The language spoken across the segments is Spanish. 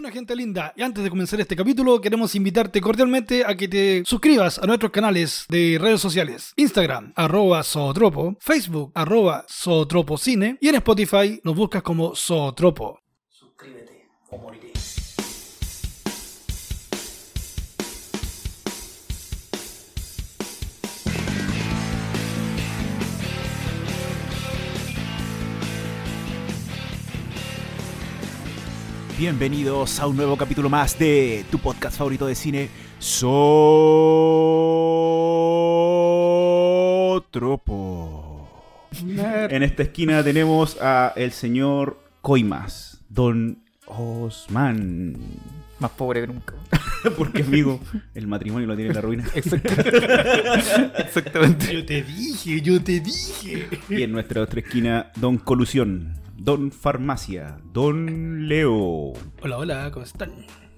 Bueno, gente linda, y antes de comenzar este capítulo, queremos invitarte cordialmente a que te suscribas a nuestros canales de redes sociales: Instagram, arroba Zootropo, Facebook, arroba Zootropocine, y en Spotify nos buscas como Zootropo. Suscríbete o. Bienvenidos a un nuevo capítulo más de tu podcast favorito de cine, Sotropo. En esta esquina tenemos a el señor Coimas, Don Osman. Más pobre que nunca. Porque amigo, el matrimonio lo tiene en la ruina. Exactamente. Yo te dije, yo te dije. Y en nuestra otra esquina, Don Colusión, Don Farmacia, Don Leo. Hola, hola, ¿cómo están?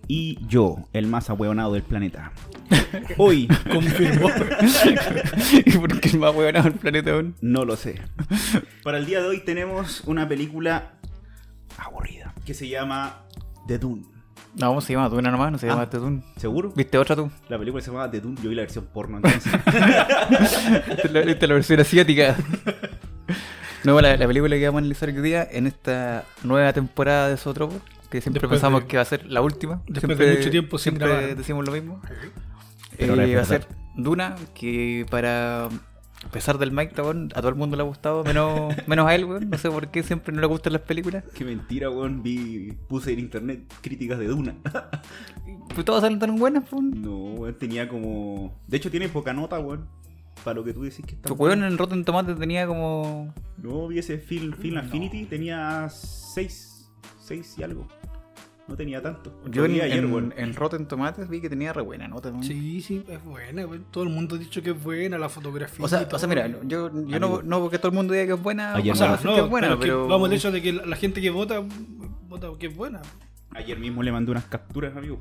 y yo, el más ahueonado del planeta. Hoy, Confirmó. ¿Y por qué el más huevonado del planeta aún? no lo sé. Para el día de hoy tenemos una película aburrida que se llama The Dune. No, ¿cómo se llama? Duna nomás, no se llama Ah. Tetun. ¿Seguro? ¿Viste otra tú? La película se llama The Dune. Yo vi la versión porno entonces. ¿Viste la, viste la versión asiática? No, la, la película que vamos a analizar hoy día en esta nueva temporada de Sotropo, que siempre Después pensamos de- que va a ser la última. después Siempre- de mucho tiempo sin siempre grabar. decimos lo mismo. Pero Eh, es va a ser Duna, que para a pesar del Mike, weón, a todo el mundo le ha gustado, menos, menos a él, weón. No sé por qué siempre no le gustan las películas. Qué mentira, weón. Vi, puse en internet críticas de Duna. Pues todas salen tan buenas, pues. no, weón, tenía como. De hecho, tiene poca nota, weón. Para lo que tú decís que está. Tu weón en Rotten Tomatoes tenía como. No, vi ese Film, Film Affinity, tenía 6. 6 y algo. No tenía tanto. Yo en, ayer, en- en Rotten Tomatoes vi que tenía re buena nota, weón. Sí, sí, es buena. Todo el mundo ha dicho que es buena, la fotografía. O sea, o sea, mira, yo, yo no, no porque todo el mundo diga que es buena, Ayer o sea, no, no, no, que es buena, pero es que pero. vamos al hecho de que la, la gente que vota, vota que es buena. Ayer mismo le mandé unas capturas, amigo.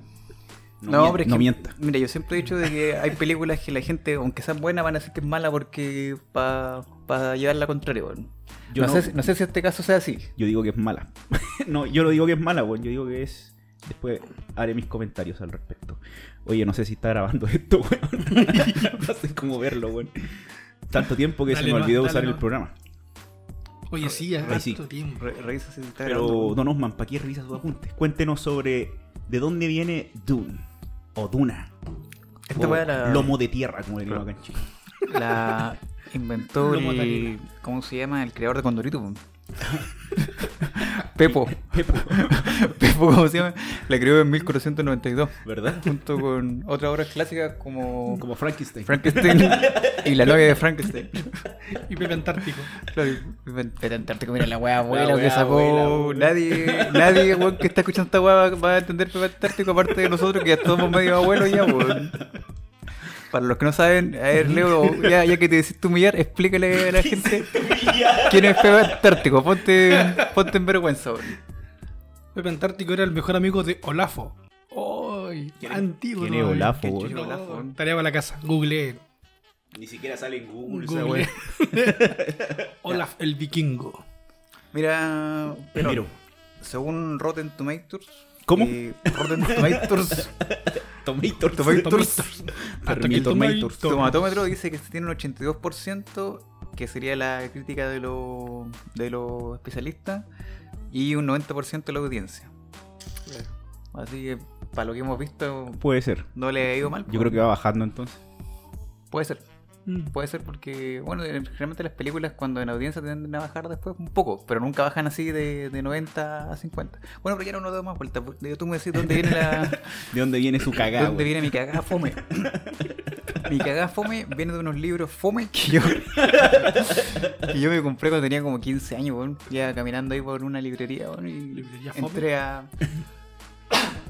No, no que, mienta. Mira, yo siempre he dicho de que hay películas que la gente, aunque sean buenas, van a decir que es mala porque para llevar la contraria, weón. Yo no, no- sé, si- no sé si este caso sea así. Yo digo que es mala. no, yo no digo que es mala, weón. Yo digo que es. Después haré mis comentarios al respecto. Oye, no sé si está grabando esto, weón. no sé cómo verlo, weón. Tanto tiempo que Dale se me olvidó dale usar el programa. Oye, sí, sí. harto tiempo. Re- revisa si está Pero, grabando. Don Osman, ¿para qué revisa sus apuntes? Cuéntenos sobre de dónde viene Dune. O Duna. Esta O la- Lomo de tierra, como le digo acá en Chile. La inventó el. ¿Cómo se llama? El creador de Condorito. po. Pepo. Pepo, Pepo, ¿cómo se llama? La creó en 1492. ¿verdad? Junto con otras obras clásicas como Como Frankenstein. Frankenstein y la novia de Frankenstein. Y Pepe Antártico. Claro, Pepe Antártico, mira la wea abuela La que wea sacó. abuela, nadie, nadie weón, que está escuchando esta wea va, va a entender Pepe Antártico, aparte de nosotros que ya somos medio abuelos ya, weón. Para los que no saben, a ver, Leo, ya, ya que te decís humillar, explícale a la gente quién es Pepe Antártico. Ponte, ponte en vergüenza, weón. Pepe Antártico era el mejor amigo de Olafo. ¡Ay! ¿Quién es- antiguo. quién es ¿no? Olafo, chulo. Olafo. Tarea para la casa. Google. Ni siquiera sale en Google, esa Google. wea. Olaf el vikingo. Mira, pero Miro. según Rotten Tomatoes. ¿Cómo? eh, Rotten Tomatoes. Tomatoes. Hasta que el Tomator. tomato- Tomatómetro dice que se tiene un 82%, que sería la crítica de los de los especialistas, y un 90% de la audiencia. Así que, para lo que hemos visto, Puede ser. no le ha ido mal. Yo creo que va bajando entonces. Puede ser. Mm. Puede ser porque, bueno, generalmente las películas cuando en audiencia tienden a bajar después un poco, pero nunca bajan así de, de 90 a 50. Bueno, pero ya no nos doy más vueltas. porque Tú me decís dónde viene la... ¿De dónde viene su cagada? ¿Dónde weón? viene mi cagada fome? mi cagada fome viene de unos libros fome que yo, que yo me compré cuando tenía como 15 años, weón. Ya caminando ahí por una librería, weón, y ¿Librería fome? entré a,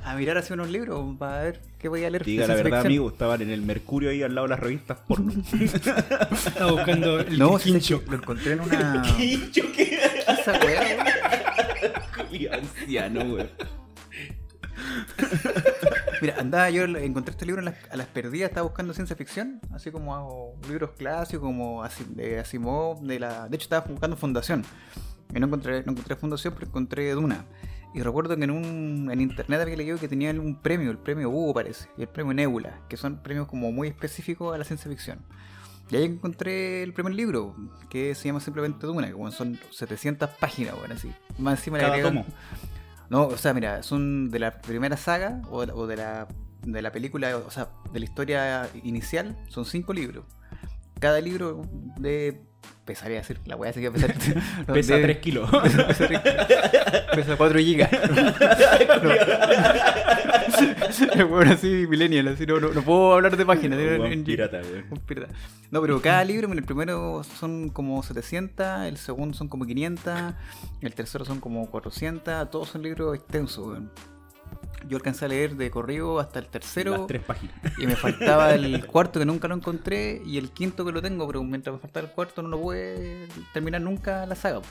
a mirar hacia unos libros para ver qué voy a leer. Diga la verdad, amigo. Estaban en el Mercurio ahí al lado de las revistas porno. Estaba buscando el No, sí, quincho. lo encontré en una... ¿Quincho qué? Esa weá, anciano, weón. Mira, andaba yo, encontré este libro en las- a las perdidas, estaba buscando ciencia ficción, así como hago libros clásicos, como de Asimov, de la... De hecho, estaba buscando Fundación. Y no encontré, no encontré Fundación, pero encontré Duna. Y recuerdo que en un en internet había leído que tenía un premio, el premio Hugo parece, y el premio Nebula, que son premios como muy específicos a la ciencia ficción. Y ahí encontré el primer libro, que se llama simplemente Duna, que bueno, son 700 páginas, bueno, así. Más encima le Cada agregan- tomo. No, o sea, mira, son de la primera saga o, o de la de la película, o sea, de la historia inicial, son cinco libros. Cada libro de pesaría decir, la voy a seguir pesar. no, Pesa de- 3 kilos. Pesa 4 gigas. bueno, así, millennial, así, no, no, no puedo hablar de páginas. en- Weón en- pirata, pirata. No, pero cada libro, el primero son como 700, el segundo son como 500, el tercero son como 400, todos son libros extensos. weón. Yo alcancé a leer de corrido hasta el tercero Las 3 páginas. y me faltaba el cuarto que nunca lo encontré y el quinto que lo tengo, pero mientras me faltaba el cuarto no lo pude terminar nunca la saga.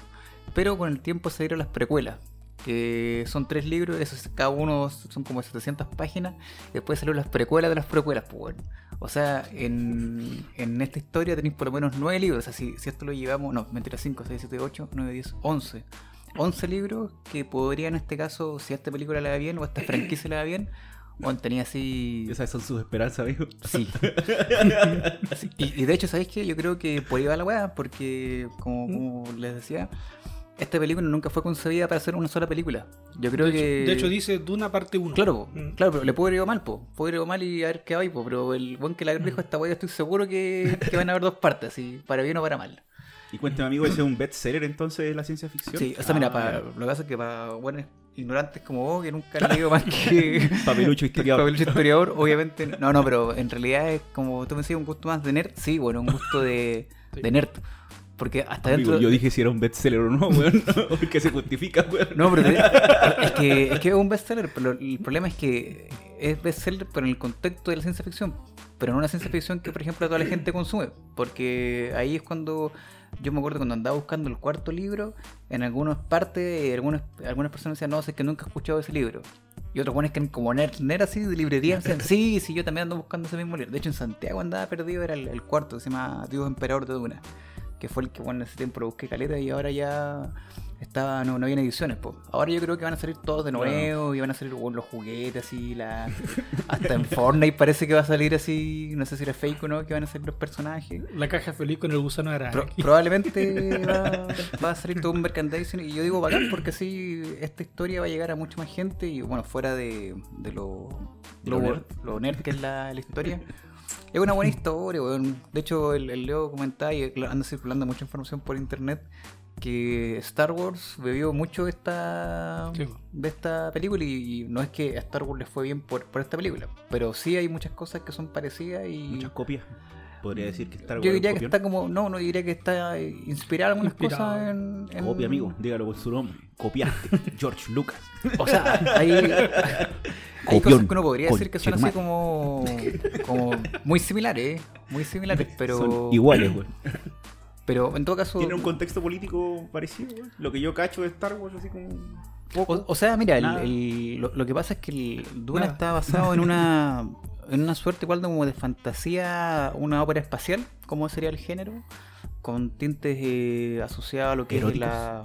Pero con el tiempo se dieron las precuelas, que son tres libros, esos, cada uno son como 700 páginas, y después salieron las precuelas de las precuelas, pues bueno. O sea, en, en esta historia tenéis por lo menos nueve libros, o sea, si, si esto lo llevamos, no, mentira, 5, 6, 7, 8, 9, 10, 11. 11 libros que podría en este caso, si a esta película le va bien o a esta franquicia le va bien, bueno, tenía así... Esas son sus esperanzas, amigo. Sí. Sí, Y, y de hecho, ¿sabéis qué? Yo creo que por ahí va la weá, porque como, como les decía, esta película nunca fue concebida para hacer una sola película. Yo creo de, que. hecho, de hecho, dice Duna parte 1. Claro, Mm. claro, pero le puede ir mal, po. Puede ir mal y a ver qué va, po. Pero el buen que la dijo esta weá, estoy seguro que, que van a haber dos partes, y para bien o para mal. Y cuéntame, amigo, ¿ese es un bestseller entonces de la ciencia ficción? Sí, o sea, mira, Ah, para, lo que pasa es que para buenos ignorantes como vos, que nunca han leído más que. Papelucho historiador. Papelucho historiador, obviamente. No, no, pero en realidad es como tú me decías, un gusto más de nerd. Sí, bueno, un gusto de, Sí. de nerd. Porque hasta Amigo, dentro. yo dije si era un bestseller o no, weón. Porque se justifica, weón. No, pero te- es, que, es que es un bestseller, pero el problema es que es bestseller pero en el contexto de la ciencia ficción. Pero no una ciencia ficción que, por ejemplo, toda la gente consume. Porque ahí es cuando. Yo me acuerdo cuando andaba buscando el cuarto libro, en algunas partes, algunas, algunas personas decían, no, sé que nunca he escuchado ese libro. Y otros buenos que como nerd, nerd así de librería, decían, sí, sí, yo también ando buscando ese mismo libro. De hecho, en Santiago andaba perdido, era el, el cuarto, que se llama Dios Emperador de Duna. Que fue el que, bueno, en ese tiempo lo busqué caleta y ahora ya estaba no, no había ediciones. po. Ahora yo creo que van a salir todos de nuevo y van a salir bueno, los juguetes así, la... hasta en Fortnite parece que va a salir así, no sé si era fake o no, que van a salir los personajes. La caja feliz con el gusano de. Pro- probablemente va, va a salir todo un merchandising y yo digo bacán porque así esta historia va a llegar a mucha más gente y bueno, fuera de, de lo, De lo, lo nerd, lo nerd que es la, la historia. Es una buena historia, weón. De hecho, el, el Leo comentaba y anda circulando mucha información por internet que Star Wars bebió mucho de esta, Sí. de esta película y, y no es que a Star Wars le fue bien por, por esta película, pero sí hay muchas cosas que son parecidas y... Muchas copias. Podría decir que Star Wars Yo diría que está como. No, no diría que está inspirada en algunas Inspirado. cosas en, en- Copia, amigo. Dígalo por su nombre. Copiaste. George Lucas. O sea, hay. Cosas que uno podría decir que son así como. como muy similares, ¿eh? Muy similares, pero. Son iguales, weón. Pero en todo caso. Tiene un contexto político parecido, weón. Lo que yo cacho de Star Wars, así como. O, o sea, mira, el- lo, lo que pasa es que el Duna Nada. está basado en una en una suerte igual de como de fantasía, una ópera espacial, como sería el género, con tintes eh, asociados a lo que Eróticos. es la...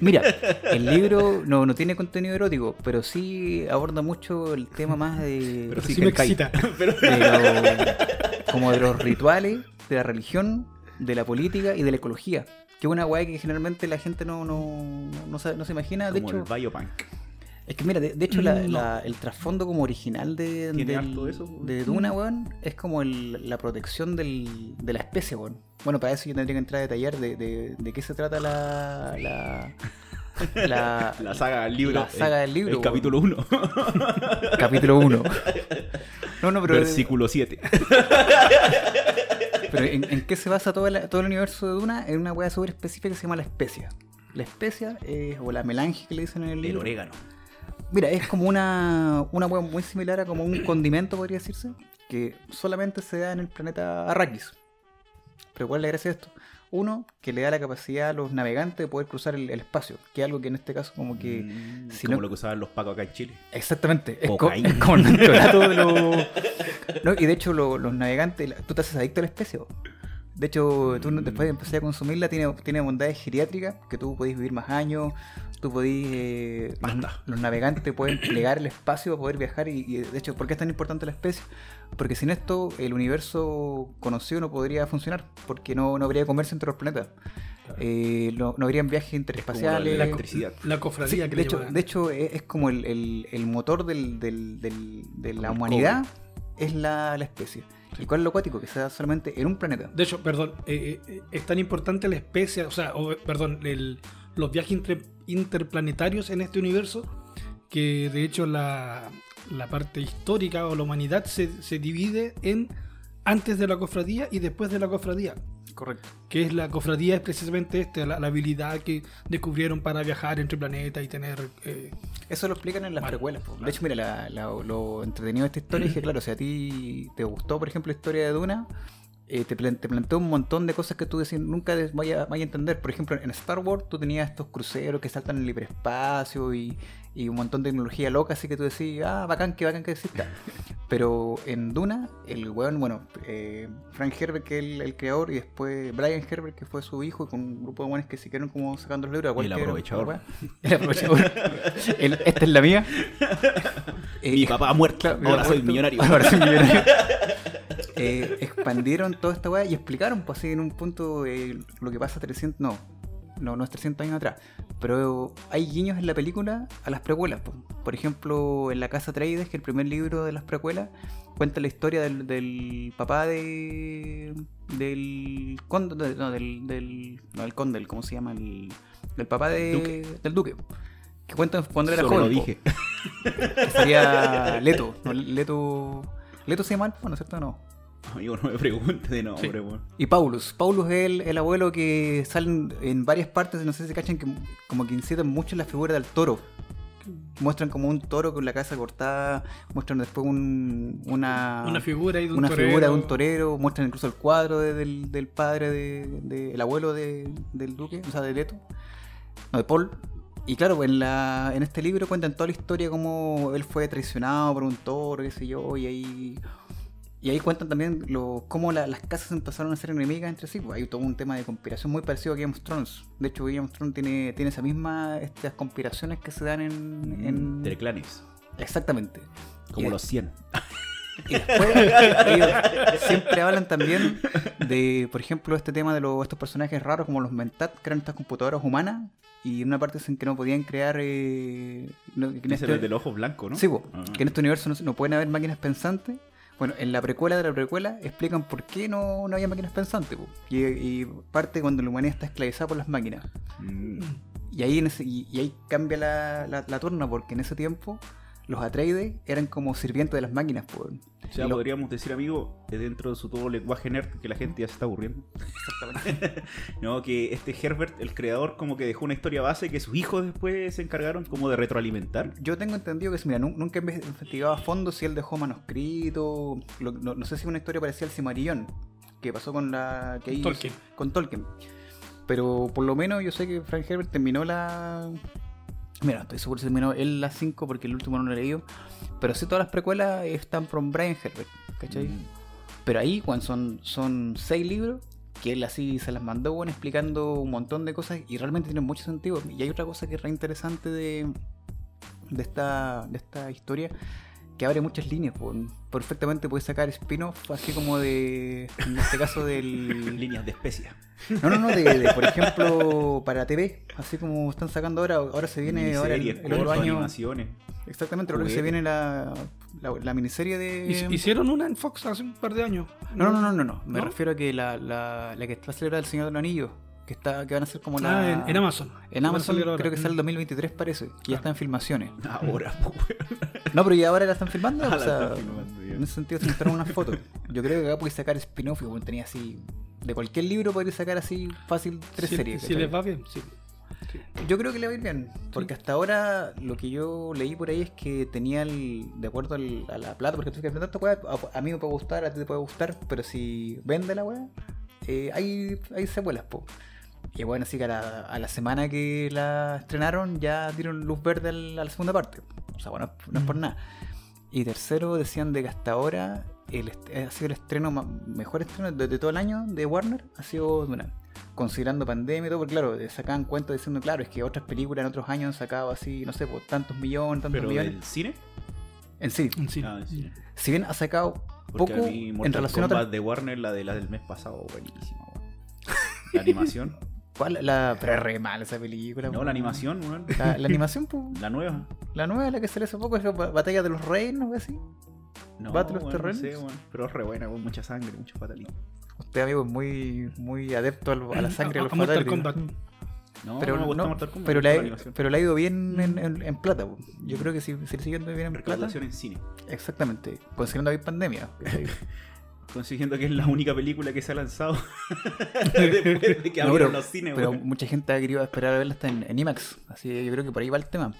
Mira, el libro no, no tiene contenido erótico, pero sí aborda mucho el tema más de... Pero Sí, sí, me excita. Pero- de lo- como de los rituales, de la religión, de la política y de la ecología. Que es una weá que generalmente la gente no, no, no, se, no se imagina. De como hecho, el biopunk. es que mira, de, de hecho la- No. la- el trasfondo como original de, ¿Tiene del- de eso? de Duna, weón, es como el- la protección del- de la especie, weón. Bueno, para eso yo tendría que entrar a detallar de, de- de qué se trata la... la la, La saga del libro. la saga del libro, El capítulo 1. capítulo 1. No, no, pero... Versículo 7. Pero ¿en, en qué se basa todo el, todo el universo de Duna? En una hueá súper específica que se llama la especia. La especia, es, o la melange que le dicen en el El libro. orégano. Mira, es como una, una hueá muy similar a como un condimento, podría decirse, que solamente se da en el planeta Arrakis. Pero ¿cuál es la gracia de esto? Uno, que le da la capacidad a los navegantes de poder cruzar el, el espacio, que es algo que en este caso como que... Mm, si como no- lo que usaban los pacos acá en Chile. Exactamente, es, co- es como mentorato de los... No, y de hecho lo- los navegantes, tú te haces adicto a la especie. vos. De hecho, tú después de empezar a consumirla, tiene, tiene bondades geriátricas, que tú podés vivir más años, tú podés... eh, los, los navegantes pueden plegar el espacio para poder viajar y, y, de hecho, ¿por qué es tan importante la especie? Porque sin esto el universo conocido no podría funcionar, porque no, no habría comercio entre los planetas. Eh, no, no habrían viajes interespaciales. la electricidad. La Sí, cofradía que de, hecho, de hecho, es, es como el, el- el motor del, del- del- de la humanidad, es la, la especie. ¿Y cuál es lo acuático? Que sea solamente en un planeta. De hecho, perdón, eh, eh, es tan importante la especie, o sea, o, perdón, el- los viajes inter- interplanetarios en este universo, que de hecho la, la parte histórica o la humanidad se, se divide en antes de la cofradía y después de la cofradía. Correcto. Que es la cofradía, es precisamente este, la, la habilidad que descubrieron para viajar entre planetas y tener. eh, Eso lo explican en las Vale, precuelas. De hecho, mira, la- la- lo entretenido de esta historia es que, claro, si a ti te gustó, por ejemplo, la historia de Duna, eh, te, te planteó un montón de cosas que tú decías, nunca des- vaya, vaya a entender. Por ejemplo, en Star Wars tú tenías estos cruceros que saltan en el hiperespacio y, y un montón de tecnología loca, así que tú decías, ah, bacán, que bacán que exista. Pero en Duna, el weón, bueno, eh, Frank Herbert, que es el, el creador, y después Brian Herbert, que fue su hijo, y con un grupo de buenos que siguieron como sacando los libros. El aprovechador. El aprovechador. El- esta es la mía. Mi Eh, papá ha muerto, ahora mi soy millonario. Ahora soy millonario. Eh, expandieron toda esta weá y explicaron, pues así en un punto lo que pasa 300, no, no, no es 300 años atrás, pero hay guiños en la película a las precuelas. po. Por ejemplo, en La Casa Atreides, que el primer libro de las precuelas cuenta la historia del, del papá de. del conde, de- no, del, del, no, del conde, el- ¿cómo se llama? El, del papá de, Duque. del duque. Que cuenta cuando era Solo joven. lo po. dije. Que sería Leto. No, Leto. Leto se llama papá, ¿no es cierto? No. Amigo, no me pregunte de nombre. Y Paulus. Paulus es el, el abuelo que salen en varias partes, no sé si se cachan, que como que incitan mucho en la figura del toro. Muestran como un toro con la cabeza cortada, muestran después un, una, una figura ahí de un una torero. figura de un torero, muestran incluso el cuadro de- del, del padre, de, de- el abuelo de- del duque, o sea, de Leto, no, de Paul. Y claro, en, la, en este libro cuentan toda la historia cómo él fue traicionado por un toro, qué sé yo, y ahí... Y ahí cuentan también lo, cómo la- las casas empezaron a ser enemigas entre sí. Pues hay todo un tema de conspiración muy parecido a Game of Thrones. De hecho, Game of Thrones tiene, tiene esa misma estas conspiraciones que se dan en... en- Entre clanes. Exactamente. Como Y- los 100. y después, ellos siempre hablan también de, por ejemplo, este tema de los, estos personajes raros como los Mentat, que eran estas computadoras humanas. Y en una parte dicen que no podían crear. Eh, no, que en este- es del ojo blanco, ¿no? Sí, Ah. que en este universo no, no pueden haber máquinas pensantes. Bueno, en la precuela de la precuela explican por qué no, no había máquinas pensantes. Y, y parte cuando la humanidad está esclavizada por las máquinas. Mm. Y ahí, en ese- y, y ahí cambia la, la, la torna, porque en ese tiempo los Atreides eran como sirvientes de las máquinas. po. O sea, lo- podríamos decir, amigo, dentro de su todo lenguaje nerd, que la gente ya se está aburriendo. Exactamente. No, que este Herbert, el creador, como que dejó una historia base que sus hijos después se encargaron como de retroalimentar. Yo tengo entendido que, mira, nu- nunca he investigado a fondo si él dejó manuscrito. lo- no, no sé si una historia parecía el Cimarillón, que pasó con la. Que Tolkien. Con Tolkien. Pero por lo menos yo sé que Frank Herbert terminó la. Mira, estoy seguro que terminó él la 5 porque el último no lo he leído. Pero sí, todas las precuelas están por Brian Herbert, ¿cachai? Mm. Pero ahí, Juan, son, son seis libros que él así se las mandó, bueno, explicando un montón de cosas y realmente tienen mucho sentido. Y hay otra cosa que es re interesante de, de, esta, de esta historia, que abre muchas líneas. po. Perfectamente puedes sacar spin-off, así como de, en este caso del... Líneas de especia. No, no, no, de, de, por ejemplo, para TV, así como están sacando ahora, ahora se viene ahora el, otro año. animaciones. Exactamente, ahora que se viene la, la, la miniserie de... Hic- Hicieron una en Fox hace un par de años. No, no, no, no, no. Me ¿No? refiero a que la, la, la que está celebrada el Señor de los Anillos, que está, que van a ser como la. Ah, en, en Amazon. En Amazon creo que sale el Mm. 2023 parece, que ya Claro. está en filmaciones. Ahora, pues, weón. No, pero ya ahora la están filmando, Ah, o sea, están filmando, en ese sentido se mostraron unas fotos. Yo creo que acá puedes sacar spin-off, como tenía así, de cualquier libro podrías sacar así fácil tres si, series. Si les va bien, sí. Yo creo que le va a ir bien, porque hasta ahora lo que yo leí por ahí es que tenía el, de acuerdo al- a la plata, porque tú que weá, a, a mí me puede gustar, a ti te puede gustar, pero si vende la weá, eh, hay, hay secuelas, po. Y bueno, así que a la, a la semana que la estrenaron ya dieron luz verde al- a la segunda parte. O sea, bueno, no es por Mm. nada. Y tercero, decían de que hasta ahora el est- ha sido el estreno mejor estreno de, de todo el año de Warner, ha sido Duna. Considerando pandemia y todo, porque claro, eh, sacaban cuenta diciendo, claro, es que otras películas en otros años han sacado así, no sé, por tantos millones, tantos Pero millones. del cine. En sí, Sí. Ah, del cine. si bien ha sacado Porque poco a mí en relación a Kombat otras. de Warner, la de la del mes pasado, buenísima. La animación. ¿Cuál? La, pero es re mal esa película. no, la animación, weón. La, la animación, pues, La nueva. la nueva, la que salió hace poco, es la Ba- Batalla de los Reinos, o así. No, Battle of the no sé, weón. Pero es re buena, weón. Mucha sangre, mucho fatalismo. Usted, amigo, es muy, muy adepto al- a la sangre, a, a, los. Kombat. No, pero, no no, Mortal Kombat. pero, la pero le ha ido bien en, en- en plata. po. Yo creo que si, si le sigue bien en plata. En cine. Exactamente. Considerando que hay pandemia. Consiguiendo que es la única película que se ha lanzado después de que No, abrieron pero, los cines, pero mucha gente ha querido esperar a verla hasta en, en IMAX. Así que yo creo que por ahí va el tema.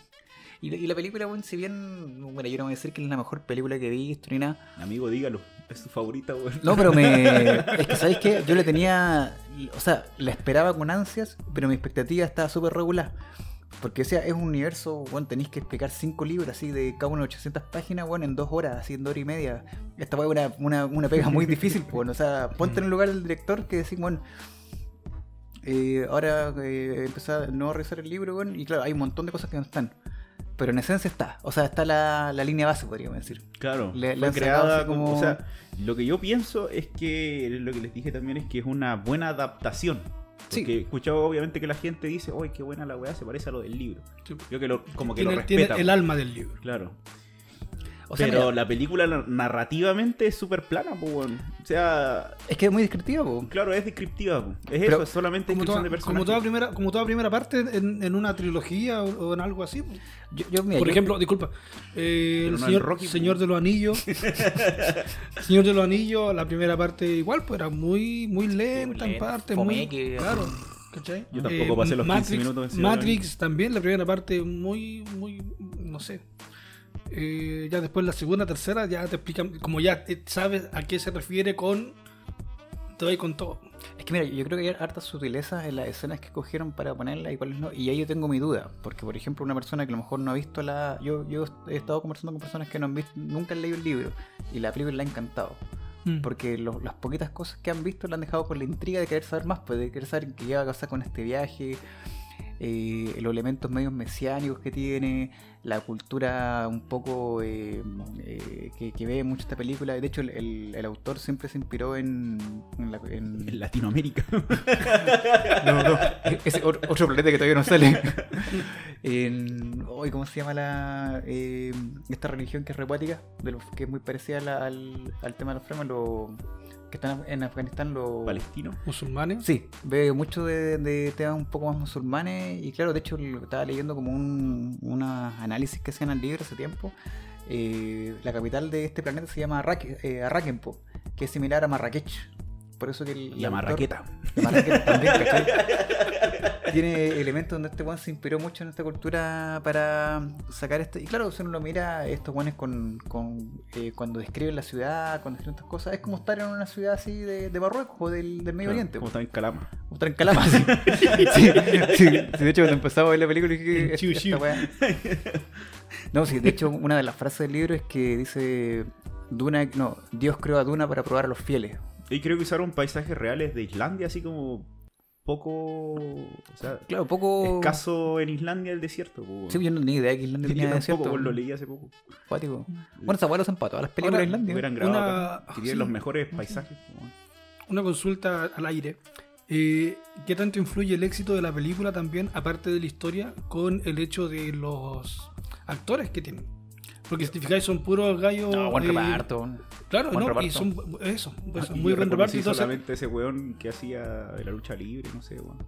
Y, la- y la película, bueno, si bien. Bueno, yo no voy a decir que es la mejor película que he visto ni nada. Amigo, dígalo. Es su favorita, weón. No, pero me. Es que, ¿sabéis qué? Yo le tenía. O sea, la esperaba con ansias, pero mi expectativa estaba súper regular. Porque, o sea, es un universo, bueno, tenéis que explicar cinco libros así de cada uno de 800 páginas, bueno, en dos horas, así en dos horas y media. Esta fue una, una, una pega muy difícil, pues, o sea, ponte en el lugar del director que decís, bueno, eh, ahora eh, empezar no a revisar el libro, bueno, y claro, hay un montón de cosas que no están. Pero en esencia está, o sea, está la, la línea base, podríamos decir. Claro, Le- fue sacado creada como... como- O sea, lo que yo pienso es que, lo que les dije también es que es una buena adaptación. Sí. Porque he escuchado obviamente que la gente dice, uy, qué buena la weá, se parece a lo del libro. Sí. Yo que lo, como que Tiene, lo tiene respeta. el alma del libro. Claro. O sea, Pero mira, la película na- narrativamente es súper plana, pues. O sea, es que es muy descriptiva, po. claro, es descriptiva. po. Es Pero eso, es solamente Como toda, de personajes. como toda primera, como toda primera parte en, en una trilogía o, o en algo así. pues. Yo, yo, mira, Por yo- ejemplo, disculpa, eh, el no señor, el Rocky, señor pues. de los Anillos. señor de los Anillos, la primera parte igual, pues era muy, muy lenta en parte. Muy, claro. ¿cachai? Yo tampoco pasé los 15 Matrix, minutos los Matrix también, la primera parte muy, muy, no sé. Eh, ya después la segunda, tercera, ya te explican, como ya sabes a qué se refiere con... Te doy con todo. Es que mira, yo creo que hay hartas sutilezas en las escenas que escogieron para ponerla y cuáles no. Y ahí yo tengo mi duda. Porque, por ejemplo, una persona que a lo mejor no ha visto la. Yo, yo he estado conversando con personas que no han visto, nunca han leído el libro. Y la película le ha encantado. Mm. Porque lo- las poquitas cosas que han visto la han dejado con la intriga de querer saber más, pues de querer saber qué va a pasar con este viaje, eh, los elementos medios mesiánicos que tiene, la cultura un poco eh, eh, que, que ve mucho esta película. De hecho, el, el- el autor siempre se inspiró en, en la- en- En Latinoamérica. no, no, ese otro, otro planeta que todavía no sale. en, hoy ¿Cómo se llama la eh, esta religión que es recuática? De los, que es muy parecida a la- al, al tema de los fremas, los que están en Afganistán, los... Palestino. Musulmanes. Sí, veo mucho de, de temas un poco más musulmanes y claro, de hecho lo estaba leyendo como un unos análisis que hacían al libro hace tiempo. Eh, la capital de este planeta se llama Arrak- eh, Arrakenpo, que es similar a Marrakech. Por eso que el, La autor- marraqueta. la Marrakech también, ¿cachai? Tiene elementos donde este weón se inspiró mucho en esta cultura para sacar esto. Y claro, si uno lo mira, estos weones con, con eh, cuando describen la ciudad, cuando describen estas cosas, es como estar en una ciudad así de, de Marruecos o del, del Medio Claro, Oriente. Como está en Calama. Como estar en Calama, sí. sí, sí, sí. De hecho, cuando empezaba a ver la película dije En Chiu esta Chiu. No, sí, de hecho, una de las frases del libro es que dice Duna, no, Dios creó a Duna para probar a los fieles. Y creo que usaron paisajes reales de Islandia, así como poco. O sea, Claro, poco. escaso en Islandia el desierto. po, Sí, yo no tenía idea que Islandia tenía desierto. weón, lo leí hace poco. Bueno, esa lo hacen para todas las películas Ahora, de Islandia. Hubieran Una- grabado acá, que tienen sí. los mejores paisajes. Una consulta al aire. Eh, ¿Qué tanto influye el éxito de la película también, aparte de la historia, con el hecho de los actores que tienen? Porque si te fijáis, son puros gallos. No, buen eh, reparto. Claro, Buen no, y reparto. son eso, eso, Y muy yo buen reparto. y eso. solamente ese weón que hacía de la lucha libre, no sé, weón.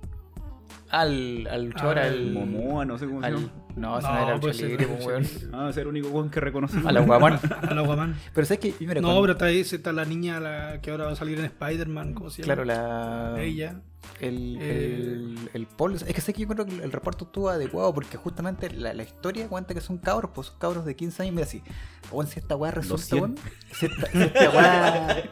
Al, al luchador, Al al. Momoa, no sé cómo se al- llama. no, ese no, No, era lucha pues ese libre, era pues, lucha weón. libre. Ah, ser el único weón que reconocí. Al Aguaman. Al Aguaman. Pero sabes que, mira, No, cuando- pero está, ese, está la niña la que ahora va a salir en Spider-Man, ¿cómo se llama? Claro, la. Ella. El, Eh, el, el Paul, es que sé que yo creo que el reparto estuvo adecuado porque justamente la, la historia cuenta que son cabros, pues son cabros de 15 años. Mira, si, weón, si esta weá resulta, 100. weón, si esta, si esta weá,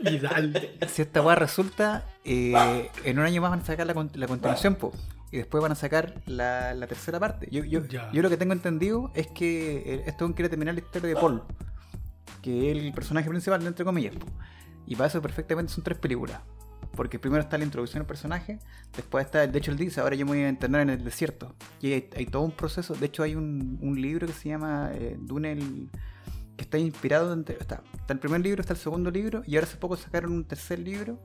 Y dale. si esta weá resulta, eh, en un año más van a sacar la, la continuación, po, y después van a sacar la, la tercera parte. Yo, yo, yo lo que tengo entendido es que eh, este weón quiere terminar la historia de Paul. que es el personaje principal, entre comillas. po. Y para eso perfectamente son tres películas. Porque primero está la introducción al personaje, después está, de hecho él dice, ahora yo me voy a internar en el desierto. Y hay, hay todo un proceso, de hecho hay un, un libro que se llama eh, Dune, el- que está inspirado, entre, está, está el primer libro, está el segundo libro, y ahora hace poco sacaron un tercer libro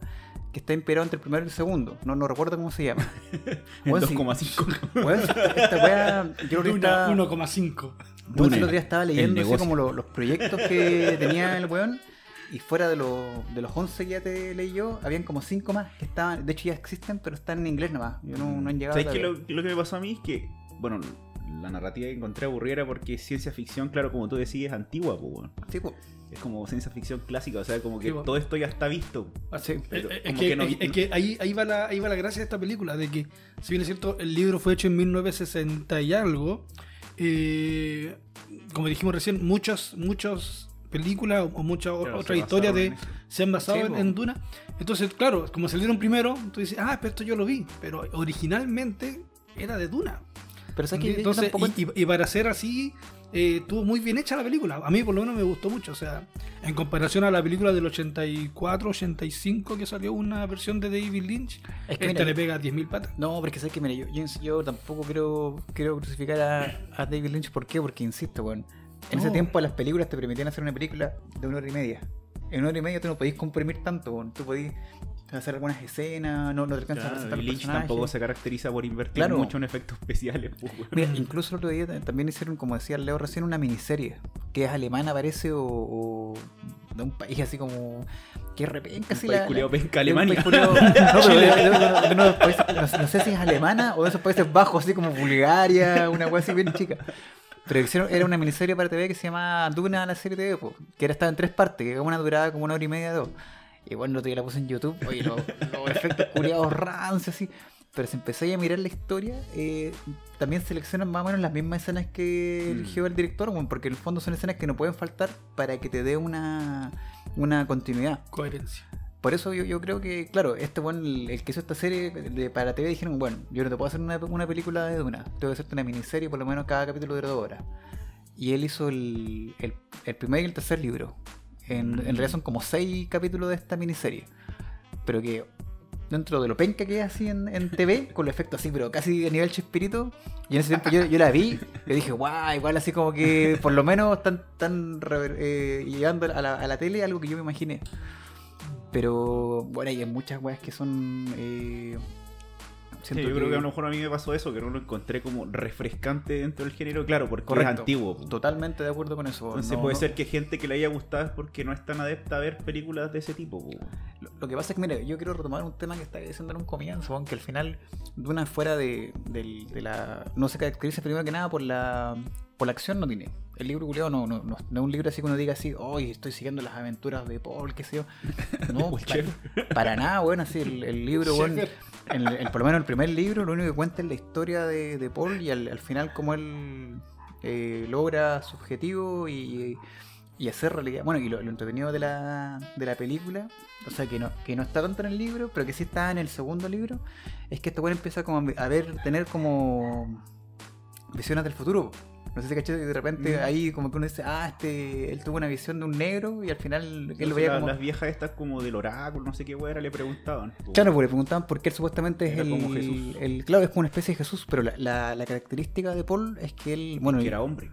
que está inspirado entre el primero y el segundo. No, no recuerdo cómo se llama. En Bueno, sí. 2,5. Weón, esta, weá, yo creo que Duna, está... 1,5. Bueno, Dune, el otro día estaba leyendo así negocio. como lo- los proyectos que tenía el weón. Y fuera de, los de los 11 que ya te leí yo, habían como 5 más que estaban, de hecho ya existen, pero están en inglés nomás. Yo no, no han llegado ¿Sabes qué? todavía. Lo, lo que me pasó a mí es que, bueno, la narrativa que encontré aburrida era porque ciencia ficción, claro, como tú decís, es antigua, pues. Sí, po. Es como ciencia ficción clásica, o sea, como que Sí, todo esto ya está visto. Sí. Pero Eh, eh, es como que, que no- es- es que ahí, ahí, va la, ahí va la gracia de esta película, de que, si bien es cierto, el libro fue hecho en 1960 y algo, eh, como dijimos recién, muchas, muchas películas o muchas Claro, otras historias de, se han basado Sí, en, Duna. Entonces, claro, como salieron primero, tú dices, ah, pero esto yo lo vi, pero originalmente era de Duna. Pero sabes que yo Entonces, tampoco- y, y- y para ser así, eh, estuvo muy bien hecha la película. A mí por lo menos me gustó mucho. O sea, en comparación a la película del 84, 85 que salió una versión de David Lynch, Es que esta mira, le pega 10.000 patas. No, pero es que sabes que mira, yo, yo, yo tampoco quiero, quiero crucificar a, a David Lynch. ¿Por qué? Porque insisto, weón. En ese No. tiempo las películas te permitían hacer una película de una hora y media. En una hora y media tú no podías comprimir tanto. Tú podías hacer algunas escenas, no, no te alcanzas a Claro, presentar y Lynch tampoco se caracteriza por invertir Claro. mucho en efectos especiales, pues. Mira, incluso el otro día también hicieron, como decía Leo recién, una miniserie que es alemana, parece, o, o de un país así como. que repenca país la. penca, Alemania. no, sé si es alemana o de esos países bajos, así como Bulgaria, una wea así bien chica. Pero hicieron, era una miniserie para TV que se llama Duna, la serie TV, po, que era estaba en tres partes, que una duraba como una hora y media, dos. Y bueno, día la puse en YouTube, oye, los, los efectos culiados rancios, así. Pero si empecé a mirar la historia, eh, también seleccionan más o menos las mismas escenas que Mm. eligió el director, bueno, porque en el fondo son escenas que no pueden faltar para que te dé una, una continuidad. Coherencia. Por eso yo, yo creo que, claro, este bueno, el, el que hizo esta serie de, para TV dijeron, bueno, yo no te puedo hacer una, una película de Duna, tengo que hacerte una miniserie, por lo menos cada capítulo dura dos horas. Y él hizo el, el, el primer y el tercer libro. En, en realidad son como seis capítulos de esta miniserie. Pero que dentro de lo penca que es así en, en TV, con los efectos así, pero casi a nivel chispirito. Y en ese tiempo yo, yo la vi y dije, guau, igual así como que por lo menos están, están rever- eh, llegando a la, a la tele algo que yo me imaginé. Pero bueno, hay muchas weas que son. eh, Sí, yo creo que a lo mejor a mí me pasó eso, que no lo encontré como refrescante dentro del género, claro, porque Correcto. es antiguo. Totalmente de acuerdo con eso. Entonces No- puede no- ser que gente que le haya gustado es porque no es tan adepta a ver películas de ese tipo. po. Lo, lo que pasa es que, mira, yo quiero retomar un tema que estaba diciendo en un comienzo, aunque al final Duna fuera de, del- de la... No se caracteriza primero que nada por la, por la acción, no tiene. El libro culiado no, no, no, no es un libro así que uno diga así, hoy estoy siguiendo las aventuras de Paul, qué sé yo. No, para, para nada, bueno, así el, el libro, bueno, el- por lo menos el primer libro, lo único que cuenta es la historia de, de Paul y al, al final cómo él eh, logra su objetivo y, y hacer realidad. Bueno, y lo, lo entretenido de la, de la película, o sea, que no, que no está tanto en el libro, pero que sí está en el segundo libro, es que este weón empieza como a ver, tener como visiones del futuro. No sé si caché de repente Mm. ahí como que uno dice, ah, este, él tuvo una visión de un negro y al final él lo veía la- como... Las viejas estas como del oráculo, no sé qué era, le preguntaban. Claro, porque le preguntaban por qué él supuestamente es el, como Jesús. el- Claro, es como una especie de Jesús, pero la, la- la característica de Paul es que él. Bueno, que era hombre.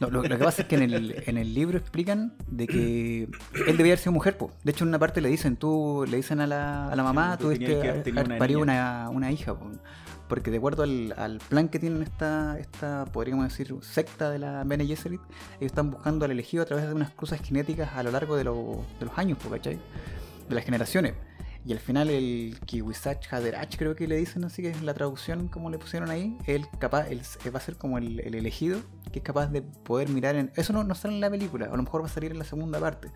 no, lo, lo que pasa es que en el, en el libro explican de que él debía haber sido mujer, po. De hecho, en una parte le dicen, tú le dicen a la, a la mamá, Sí, tú tú una niña". una, una hija, po. Porque de acuerdo al, plan que tienen esta, esta, podríamos decir, secta de la Bene Gesserit, ellos están buscando al elegido a través de unas cruzas genéticas a lo largo de, lo- de los años, ¿cachai? De las generaciones. Y al final el Kiwisach Haderach, creo que le dicen así, que es la traducción como le pusieron ahí, él capaz, él s- va a ser como el, el elegido, que es capaz de poder mirar en... Eso no, no sale en la película, a lo mejor va a salir en la segunda parte.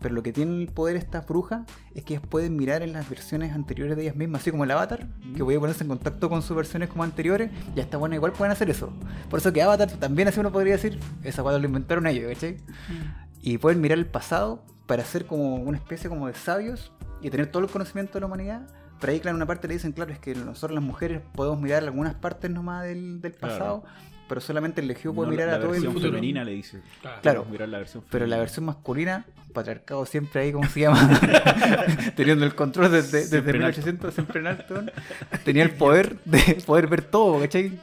Pero lo que tiene el poder estas brujas es que ellas pueden mirar en las versiones anteriores de ellas mismas, así como el Avatar, que voy a ponerse en contacto con sus versiones como anteriores, y hasta bueno, igual pueden hacer eso. Por eso que Avatar también así uno podría decir, esa cuando lo inventaron ellos, ¿cachai? y pueden mirar el pasado para ser como una especie como de sabios y tener todo el conocimiento de la humanidad. Pero ahí, claro, en una parte le dicen, claro, es que nosotros las mujeres podemos mirar algunas partes nomás del, del Claro. pasado, pero solamente el elegido puede No, mirar la a todo el versión futuro. femenina le dice. Claro. Mirar la versión Pero la versión masculina, patriarcado siempre ahí, ¿cómo se llama? Teniendo el control desde, desde Siempre en alto. 1800, siempre en alto. Tenía el poder de poder ver todo, ¿cachai?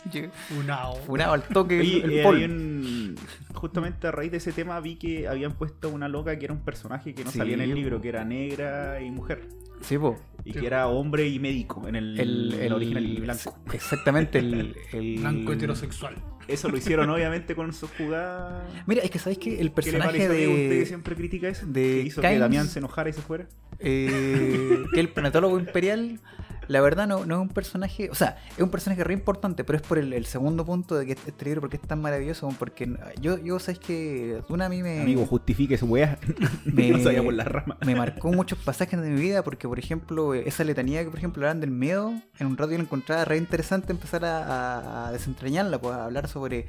Funao. Funado al toque Oye, el, el eh, hay un- Justamente a raíz de ese tema vi que habían puesto una loca que era un personaje que no Sí, salía en el libro, que era negra y mujer. Sí, po. Y Sí, que era hombre y médico en el, El, en el- la original blanco. Exactamente, el, el- Blanco heterosexual. Eso lo hicieron obviamente con sus jugadas. Mira, es que sabéis que el ¿Qué le personaje a usted de. siempre critica eso? de que hizo que Kynes- Damián se enojara y se fuera. eh, que el planetólogo imperial, la verdad no, no es un personaje, o sea, es un personaje re importante, pero es por el, el segundo punto de que este libro, porque es tan maravilloso, porque yo, yo sabéis que Duna a mí me, Amigo, justifique su weá. Me- no por me marcó muchos pasajes de mi vida, porque por ejemplo, esa letanía que por ejemplo hablan del miedo, en un rato yo la encontraba re interesante empezar a, desentrañarla, pues a hablar sobre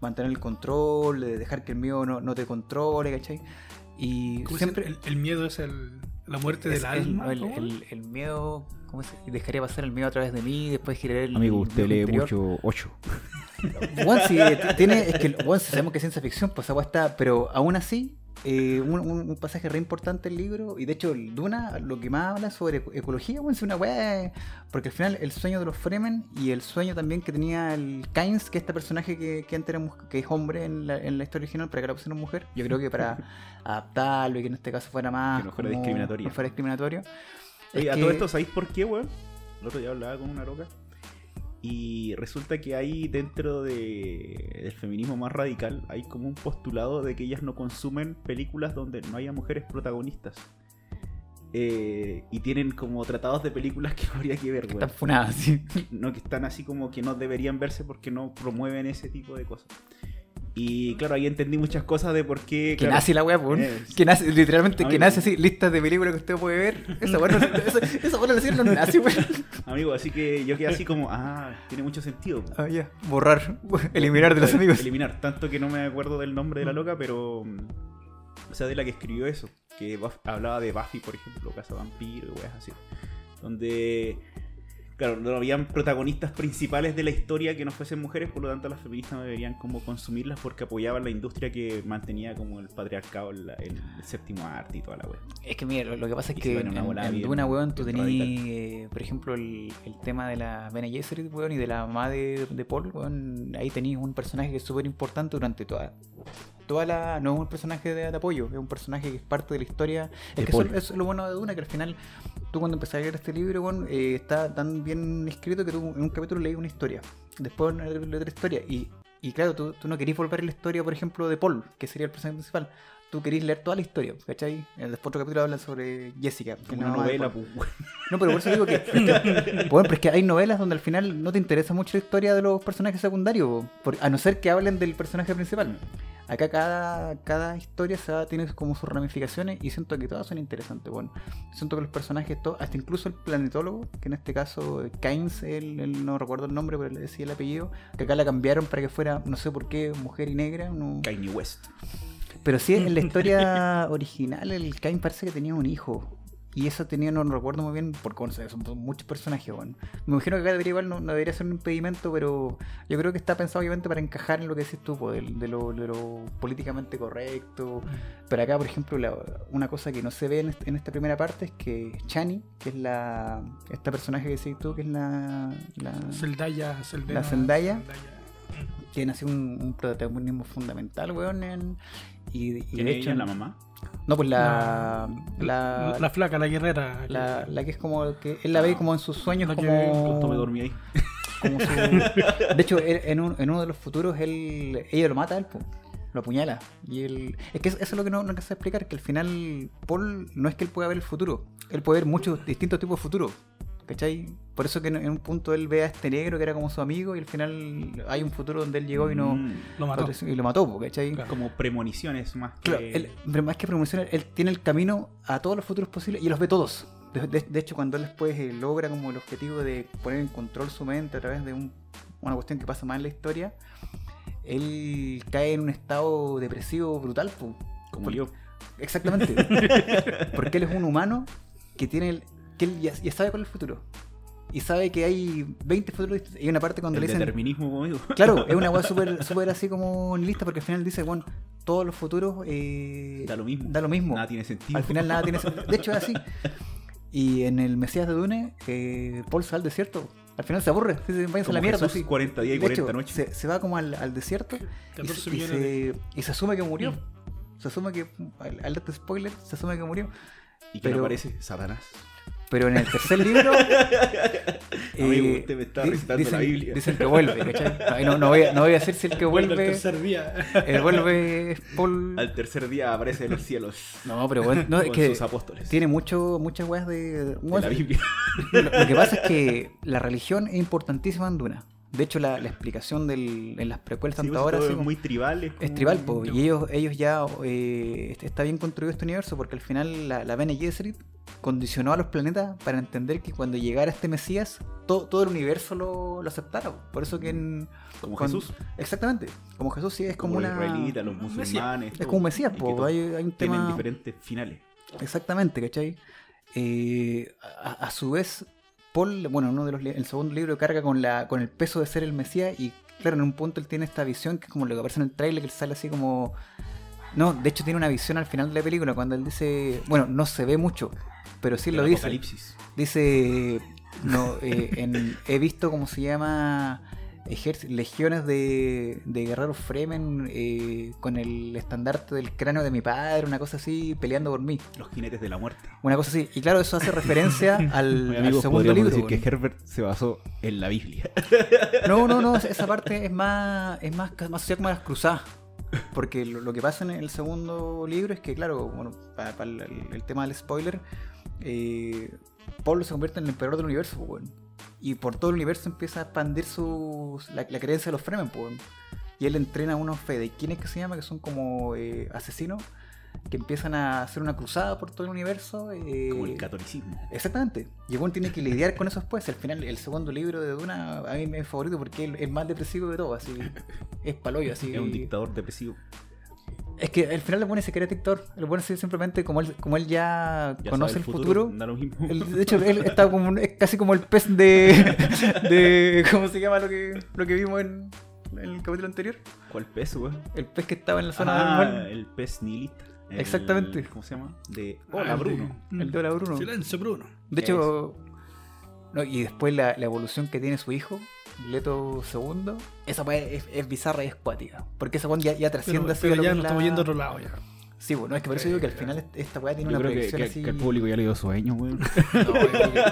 mantener el control, de dejar que el miedo no, no te controle, ¿cachai? Y ¿Cómo siempre... el, el miedo es el, la muerte Es del el, alma. el- ¿cómo? el- el miedo, ¿cómo se dejaría pasar el miedo a través de mí? Después giraré el. Amigo, usted lee interior. mucho 8. Bueno, sí, eh, tiene, es que, bueno, si sabemos que es ciencia ficción, pues agua está, pero aún así, eh, un, pasaje re importante del libro, y de hecho, Duna lo que más habla sobre eco- ecología, bueno, es una weá, eh, porque al final el sueño de los Fremen y el sueño también que tenía el Kynes, que es este personaje que, que antes era que es hombre en la, en la historia original, para que la pusieron mujer, yo creo que para adaptarlo y que en este caso fuera más. Que no fuera como- discriminatorio. no fuera discriminatorio. Oye, a que- todo esto, ¿sabéis por qué, weón? El otro día hablaba con una loca. Y resulta que hay dentro de, del feminismo más radical, hay como un postulado de que ellas no consumen películas donde no haya mujeres protagonistas. Eh, y tienen como tratados de películas que no habría que ver, weón. Están funadas, sí. No, que están así como que no deberían verse porque no promueven ese tipo de cosas. Y claro, ahí entendí muchas cosas de por qué. Que claro, nace la weá, eh, Que nace, literalmente, que nace así, listas de películas que usted puede ver. Esa weá no, esa, esa weá no la hicieron los nazis, weón. Amigo, así que yo quedé así como, ah, tiene mucho sentido. Ah, ya. Borrar, eliminar de los amigos. Eliminar, tanto que no me acuerdo del nombre de la loca, pero. mm, O sea, de la que escribió eso. Que hablaba de Buffy, por ejemplo, Casa Vampiro y weas así. Donde. Claro, no habían protagonistas principales de la historia que no fuesen mujeres, por lo tanto las feministas no deberían como consumirlas porque apoyaban la industria que mantenía como el patriarcado, el, séptimo arte y toda la wea. Es que mira, lo, lo que pasa es Y que en, una en Duna, weón, tú tenías, eh, por ejemplo, el, el tema de la Bene Gesserit, weón, y de la mamá de, de Paul, weón. Ahí tenéis un personaje que es súper importante durante toda, toda la... No es un personaje de, de apoyo, es un personaje que es parte de la historia. De Es que eso, es lo bueno de Duna, que al final tú cuando empezás a leer este libro, eh, está tan bien escrito que tú en un capítulo leí una historia, después leí otra historia, y, y claro, tú, tú no querís volver a la historia, por ejemplo, de Paul, que sería el personaje principal. Tú querís leer toda la historia, ¿cachai? Eh, Después otro capítulo habla sobre Jessica. que una de novela, pues, No, pero por eso digo que. bueno, pero es que hay novelas donde al final no te interesa mucho la historia de los personajes secundarios, por- a no ser que hablen del personaje principal. Acá cada, cada historia se va- tiene como sus ramificaciones y siento que todas son interesantes. Bueno, siento que los personajes, todos, hasta incluso el planetólogo, que en este caso Kynes, él, él no recuerdo el nombre, pero le decía el apellido, que acá la cambiaron para que fuera, no sé por qué, mujer y negra. No... Kanye West. Pero sí, en la historia original, el Cain parece que tenía un hijo. Y eso tenía, no recuerdo muy bien, porque bueno, son muchos personajes, bueno. Me imagino que acá debería igual no, no debería ser un impedimento, pero yo creo que está pensado obviamente para encajar en lo que decís tú, de, lo, de lo políticamente correcto. Pero acá, por ejemplo, la- una cosa que no se ve en, este- en esta primera parte es que Chani, que es la esta personaje que decís tú, que es la, la Zendaya, Zeldena, La Zendaya. Zendaya. tiene así un, un protagonismo fundamental, weón, en- y, y ¿Quién de hecho... ella, la mamá? No, pues la. La, La, la flaca, la guerrera. la, la que es como. que Él la ve como en sus sueños, La que- me como. dormí ahí. como su- De hecho, él- en, un- en uno de los futuros, él, ella lo mata él, po, lo apuñala. Y él. Es que eso, eso es lo que no, no alcanza a explicar: que al final, Paul no es que él pueda ver el futuro, él puede ver muchos distintos tipos de futuro. ¿Cachai? Por eso que en, un punto él ve a este negro que era como su amigo y al final hay un futuro donde él llegó y no. Mm. Lo mató. Y lo mató, ¿cachai? Claro. Como premoniciones más que. Claro, él, más que promocionar, él tiene el camino a todos los futuros posibles y los ve todos. De, de- de hecho, cuando él después eh, logra como el objetivo de poner en control su mente a través de un- una cuestión que pasa más en la historia, él cae en un estado depresivo brutal. po. Como Por- yo. Exactamente. Porque él es un humano que tiene el, que él ya, ya sabe cuál es el futuro. Y sabe que hay 20 futuros distintos. Y hay una parte cuando El le dicen. determinismo, como digo. Claro, es una weá súper súper así como lista porque al final dice, bueno, todos los futuros. eh, Da lo mismo. Da lo mismo. Nada tiene sentido. Al final nada tiene sentido. De hecho es así. Y en el Mesías de Dune, eh, Paul se va al desierto. Al final se aburre, dice, váyanse a la mierda. Jesús, así. 40 días y De 40 hecho, noches. Se, se va como al, al desierto y, 14 se- y se, y se asume que murió. Mm. Se asume que, al- alerta spoiler, se asume que murió. ¿Y que pero- aparece? Satanás. Pero en el tercer libro. Amigo, eh, usted me está recitando dicen, la Biblia. Dicen que vuelve, ¿cachai? Ay, No, no, voy a, no voy a decir si el que Vuelve el vuelve. tercer día. El vuelve es Paul. Al tercer día aparece en los cielos. No, pero bueno, no, es que sus apóstoles. tiene mucho, muchas weas de. de la Biblia. Lo, lo que pasa es que la religión es importantísima en Duna. De hecho, la, la explicación del, en las precuelas, Sí, tanto pues, ahora es como- muy tribal. Es, es tribal, po, y ellos, ellos ya eh, est- está bien construido este universo porque al final la, la Bene Gesserit condicionó a los planetas para entender que cuando llegara este Mesías, to- todo el universo lo, lo aceptara. po. Por eso que en. Como Jesús. Exactamente. Como Jesús sí es como, Como, una. los israelitas, los musulmanes. Es como un Mesías, po, hay, hay un Tienen tema. diferentes finales. Exactamente, ¿cachai? Eh, a, a su vez, Paul, bueno, uno de los el segundo libro carga con la con el peso de ser el Mesías y claro, en un punto él tiene esta visión que es como lo que aparece en el trailer, que él sale así como... No, de hecho tiene una visión al final de la película cuando él dice, bueno, no se ve mucho, pero sí El lo dice. Apocalipsis. Dice, no, eh, en- he visto cómo se llama legiones de, de guerreros Fremen eh, con el estandarte del cráneo de mi padre, una cosa así, peleando por mí. Los jinetes de la muerte. Una cosa así. Y claro, eso hace referencia al, Oye, al amigos, segundo libro. decir que weón. Herbert se basó en la Biblia. No, no, no, esa parte es más, es más, más como las cruzadas. Porque lo, lo que pasa en el segundo libro es que, claro, bueno, para, el, el tema del spoiler, eh, Pablo se convierte en el emperador del universo, weón. Y por todo el universo empieza a expandir su, la, la creencia de los Fremen, pues. Y él entrena a unos Fede. ¿Quiénes que se llama? Que son como eh, asesinos que empiezan a hacer una cruzada por todo el universo. eh, Como el catolicismo. Exactamente. Y bueno, tiene que lidiar con eso después. Al final, el segundo libro de Duna a mí es mi favorito porque es el más depresivo de todo. Así, es paloyo, así. Es un dictador depresivo. Es que al final le pone se quiere dictador. Le pone así simplemente como él, como él ya, Ya conoce el futuro. Da lo mismo. él- de hecho, él está como un- es casi como el pez de, de ¿cómo se llama lo que, lo que vimos en, en el capítulo anterior? ¿Cuál pez, weón? El pez que estaba en la zona Ah, del el pez nihilista. El- Exactamente. ¿Cómo se llama? De Hola, el Bruno. de- El de Hola, Bruno. Silencio, Bruno. De hecho, no, y después la, la evolución que tiene su hijo, Leto II, esa weá es, es bizarra y es cuática. Porque esa weá ya, ya trasciende Pero, así pero ya nos la- estamos yendo a otro lado ya. Sí, bueno, es que por eso digo que al final esta weá tiene Yo una proyección que- así. que el público ya le dio sueño, weón. No, que-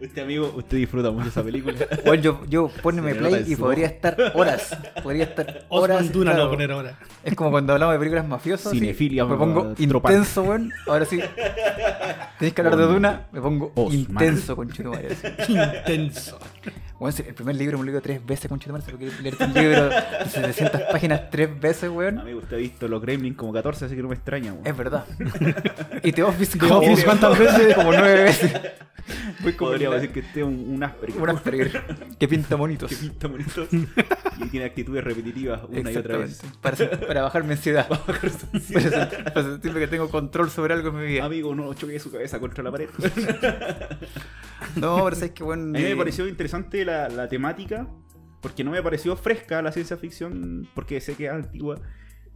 Usted, amigo, usted disfruta mucho esa película. Bueno, yo, yo poneme play y podría estar horas. Podría estar horas. Osman Duna claro. a poner ahora. Es como cuando hablamos de películas mafiosas. Cinefilia, Me pongo intenso, weón. Ahora sí. Tenéis que hablar de Con Duna. Me pongo Osman. intenso, conchetumare. así. Intenso. El primer libro me lo leo tres veces, conchetumare. Si quieres leerte un libro de 700 páginas tres veces, weón. Amigo, usted ha visto los Gremlins como 14, así que no me extraña, weón. Es verdad. Y The Office, como, ¿cuántas veces? Como nueve veces. Voy como Podríamos la- decir que este es un, un Asperger. un Asperger que pinta monitos. que pinta bonitos y tiene actitudes repetitivas una y otra vez. Para, para bajar mi ansiedad. para, sen- para sentir que tengo control sobre algo en mi vida. Amigo, no choque su cabeza contra la pared. No, pero sabes que bueno. A mí me pareció interesante la, la temática, porque no me pareció fresca la ciencia ficción, porque sé que es antigua,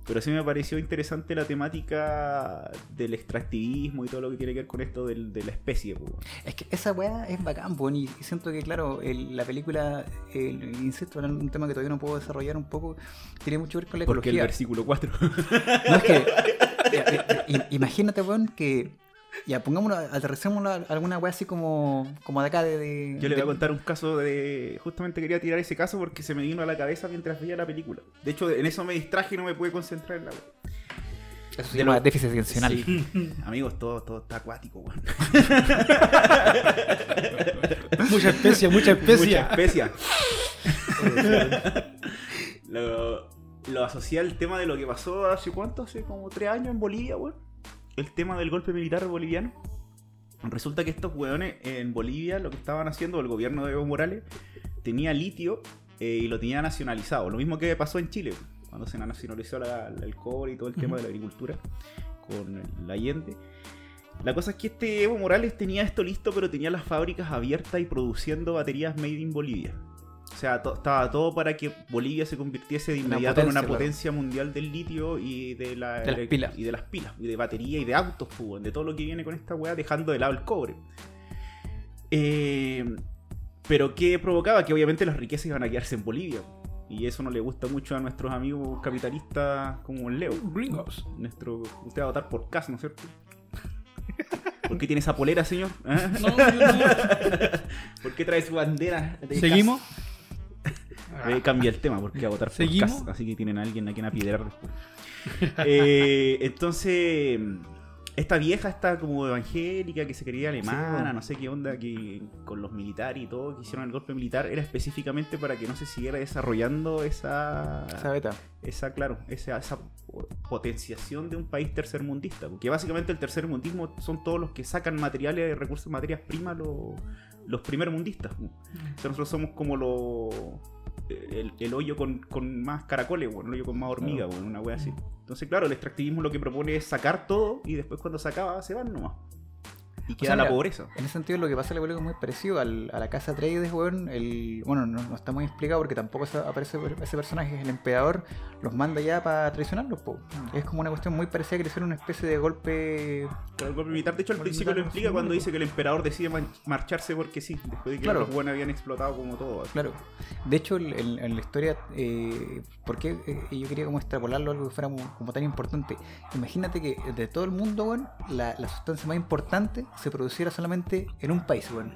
pero sí me pareció interesante la temática del extractivismo y todo lo que tiene que ver con esto del- de la especie. pues. Es que esa weá es bacán, weón, y siento que, claro, el- la película, el, insisto, era un tema que todavía no puedo desarrollar un poco, tiene mucho que ver con la Porque el ecología. versículo 4. No es que. ya, eh, eh, imagínate, weón, que. Ya, pongámonos, aterricémoslo a alguna weá así como, como de acá de. de- Yo le voy a contar un caso de. Justamente quería tirar ese caso porque se me vino a la cabeza mientras veía la película. De hecho, en eso me distraje y no me pude concentrar en la. Eso se llama déficit atencional. Sí. Amigos, todo, todo está acuático, weón. Mucha especia, mucha especia. Mucha especia. lo, lo asocié al tema de lo que pasó hace cuánto, hace como tres años en Bolivia, weón. El tema del golpe militar boliviano. Resulta que estos weones en Bolivia lo que estaban haciendo, el gobierno de Evo Morales, tenía litio eh, y lo tenía nacionalizado. Lo mismo que pasó en Chile, cuando se nacionalizó la- la- el cobre y todo el tema de la agricultura con el Allende. La cosa es que este Evo Morales tenía esto listo, pero tenía las fábricas abiertas y produciendo baterías made in Bolivia. O sea, to- estaba todo para que Bolivia se convirtiese de inmediato en una potencia, claro. potencia mundial del litio y de, la, De las elec- pilas. y de las pilas, y de batería y de autos, pues, de todo lo que viene con esta weá, dejando de lado el cobre. Eh, pero ¿qué provocaba? Que obviamente las riquezas iban a quedarse en Bolivia. Y eso no le gusta mucho a nuestros amigos capitalistas como el Leo. Gringos. Nuestro, usted va a votar por Cas, ¿no es cierto? ¿Por qué tiene esa polera, señor? No, yo no. ¿Por qué trae su bandera? de ¿Seguimos? Cas? Eh, cambia el tema, porque a votar. Cas, así que tienen a alguien a quien apiedrar después. Eh, entonces, esta vieja, esta como evangélica que se quería alemana, no sé qué onda, que con los militares y todo, que hicieron el golpe militar, era específicamente para que no se siguiera desarrollando esa, Esa beta. esa, claro, esa, esa potenciación de un país tercermundista. Porque básicamente el tercermundismo son todos los que sacan materiales, recursos, materias primas, los, los primermundistas. O sea, nosotros somos como los. El, el hoyo con, con más caracoles, bueno, el hoyo con más hormiga, bueno, una wea así. Entonces, claro, el extractivismo lo que propone es sacar todo y después cuando se acaba se van nomás. Y queda sea, la mira, pobreza. En ese sentido, lo que pasa en la película es muy parecido al- a la casa Trades, weón. El, bueno, no, no está muy explicado porque tampoco se- aparece ese personaje. El emperador los manda ya para traicionarlos, po. Es como una cuestión muy parecida que le hicieron una especie de golpe. Pero el golpe militar, de hecho, al principio lo explica sí, cuando dice que el emperador decide marcharse porque sí, después de que Claro. los buenos habían explotado como todo. así. Claro. De hecho, en la historia, eh, ¿por qué eh, yo quería como extrapolarlo a algo que fuera como, como tan importante? Imagínate que de todo el mundo, weón, la, la sustancia más importante se produciera solamente en un país, weón.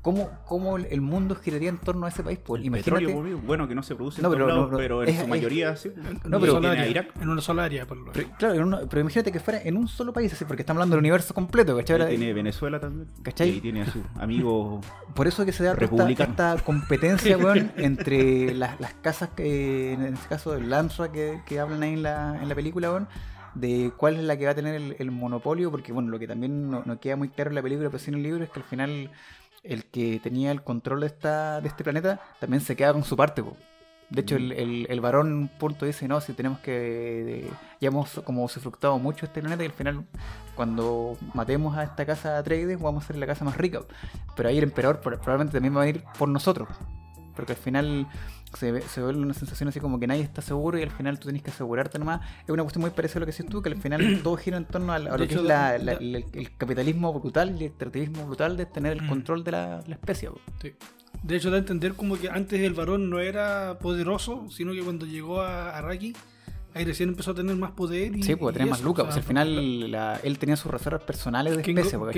¿Cómo, cómo el mundo giraría en torno a ese país? Pues El imagínate. petróleo, obvio, bueno, que no se produce en No, pero lados, no, pero en es- su es- mayoría sí. En No, pero tiene área. Irak. En una sola área, por lo Pero, claro, en una- pero imagínate que fuera en un solo país, así, porque estamos hablando del universo completo, ¿cachai? Ahora, tiene Venezuela también. ¿Cachai? Y tiene a su amigo. Por eso que se da esta, esta competencia, weón, entre las, las casas que, en este caso, el Lansra que, que hablan ahí en la, en la película, weón, de cuál es la que va a tener el, el monopolio, porque, bueno, lo que también no, no queda muy claro en la película, pero sí en el libro, es que al final el que tenía el control de, esta, de este planeta también se queda con su parte, po. De hecho, el, el, el varón punto dice, no, si tenemos que... de- ya hemos como usufructado mucho este planeta y al final cuando matemos a esta casa Atreides vamos a ser la casa más rica. Pero ahí el emperador pro- probablemente también va a venir por nosotros. Porque al final se, ve- se vuelve una sensación así como que nadie está seguro y al final tú tienes que asegurarte nomás. Es una cuestión muy parecida a lo que decís tú, que al final todo gira en torno a, a lo que hecho, es la- el, capitalismo brutal y el extractivismo brutal de tener el Mm. control de la, especie. Sí. De hecho, da a entender como que antes el varón no era poderoso, sino que cuando llegó a Araki, ahí recién empezó a tener más poder. Y, Sí, pues y tener más lucas. o pues, al final la- él tenía sus reservas personales de ¿quién, especie. go-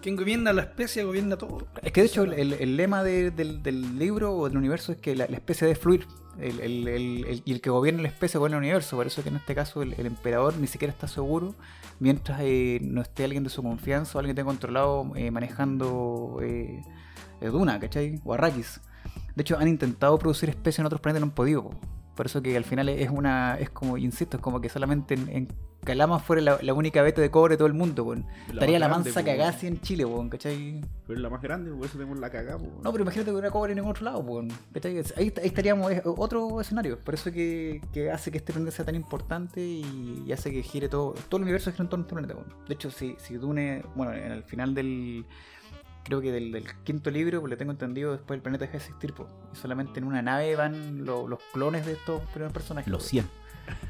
quién gobierna la especie gobierna todo. Es que de hecho el, lema de- del, del libro o del universo es que la, la especie debe fluir. El, el- y el que gobierna la especie gobierna el universo. Por eso que en este caso el, el emperador ni siquiera está seguro mientras eh, no esté alguien de su confianza o alguien que esté controlado eh, manejando eh, eh, Duna, ¿cachai? O Arrakis. De hecho han intentado producir especies en otros planetas y no han podido. Po. Por eso que al final es una, es como, insisto, es como que solamente en, en Calama fuera la, la única beta de cobre de todo el mundo, weón. Estaría la mansa po. cagada así en Chile, weón, ¿cachai? Pero es la más grande, por eso tenemos la cagada. po. No, pero imagínate que hubiera cobre en ningún otro lado. ¿cachai? Ahí, ahí estaríamos, es otro escenario. Por eso que, que hace que este planeta sea tan importante y, y hace que gire todo. Todo el universo gira en torno a este planeta, weón. De hecho, si, si Dune, bueno, en el final del. Creo que del, del quinto libro, pues le tengo entendido, después el planeta deja de existir, pues. Y solamente en una nave van lo- los clones de estos primeros personajes. Los pues. 100.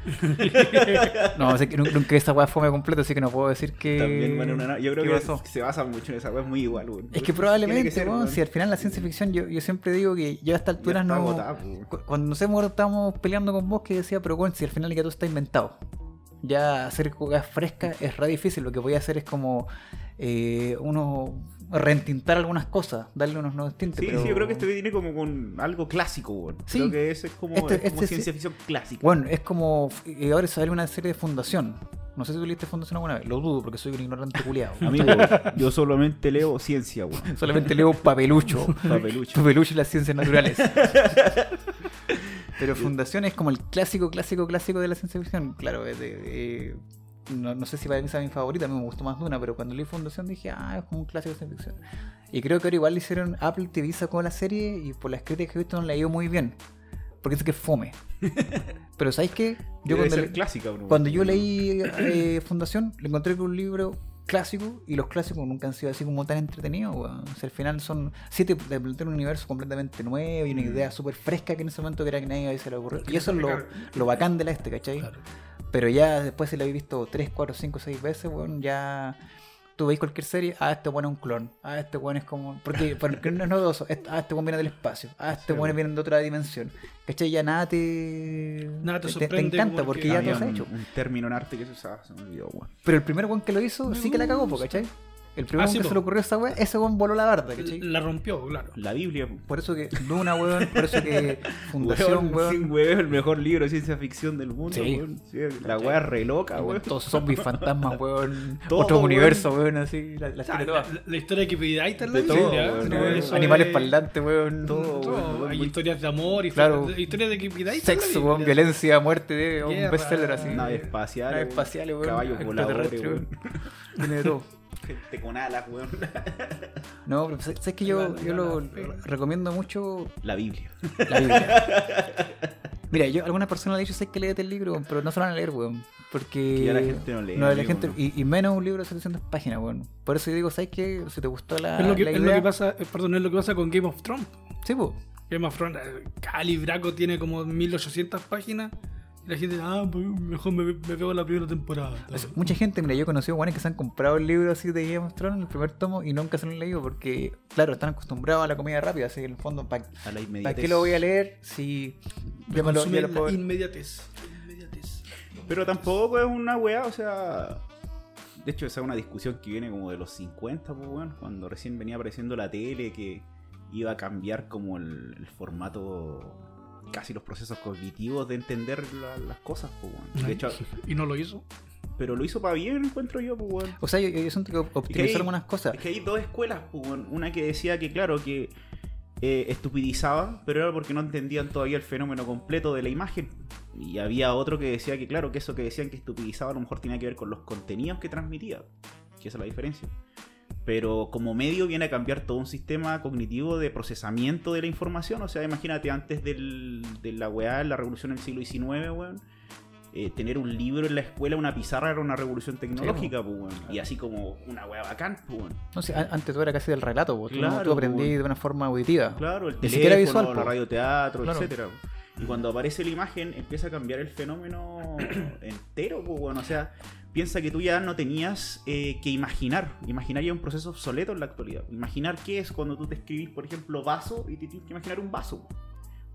No, sé que nunca, nunca esa weá fue completa, así que no puedo decir que. También van en una nave. Yo creo ¿qué que pasó? se basa mucho en esa wea, es muy igual, weón. Es que probablemente, que ser, si al final la ciencia ficción, yo, yo siempre digo que yo a esta Ya altura está no. po. Cu- Cuando no sé, me acuerdo, estábamos peleando con vos que decía, pero bueno, si al final ya todo está inventado. Ya hacer jugadas frescas es re difícil. Lo que voy a hacer es como eh, uno reentintar algunas cosas, darle unos nuevos tintes. Sí, pero- sí, yo creo que este viene como con algo clásico. Sí. Creo que ese es como, Este- es como este ciencia ficción clásica. Bueno, es como. Y ahora sale una serie de Fundación. No sé si tú leíste Fundación alguna vez. Lo dudo porque soy un ignorante culiado. Amigo, yo solamente leo ciencia, weón. Solamente leo papelucho. Papelucho. Papelucho y las ciencias naturales. Pero Fundación es como el clásico, clásico, clásico de la ciencia ficción. Claro, es de- de- no, no sé si para mí sea mi favorita, a mí me gustó más Duna, pero cuando leí Fundación dije, ah, es como un clásico de ciencia ficción. Y creo que ahora igual le hicieron Apple TV sacó la serie y por las críticas que he visto no le ha ido muy bien. Porque dice que es fome. Pero ¿sabéis qué? Yo Debe cuando, ser le- clásica, weón. cuando yo leí eh, Fundación, le encontré que un libro clásicos y los clásicos nunca han sido así como tan entretenidos. O sea, al final son. Sí, te, te plantean un universo completamente nuevo y una Mm. idea súper fresca que en ese momento que era que nadie se le ocurrió. Y eso es lo, lo bacán de la este, ¿cachai? Claro. Pero ya después si la habéis visto 3, 4, 5, 6 veces, weón, ya tú veis cualquier serie, ah, este weón es un clon, ah, este weón es como... Porque, porque no es novedoso, ah, este weón viene del espacio, ah, este Sí, weón viene de otra dimensión. ¿Cachai? Ya nada te... Nada te sorprende encanta porque porque ya Había todo se ha un, hecho. un término en arte que se usaba, se me olvidó, weón. Pero el primer weón que lo hizo Me sí que la cagó. ¿cachai? El primer Ah, weón sí, que po. se le ocurrió esa weá, ese weón voló la barda, ¿cachai? La rompió, claro. La Biblia, po. Por eso que Duna, weón, por eso que Fundación, Weón, weón... Sin huevo, el mejor libro de ciencia ficción del mundo, Sí. weón. Sí, la weá es re loca, weón, weón. Todos zombies, fantasmas, weón. Todo, Otro weón. universo, weón, así. La, la Ah, serie la, la- la historia que weón, ¿no? weón. Eso Animales es- parlantes, weón. Todo, todo. weón. Hay historias de amor, Claro. historias, historias de que pidáis. Sexo, weón, violencia, muerte, de un bestseller así. Naves espaciales, Naves weón. espaciales, weón. Caballos voladores, weón. Tiene de todo. Gente con alas, weón. No, pero sabes que yo, yo lo recomiendo mucho La Biblia. la Biblia. Mira, yo algunas personas le he dicho, sé que léete el libro, weón, pero no se lo van a leer, weón. Porque. Que ya la gente no lee, No, la gente. no. Y, y menos un libro de 700 páginas, weón. Por eso yo digo, ¿sabes qué? Si te gustó la, Es lo, que, la es idea. lo que pasa, eh, perdón, es lo que pasa con Game of Thrones. Sí, pues. Game of Thrones, eh, Cali Braco tiene como 1800 páginas. Y la gente, ah, pues mejor me, me veo la primera temporada. O sea, mucha gente, mira, yo he conocido guanes que se han comprado el libro así de Game of Thrones, el primer tomo, y nunca se lo han leído porque, claro, están acostumbrados a la comida rápida, así que en el fondo, ¿para A la ¿para inmediatez. qué lo voy a leer si Me ya me lo, lo puedo inmediatez. La inmediatez. Pero tampoco es una weá, o sea. De hecho, esa es una discusión que viene como de los 50, pues, weón. Cuando recién venía apareciendo la tele, que iba a cambiar como el, el formato, casi los procesos cognitivos de entender la- las cosas, pues, weón. De hecho, y no lo hizo. pero lo hizo para bien, encuentro yo, pues. O sea, yo, yo siento que optimizar hay- algunas cosas. Es que hay dos escuelas, pues, una que decía que, claro, que eh, estupidizaba, pero era porque no entendían todavía el fenómeno completo de la imagen. Y había otro que decía que, claro, que eso que decían que estupidizaba a lo mejor tenía que ver con los contenidos que transmitía. Que esa es la diferencia. Pero como medio viene a cambiar todo un sistema cognitivo de procesamiento de la información. O sea, imagínate antes del, de la weá, la revolución del siglo XIX, weón. eh, tener un libro en la escuela, una pizarra, era una revolución tecnológica, pues, weón. Y así como una weá bacán, pues, weón. No antes todo era casi del relato. Tú, no- Claro, tú aprendí po. de una forma auditiva. Claro, el teléfono, siquiera visual, la po. radioteatro, Claro. etcétera. Y cuando aparece la imagen, empieza a cambiar el fenómeno entero, pues, bueno, o sea, piensa que tú ya no tenías eh, que imaginar. Imaginar ya es un proceso obsoleto en la actualidad. Imaginar qué es cuando tú te escribís, por ejemplo, vaso y te tienes que imaginar un vaso.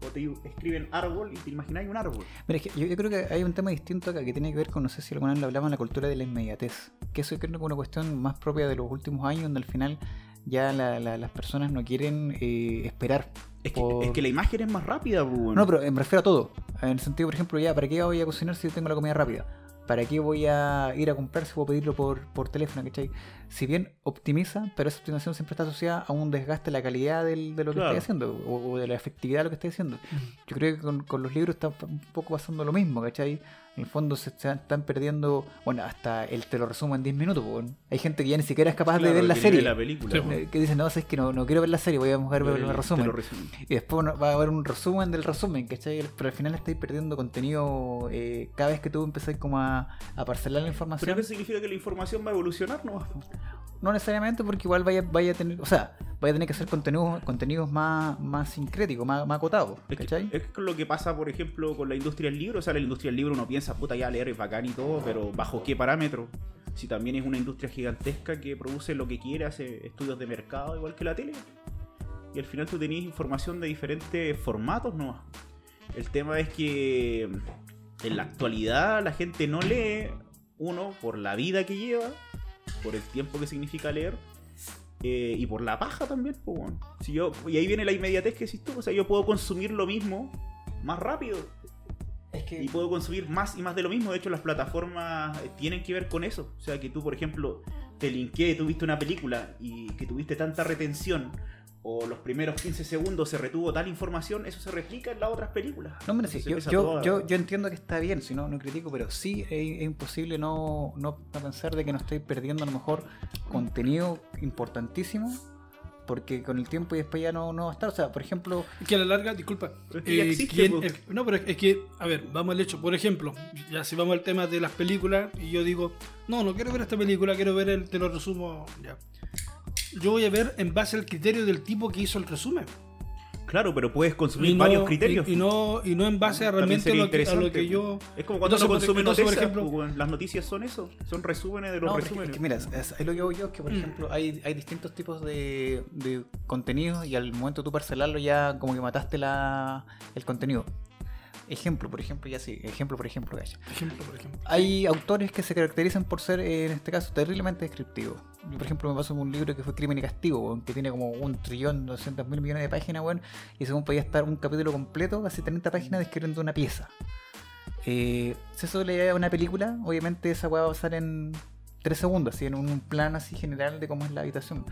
O te escriben árbol y te imagináis un árbol. Mira, es que yo, yo creo que hay un tema distinto acá que tiene que ver con, no sé si alguna vez lo hablamos, la cultura de la inmediatez. Que eso yo creo que es una cuestión más propia de los últimos años, donde al final ya la- la- las personas no quieren eh, esperar. Es que, por- es que la imagen es más rápida, pues, bueno. No, pero eh, me refiero a todo. En el sentido, por ejemplo, ya, ¿para qué voy a cocinar si tengo la comida rápida? ¿Para qué voy a ir a comprar si puedo pedirlo por, por teléfono? ¿cachai? Si bien optimiza, pero esa optimización siempre está asociada a un desgaste de la calidad del- de lo que Claro. estoy haciendo o, o de la efectividad de lo que estoy haciendo. Yo creo que con, con los libros está un poco pasando lo mismo, ¿cachai? En el fondo se, están perdiendo, bueno, hasta el te lo resumo en 10 minutos. Hay gente que ya ni siquiera es capaz Claro, de ver la que serie. la película, Sí. Eh, Que dicen, no, es que no, no quiero ver la serie, voy a buscar ver el, resumen. Y después va a haber un resumen del resumen, ¿cachai? Pero al final estáis perdiendo contenido eh, cada vez que tú empezás como a, a parcelar la Pero información. eso significa que la información va a evolucionar, ¿no? No necesariamente porque igual vaya, vaya a tener, o sea, vaya a tener que hacer contenidos, contenidos más, más sincréticos, más, más acotados, Es, que- ¿cachai? es lo que pasa, por ejemplo, con la industria del libro. O sea, la industria del libro uno piensa, puta, ya leer es bacán y todo, pero ¿bajo qué parámetro? Si también es una industria gigantesca que produce lo que quiere, hace estudios de mercado, igual que la tele. Y al final tú tenías información de diferentes formatos, ¿no? El tema es que en la actualidad la gente no lee, uno, por la vida que lleva, por el tiempo que significa leer, eh, y por la paja también, pues, si yo, y ahí viene la inmediatez que decís tú, o sea, yo puedo consumir lo mismo más rápido Es que y puedo consumir más y más de lo mismo. De hecho, las plataformas tienen que ver con eso. O sea, que tú, por ejemplo, te linké, tuviste una película y que tuviste tanta retención o los primeros 15 segundos se retuvo tal información, eso se replica en las otras películas. No, hombre, sí, yo, yo, entiendo que está bien, si no, no critico, pero sí es, es imposible no, no, no pensar de que no estoy perdiendo a lo mejor contenido importantísimo porque con el tiempo y después ya no, no va a estar. O sea, por ejemplo, Que a la larga, disculpa. Pero es que ya eh, existe, ¿quién- po. eh, no, pero es que, a ver, vamos al hecho. Por ejemplo, ya si vamos al tema de las películas, y yo digo, no, no quiero ver esta película, quiero ver el, te lo resumo, ya. Yo voy a ver en base al criterio del tipo que hizo el resumen. Claro, pero puedes consumir no, varios criterios. y, y no, y no en base a realmente lo, que, a lo que yo. Es como cuando Entonces, uno consume entonces, por noticias, ejemplo- las noticias son eso, son resúmenes de los No, resúmenes. es que mira, es, es lo que yo yo, es que por Mm. ejemplo hay, hay distintos tipos de, de contenido y al momento de tú parcelarlo ya como que mataste la, el contenido. Ejemplo, por ejemplo, ya sí, ejemplo, por ejemplo, Gacha. Ejemplo, por ejemplo. Hay autores que se caracterizan por ser, en este caso, terriblemente descriptivos. Yo, por ejemplo, me pasó con un libro que fue Crimen y Castigo, que tiene como un trillón, doscientos mil millones de páginas, weón, y según podía estar un capítulo completo, casi 30 páginas describiendo una pieza. Eh, si eso le da una película, obviamente esa weá va a pasar en 3 segundos, así en un plan así general de cómo es la habitación.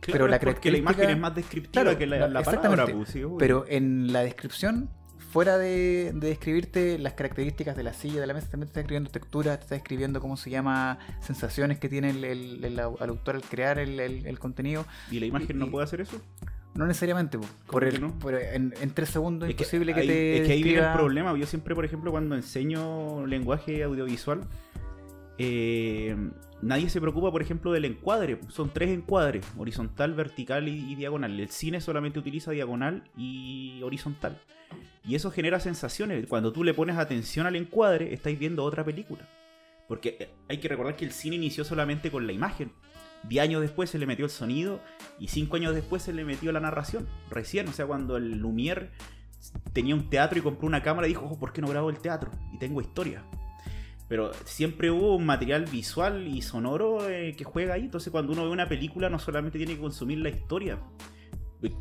Claro, pero la porque la imagen es más descriptiva Claro, que la, la palabra. pues, sí. Pero en la descripción, fuera de, de describirte las características de la silla, de la mesa, también te está escribiendo texturas, te está escribiendo cómo se llama, sensaciones que tiene el, el- el au- el autor al crear el, contenido. ¿Y la imagen no puede hacer eso? No necesariamente, po. por, el, no? por- en, en tres segundos es que imposible que, te. es que ahí viene el problema. Yo siempre, por ejemplo, cuando enseño lenguaje audiovisual, eh, nadie se preocupa, por ejemplo, del encuadre. Son tres encuadres, horizontal, vertical y, y diagonal. El cine solamente utiliza diagonal y horizontal. Y eso genera sensaciones. Cuando tú le pones atención al encuadre, estáis viendo otra película. Porque eh, hay que recordar que el cine inició solamente con la imagen. Diez años después se le metió el sonido y cinco años después se le metió la narración. Recién, o sea, cuando el Lumière tenía un teatro y compró una cámara dijo, "Oh, ¿por qué no grabo el teatro? Y tengo historia. Pero siempre hubo un material visual y sonoro eh, que juega ahí. Entonces cuando uno ve una película no solamente tiene que consumir la historia.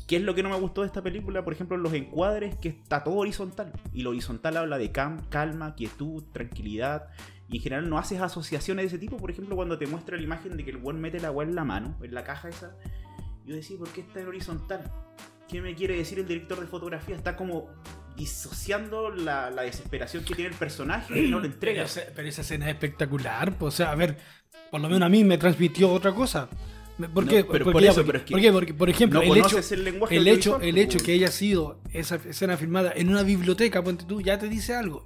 ¿Qué es lo que no me gustó de esta película? Por ejemplo, los encuadres, que está todo horizontal. Y lo horizontal habla de calma, quietud, tranquilidad. Y en general no haces asociaciones de ese tipo. Por ejemplo, cuando te muestra la imagen de que el buen mete la agua en la mano, en la caja esa. Yo decía, ¿por qué está en horizontal? ¿Qué me quiere decir el director de fotografía? Está como disociando la, la desesperación que tiene el personaje y no lo entrega. pero esa escena es espectacular. pues, o sea, a ver, por lo menos a mí me transmitió otra cosa. ¿Por No, qué? pero porque, por eso, porque- pero es que ¿por qué? Porque, por ejemplo, no el hecho, el lenguaje el hecho, el hecho que haya sido esa escena filmada en una biblioteca, ponte tú, ya te dice algo.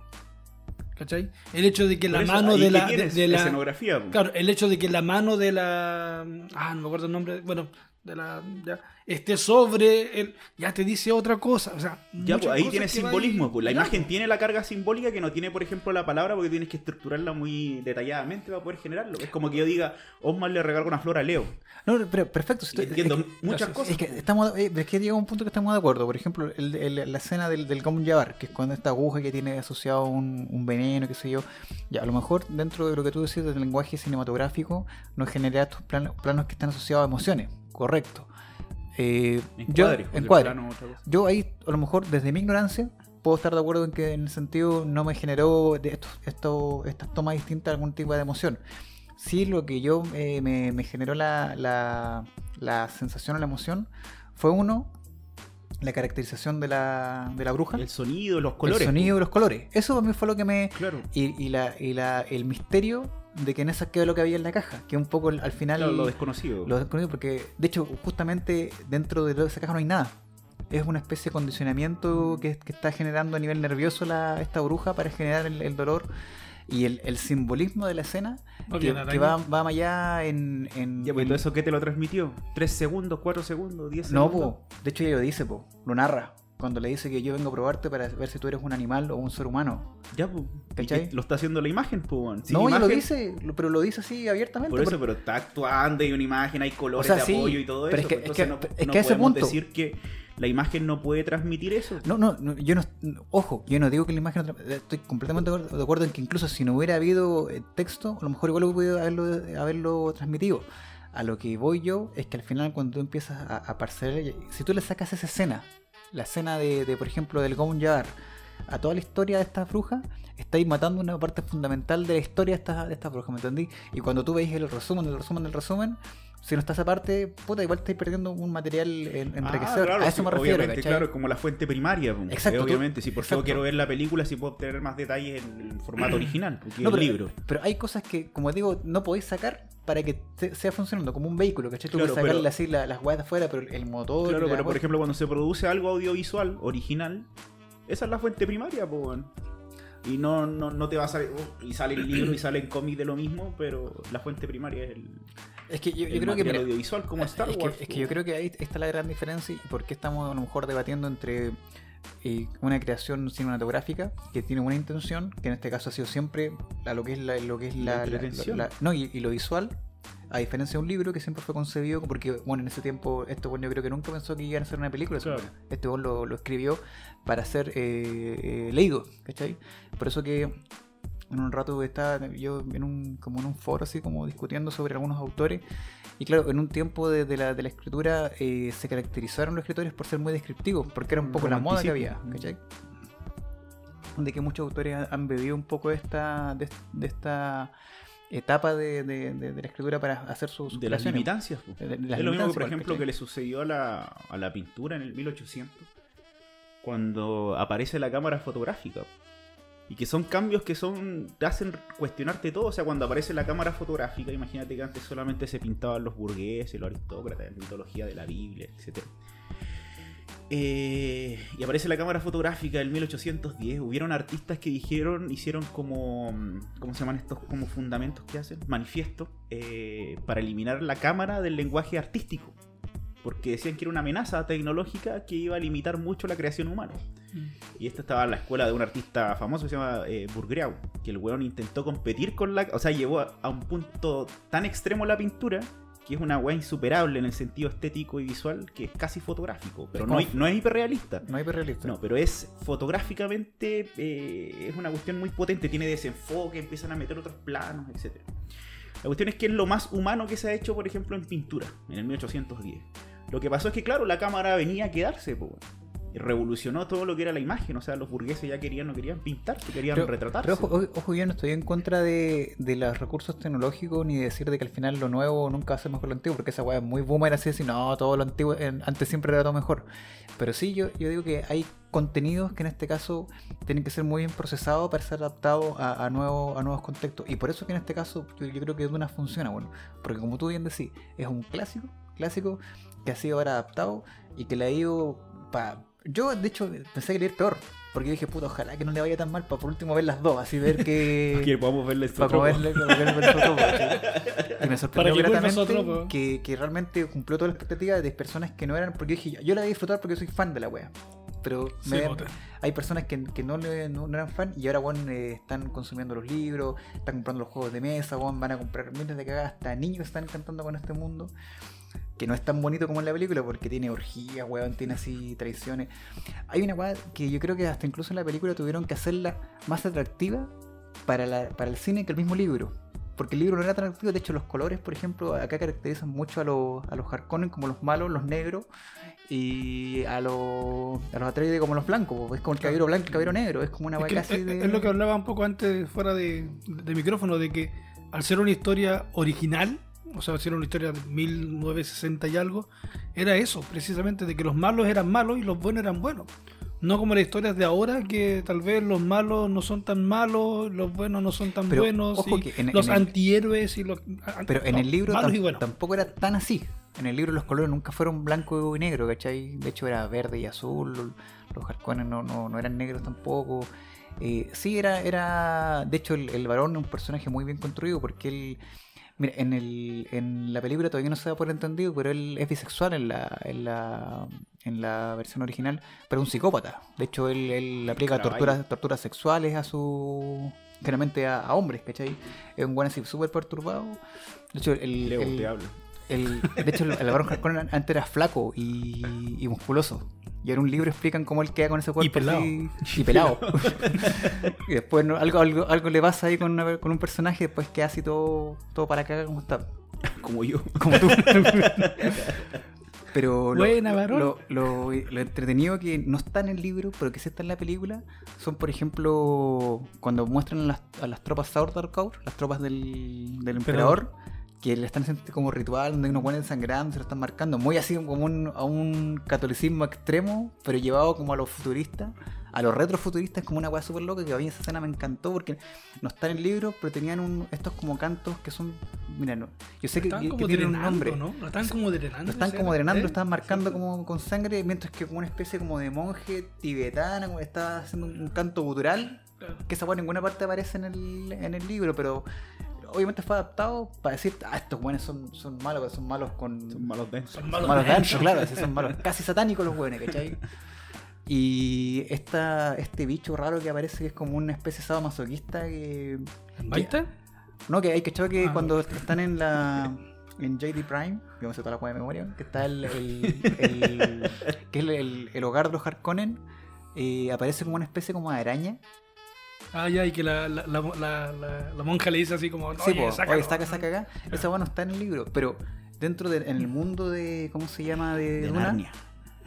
¿Cachai? El hecho de que la eso, mano de la, de, de la escenografía. claro, el hecho de que la mano de la ah, no me acuerdo el nombre, bueno, de la ya, esté sobre el ya te dice otra cosa, o sea, Ya, pues ahí tienes simbolismo. Pues la imagen tiene la carga simbólica que no tiene, por ejemplo, la palabra porque tienes que estructurarla muy detalladamente para poder generarlo. Es como que yo diga, Osmar le regaló una flor a Leo. No, pero perfecto. estoy- Entiendo es que- muchas gracias. cosas. Es que estamos, eh, es que llega un punto que estamos de acuerdo. Por ejemplo, el- el- la escena del, del Gom Jabbar, que es cuando esta aguja que tiene asociado un, un veneno, qué sé yo. Ya, a lo mejor dentro de lo que tú decís del lenguaje cinematográfico, nos genera estos plan- planos que están asociados a emociones. Correcto. Eh, yo, Encuadre, plano, cosa. Yo ahí, a lo mejor, desde mi ignorancia, puedo estar de acuerdo en que en el sentido no me generó de estos, esto- estas tomas distintas algún tipo de emoción. Sí, lo que yo eh, me, me generó la, la, la sensación o la emoción fue uno, la caracterización de la, de la bruja, El sonido, los colores. el sonido y los colores. Eso para mí fue lo que me... Claro. Y, y la, y la, el misterio de que en esa quedó lo que había en la caja, que un poco al final... Claro, lo desconocido. Lo desconocido, porque de hecho, justamente dentro de esa caja no hay nada. Es una especie de condicionamiento que, que está generando a nivel nervioso la, esta bruja para generar el, el dolor. Y el, el simbolismo de la escena No que, que va, va más allá en. en- Ya, pues en- todo eso, ¿qué te lo transmitió? ¿Tres segundos, cuatro segundos, diez No, segundos? po. de hecho ella lo dice, po. lo narra. Cuando le dice que yo vengo a probarte para ver si tú eres un animal o un ser humano. Ya, pues. ¿Y ¿Cachai? qué- Lo está haciendo la imagen, pues. no, ella lo imagen, dice, lo- pero lo dice así abiertamente. Por eso, porque- pero está actuando, hay una imagen, hay colores O sea, de sí, apoyo y todo pero eso. es que- pues, es que- entonces no, es no que a ese podemos punto- decir que la imagen no puede transmitir eso. No, no, no, yo no, ojo, yo no digo que la imagen, no estoy completamente de acuerdo- en que incluso si no hubiera habido eh, texto, a lo mejor igual hubiera haberlo, haberlo transmitido. A lo que voy yo es que al final cuando tú empiezas a, a parcelar, si tú le sacas esa escena, la escena de, de, por ejemplo, del Gone Jar, a toda la historia de estas brujas, estáis matando una parte fundamental de la historia de estas de estas brujas, ¿me entendí? Y cuando tú veis el resumen, el resumen del resumen, si no está esa parte, puta, igual estáis perdiendo un material en- enriquecedor. Ah, claro, a eso sí, me refiero, Obviamente, ¿cachai? claro, es como la fuente primaria. pues. Exacto, Eh, tú- obviamente, si por exacto. quiero ver la película, si puedo obtener más detalles en el formato original, porque No, es pero, un libro. pero hay cosas que, como digo, no podéis sacar para que te- sea funcionando como un vehículo, ¿cachai? Tú Claro, puedes sacarle pero- así la- las weas de afuera, pero el motor. Claro, pero por ejemplo, cuando se produce algo audiovisual original, esa es la fuente primaria, pues. Y no, no, no te va a salir. oh, y sale el libro y sale el cómic de lo mismo, pero la fuente primaria es el, Es que yo, yo el creo que. mira, audiovisual como Star es, que, es que pues. yo creo que ahí está la gran diferencia y por qué estamos a lo mejor debatiendo entre eh, una creación cinematográfica que tiene una intención, que en este caso ha sido siempre a lo que es la, lo que es La la, la- entretención. la- no y, y lo visual. A diferencia de un libro que siempre fue concebido, porque bueno, en ese tiempo, esto bueno, yo creo que nunca pensó que iban a hacer una película. Claro. Este bueno lo, lo escribió para ser eh, eh, leído, ¿cachai? Por eso que en un rato estaba yo en un, como en un foro así como discutiendo sobre algunos autores y claro, en un tiempo de, de la, de la escritura eh, se caracterizaron los escritores por ser muy descriptivos, porque era un poco la moda que había. ¿cachai? De que muchos autores han- bebido un poco de esta, de, de esta etapa de, de- de- de la escritura para hacer sus, sus de las limitancias. pues. De- las es lo mismo, por ejemplo, que le sucedió a la, a la pintura en el 1800, cuando aparece la cámara fotográfica. Y que son cambios que son te hacen cuestionarte todo. O sea, cuando aparece la cámara fotográfica, imagínate que antes solamente se pintaban los burgueses, los aristócratas, la mitología de la Biblia, etc. Eh, y aparece la cámara fotográfica del 1810. Hubieron artistas que dijeron, hicieron como, ¿cómo se llaman estos como fundamentos que hacen? Manifiestos eh, para eliminar la cámara del lenguaje artístico. Porque decían que era una amenaza tecnológica que iba a limitar mucho la creación humana. Y esta estaba en la escuela de un artista famoso que se llama eh, Burgreau, que el weón intentó competir con la... O sea, llevó a, a un punto tan extremo la pintura, que es una weá insuperable en el sentido estético y visual, que es casi fotográfico, pero Es no, no es hiperrealista. No hay hiperrealista. No, pero es fotográficamente eh, es una cuestión muy potente, tiene desenfoque, empiezan a meter otros planos, etc. La cuestión es que es lo más humano que se ha hecho, por ejemplo, en pintura, en el 1810. Lo que pasó es que, claro, la cámara venía a quedarse, y revolucionó todo lo que era la imagen, o sea, los burgueses ya querían, no querían pintar, querían Pero- retratarse. Pero ojo, ojo, yo no estoy en contra de, de los recursos tecnológicos ni de decir de que al final lo nuevo nunca va a ser mejor que lo antiguo, porque esa weá es muy boomer así no, todo lo antiguo, en- antes siempre era todo mejor. Pero sí, yo, yo digo que hay contenidos que en este caso tienen que ser muy bien procesados para ser adaptados a, a nuevos, a nuevos contextos. Y por eso que en este caso yo, yo creo que Duna funciona, bueno, porque como tú bien decís, es un clásico, clásico que ha sido ahora adaptado y que le ha ido para... Yo, de hecho, pensé que le iba a ir peor. Porque dije, puta, ojalá que no le vaya tan mal para por último ver las dos, así ver que... que podamos verle esto para ¿cachai? Y me sorprendió gratamente que, que realmente cumplió toda la expectativa de personas que no eran. Porque yo dije, yo la voy a disfrutar porque soy fan de la wea. Pero Se me- hay personas que, que no, le- no, no eran fan y ahora bueno, eh, están consumiendo los libros, están comprando los juegos de mesa, weón, van a comprar miles de cagadas, hasta niños están encantando con este mundo. Que no es tan bonito como en la película porque tiene orgías, weón, tiene así traiciones. Hay una weá que yo creo que hasta incluso en la película tuvieron que hacerla más atractiva para, la- para el cine que el mismo libro. Porque el libro no era tan atractivo, de hecho los colores, por ejemplo, acá caracterizan mucho a los, a los Harkonnen como los malos, los negros, y a los, a los Atreides como los blancos, es como el caballero blanco y el caballero negro, es como una casi es- de... es lo que hablaba un poco antes fuera de, de micrófono, de que al ser una historia original, o sea, al ser una historia de 1960 y algo, era eso, precisamente, de que los malos eran malos y los buenos eran buenos. No como las historias de ahora, que tal vez los malos no son tan malos, los buenos no son tan Pero, buenos, ojo y que en- los en el- antihéroes y los... Pero en el libro tam- tampoco era tan así. En el libro los colores nunca fueron blanco y negro, ¿cachai? De hecho era verde y azul, los- Harkonnen no, no, no eran negros tampoco. Eh, sí, era, era. De hecho, el, el varón es un personaje muy bien construido porque él. Mira, en, el, en la película todavía no se da por entendido, pero él es bisexual en la, en la, en la versión original, pero un psicópata. De hecho, él, él aplica torturas, torturas sexuales a su. generalmente a, a hombres, ¿cachai? Es un buen así súper perturbado. De hecho, el, Leo. El- de hecho, el, el Harkonnen antes era flaco y, y musculoso. Y en un libro explican cómo él queda con ese cuerpo pelado. así- y pelado. y después ¿no? algo, algo, algo le pasa ahí con, una- con un personaje, después queda así todo, todo para cagar como está. Como yo. Como tú. Pero lo, Buena, lo, lo- lo entretenido que no está en el libro, pero que sí está en la película, son, por ejemplo, cuando muestran a las, a las tropas las tropas del, del emperador, que le están haciendo este como ritual donde unos buenos sangrando, se lo están marcando, muy así como un, a un catolicismo extremo, pero llevado como a los futuristas, a los retrofuturistas, como una weá súper loca, que a mí esa escena me encantó porque no está en el libro, pero tenían un, estos como cantos que son, mira, no, yo sé que, que- que tienen un nombre. ¿no? Lo están como drenando. Lo están como drenando, ¿eh? lo están marcando Sí. como con sangre, mientras que como una especie como de monje tibetana, como está haciendo un canto gutural, Claro. que esa weá en ninguna parte aparece en el, en el libro, pero obviamente fue adaptado para decir, ah, estos buenos son, son malos, son malos con... Son malos de Son son malos malos de de ancho, claro, son malos, casi satánicos los buenos, ¿cachai? Y esta, este bicho raro que aparece que es como una especie de sadomasoquista que... ¿Baita? No, que hay que echar que Ah. cuando están en la en JD Prime, yo me sé toda la cueva de memoria, que está el, el, el- que es el, el- el hogar de los Harkonnen, eh, aparece como una especie como de araña. Ah, ya, y que la, la, la, la, la- la monja le dice así como, sí, oye, po, sácalo". oye, saca, saca acá. Esa bueno está en el libro, pero dentro de, en el mundo de, ¿cómo se llama? De, de Duna, Narnia.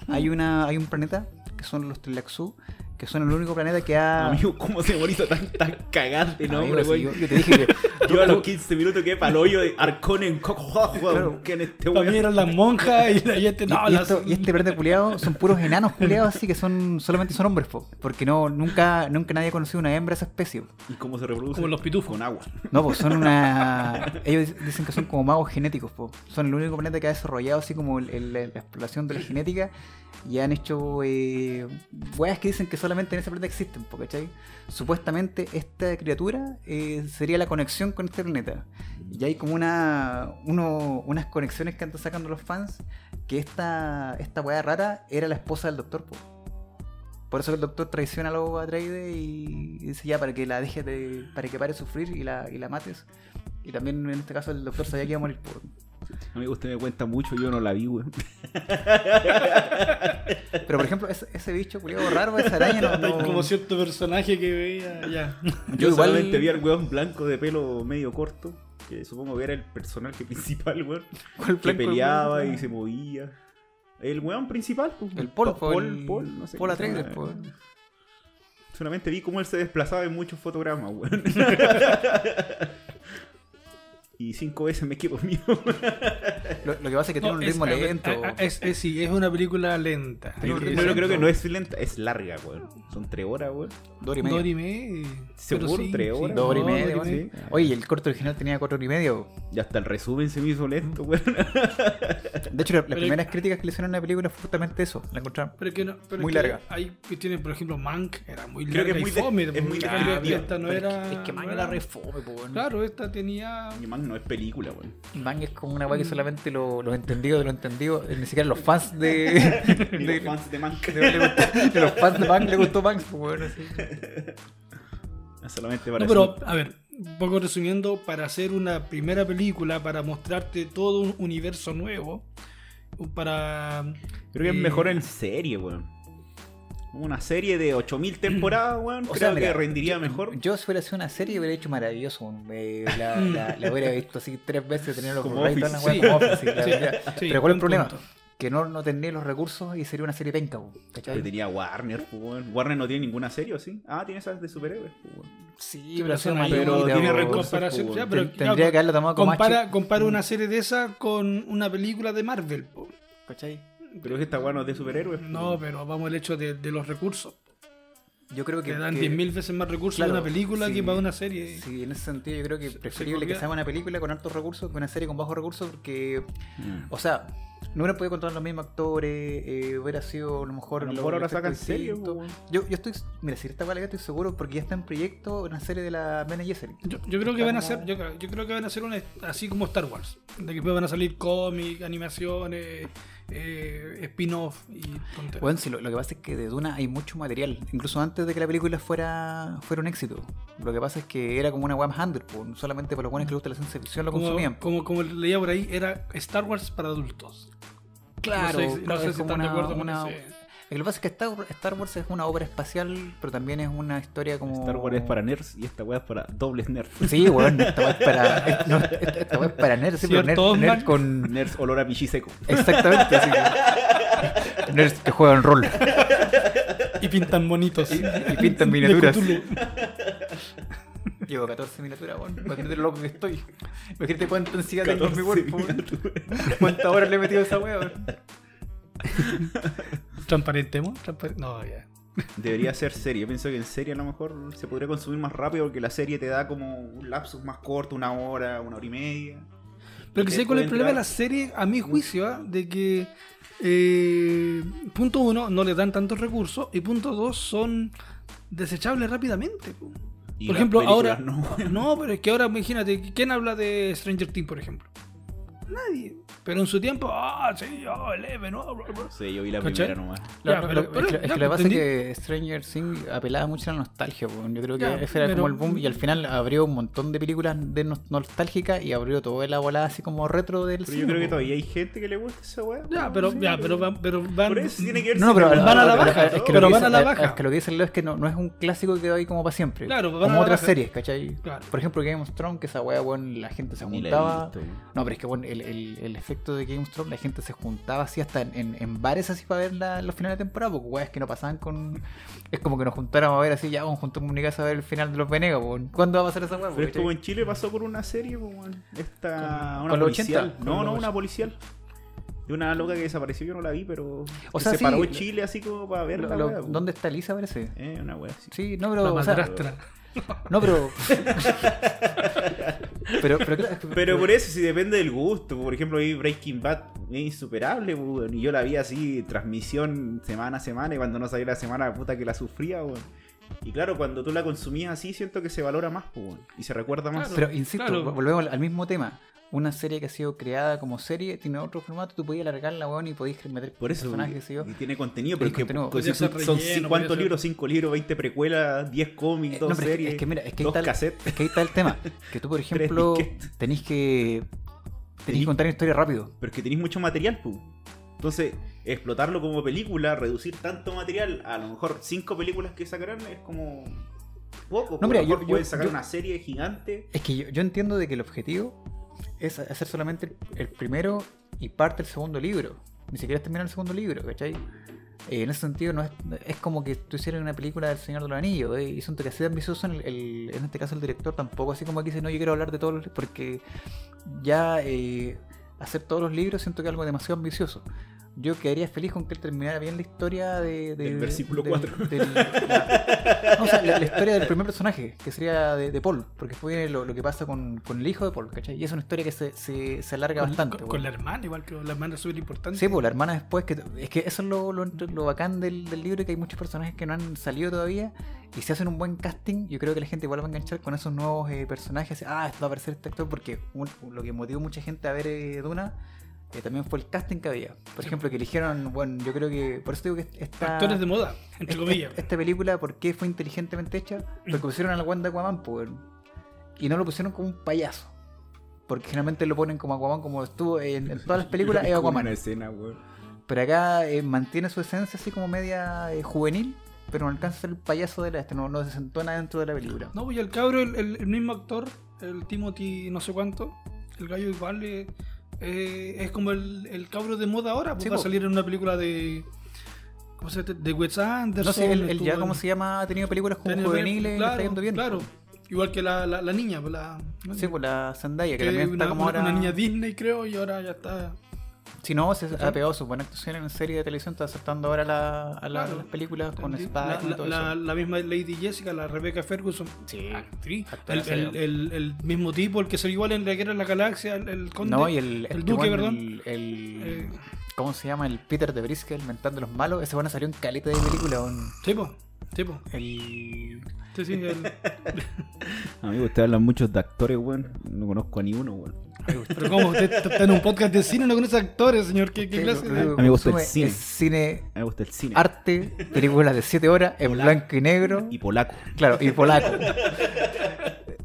hay una hay un planeta que son los Tleilaxu, que son el único planeta que ha... Amigo, ¿cómo se memoriza tan, tan cagante si güey? yo, yo te dije que... Yo a los 15 minutos que para el hoyo de Arconen, cojo, Claro. que en este weón. eran las monjas y, la, y este no, y las- esto- y este planeta culiado son puros enanos culiados así que son solamente son hombres, po, porque no nunca nunca nadie ha conocido una hembra de esa especie. ¿Y cómo se reproduce? Como los pitufos. Con agua. No, pues son una ellos dicen que son como magos genéticos, po. Son el único planeta que ha desarrollado así como el- el- la exploración de la genética y han hecho eh, weas que dicen que solamente en ese planeta existen, po, ¿cachai? Supuestamente esta criatura eh, sería la conexión con este planeta. Y hay como una uno- unas conexiones que andan sacando los fans que esta, esta weá rara era la esposa del doctor, po. Por eso el doctor traiciona a los Atreides y dice ya para que la dejes de. para que pare de sufrir y la, y la mates. Y también en este caso el doctor sabía que iba a morir por. Amigo, usted me cuenta mucho, yo no la vi, güey. Pero por ejemplo, ese, ese bicho culiado raro, esa araña no. Como cierto personaje que veía ya. Yo, igual- solamente vi al weón blanco de pelo medio corto, que supongo que era el personaje principal, weón. ¿Cuál Que peleaba weón? y se movía. El weón principal, pues. El Paul, Paul, el- Paul, no sé. Atreides, llama. pues. Solamente vi cómo él se desplazaba en muchos fotogramas, weón. Y cinco veces me quedo mío. Lo, lo que pasa es que tiene un es- ritmo ver, lento. Es, es- sí, es una película lenta. Creo que no es lenta, es larga, weón. Son tres horas, weón. Dos y media. Dos y media. ¿Seguro? Sí, ¿Tres sí, horas? Dos horas y media, dos y media. Oye, y el corto original tenía cuatro horas y medio. Y hasta el resumen se me hizo lento, weón. De hecho, la- las Pero- primeras críticas que le hicieron a la película fue justamente eso. La encontraron. Pero que no, pero Muy es que larga. Hay cuestiones, por ejemplo, Mank era muy Creo que larga es muy y de- fome. es muy descriptiva. esta no Pero es era. que- es que no Man era re fome. Claro, esta tenía. Y no es película, weón. Mang es como una weá que solamente lo- los entendidos de los entendidos, eh, ni siquiera los fans de. Ni de, los fans de Mank. de- le gustó- de los fans de Mang le gustó Mang, pues, weón, así. Solamente para No, pero, a ver, un poco resumiendo, para hacer una primera película, para mostrarte todo un universo nuevo, para. Creo que es eh, mejor en serie, weón. Una serie de 8000 temporadas, weón. O creo sea, mira, que rendiría mejor. Yo si hubiera sido una serie hubiera hecho maravilloso. Eh, la, la, la hubiera visto así tres veces, tener los Como Office. weá Sí. como Office, sí, la Sí, verdad. sí, Pero ¿cuál es el problema? punto. Que no, no tendría los recursos y sería una serie penca, weón, tenía Warner, pues, weón. Warner no tiene ninguna serie, ¿o sí? Ah, tiene esas de superhéroes, pues, weón. Sí, pero tiene en recursos, comparación- pues, ya, weón. pero, Ten- tendría que haberlo tomado como compara, una serie de esa con una película de Marvel. po. ¿cachai? Pero es que esta weón no es de superhéroes. pues, No, pero vamos al hecho de, de los recursos. Yo creo que. Que dan que- 10.000 veces más recursos claro, para una película sí, que para una serie. Sí, en ese sentido yo creo que es preferible que copia. se haga una película con altos recursos que una serie con bajos recursos porque, Mm. o sea, no hubieran podido contar los mismos actores, eh, hubiera sido a lo mejor... A lo mejor ahora sacan serie. Yo, yo estoy, mira, si esta vale estoy seguro porque ya está en proyecto una serie de la Bene Gesserit. Yo, yo creo que van a hacer, yo, creo- yo creo que van a hacer una así como Star Wars, de que después van a salir cómics, animaciones, eh, spin-off y tonterías. Bueno, sí, lo, lo que pasa es que de Duna hay mucho material, incluso antes de que la película fuera, fuera un éxito. Lo que pasa es que era como una web handler, pues, solamente por los buenos que les gusta la ciencia ficción lo como, consumían. como, como leía por ahí, era Star Wars para adultos. Claro, no sé, si- no claro, sé es si como están de acuerdo con una- ese. Lo que pasa es que Star, Wars es una obra espacial, pero también es una historia como. Star Wars es para nerds y esta weá es para dobles nerds. Sí, bueno, esta weá es para. no, esta weá es para nerds, sí, pero nerd, con. Nerds olor a pichi seco. Exactamente, así que. Nerds que juegan rol Y pintan bonitos. y, y pintan De miniaturas. Llevo 14 miniaturas, weón. Imagínate lo loco que estoy. Imagínate cuánta ansiedad tengo en mi 14 cuerpo. ¿Cuántas horas le he metido a esa weá, weón? ¿Transparentemos? Transpare- No, ya. Debería ser serie. Yo pienso que en serie a lo mejor se podría consumir más rápido porque la serie te da como un lapsus más corto, una hora, una hora y media. Pero que sé cuál es el problema de la serie, a mi juicio, ¿ah? de que eh, punto uno, no le dan tantos recursos y punto dos, son desechables rápidamente. Y Por ejemplo, ahora... no. No, pero es que ahora imagínate, ¿quién habla de Stranger Things, por ejemplo? Nadie. Pero en su tiempo, ah, sí, oh, Eleven, oh, bla, bla. Sí, yo vi la ¿Cachai? primera nomás. Lo- Ya, pero- pero- es que, es ya, que lo que pasa es que Stranger Things apelaba mucho a la nostalgia. Yo creo que Ya, ese era pero- como el boom. Y al final abrió un montón de películas de nos- nostálgicas y abrió toda la volada así como retro del Pero cine. yo creo que todavía hay gente que le gusta esa weá. Ya, pero, Sí, ya, pero, van- pero van... Por eso tiene que ver No, no, pero Van a la baja, es que pero lo que van a dice- la baja. Es que lo que dice Leo es que no, no es un clásico que hay como para siempre. Claro, van a como la otras baja. series, ¿cachai? Claro. Por ejemplo, Game of Thrones, que esa weá, weón, la gente se juntaba. No, pero es que bueno, el, el, el efecto de Game of Thrones, la gente se juntaba así hasta en, en, bares así para ver la- los finales de temporada, porque weas que no pasaban con. Es como que nos juntáramos a ver así, ya vamos juntos en mi casa a ver el final de los Venegas, weón. ¿Cuándo va a pasar esa wea? Pero es como en Chile pasó por una serie. Esta. ¿Con- Una con los policial. 80? No, no, una policial. De una loca que desapareció, yo no la vi, pero. O sea, se sí, paró en Chile así como para ver Lo- la lo-. ¿Dónde está Elisa, parece? Eh, una weá así. Sí, no, La pero. o sea, madrastra. No, pero. pero, pero, por eso, si depende del gusto. Por ejemplo, vi Breaking Bad, es insuperable, weón. Y yo la vi así, transmisión semana a semana. Y cuando no salía la semana, puta que la sufría, weón. Y claro, cuando tú la consumías así, siento que se valora más, po, weón. Y se recuerda más. Claro. Pero insisto, claro. volvemos al mismo tema. Una serie que ha sido creada como serie tiene otro formato, tú podías alargarla, weón, y podías meter Por eso, personajes, y tiene contenido, porque contenido. pues, son, relleno, cinco- ¿cuántos libros? 5 libros, 20 precuelas, 10 cómics, Eh, 2 no, pero es que- series, es que mira, es que ahí dos está el- cassettes. Es que ahí está el tema. Que tú, por ejemplo, tenéis que. Tenéis que contar una historia rápido. Pero es que tenéis mucho material, pu. Entonces, explotarlo como película, reducir tanto material, a lo mejor cinco películas que sacarán es como poco. No, mira, a lo mejor yo- yo- sacar yo- una serie gigante. Es que yo, yo entiendo de que el objetivo es hacer solamente el, el primero y parte del segundo libro. Ni siquiera es terminar el segundo libro, ¿cachai? Eh, en ese sentido, no es, es como que tú hicieras una película del Señor de los Anillos. ¿eh? Y son que así de ambicioso, en, el- en este caso el director tampoco, así como que dice, no, yo quiero hablar de todos los porque ya eh, hacer todos los libros siento que es algo demasiado ambicioso. Yo quedaría feliz con que él terminara bien la historia de, de- Del versículo del- 4. del- la- no, o sea, la, la historia del primer personaje, que sería de, de Paul, porque fue lo, lo que pasa con, con el hijo de Paul, ¿cachai? Y es una historia que se, se, se alarga Con, bastante. con- con la hermana, igual que la hermana es súper importante. Sí, pues la hermana después, que es que eso es lo, lo, lo bacán del, del libro, que hay muchos personajes que no han salido todavía, y si hacen un buen casting, yo creo que la gente igual va a enganchar con esos nuevos eh, personajes, ah, esto va a aparecer este actor, porque un- lo que motivó mucha gente a ver eh, Duna eh, también fue el casting que había. Por ejemplo, que eligieron, bueno, yo creo que, por eso digo que esta... Actores de moda, entre Esta- comillas. Esta película, ¿por qué fue inteligentemente hecha? Porque pusieron a la Wanda Aquaman, pues, y no lo pusieron como un payaso. Porque generalmente lo ponen como Aquaman, como estuvo en, en todas las películas, es Aquaman. Una escena, weón. Pero acá eh, mantiene su esencia así como media eh, juvenil, pero no alcanza el payaso de la este, no, no se sentó nada dentro de la película. No, pues y el cabro, el, el- el mismo actor, el Timothy no sé cuánto, el gallo igual eh, eh, es como el, el cabro de moda ahora, pues Sí, va a salir en una película de... ¿Cómo se llama? De Wes Anderson. No sé, él, ya, ¿cómo se llama? Ha tenido películas como juveniles claro, está yendo bien. Claro, igual que la, la, la niña, pues la... Sí, pues la Zendaya, que, que también una, está como ahora... una niña Disney creo y ahora ya está... Si no, se ha pegado su buena actuación en serie de televisión, está aceptando ahora la- a la- Claro. las películas con. Spike la, y todo eso. la misma Lady Jessica, la Rebecca Ferguson. Sí. actriz. El, el, el, el mismo tipo, el que se igual en la guerra de la galaxia, el, el conde. No, y el, el duque, perdón. El, el- Eh. ¿Cómo se llama? El Peter de Briskel, mentando los malos. Ese bueno salió en caleta de película. weón. Tipo, tipo. El. Sí, sí, el- Amigo, ustedes hablan mucho de actores, weón. No conozco a ni uno, weón. Pero como usted está en un podcast de cine, no conoce actores, señor. ¿Qué, qué clase de- A mí me gusta el cine. es cine, A mí me gusta el cine. arte, películas de 7 horas en blanco y negro. Y polaco. Claro, y polaco.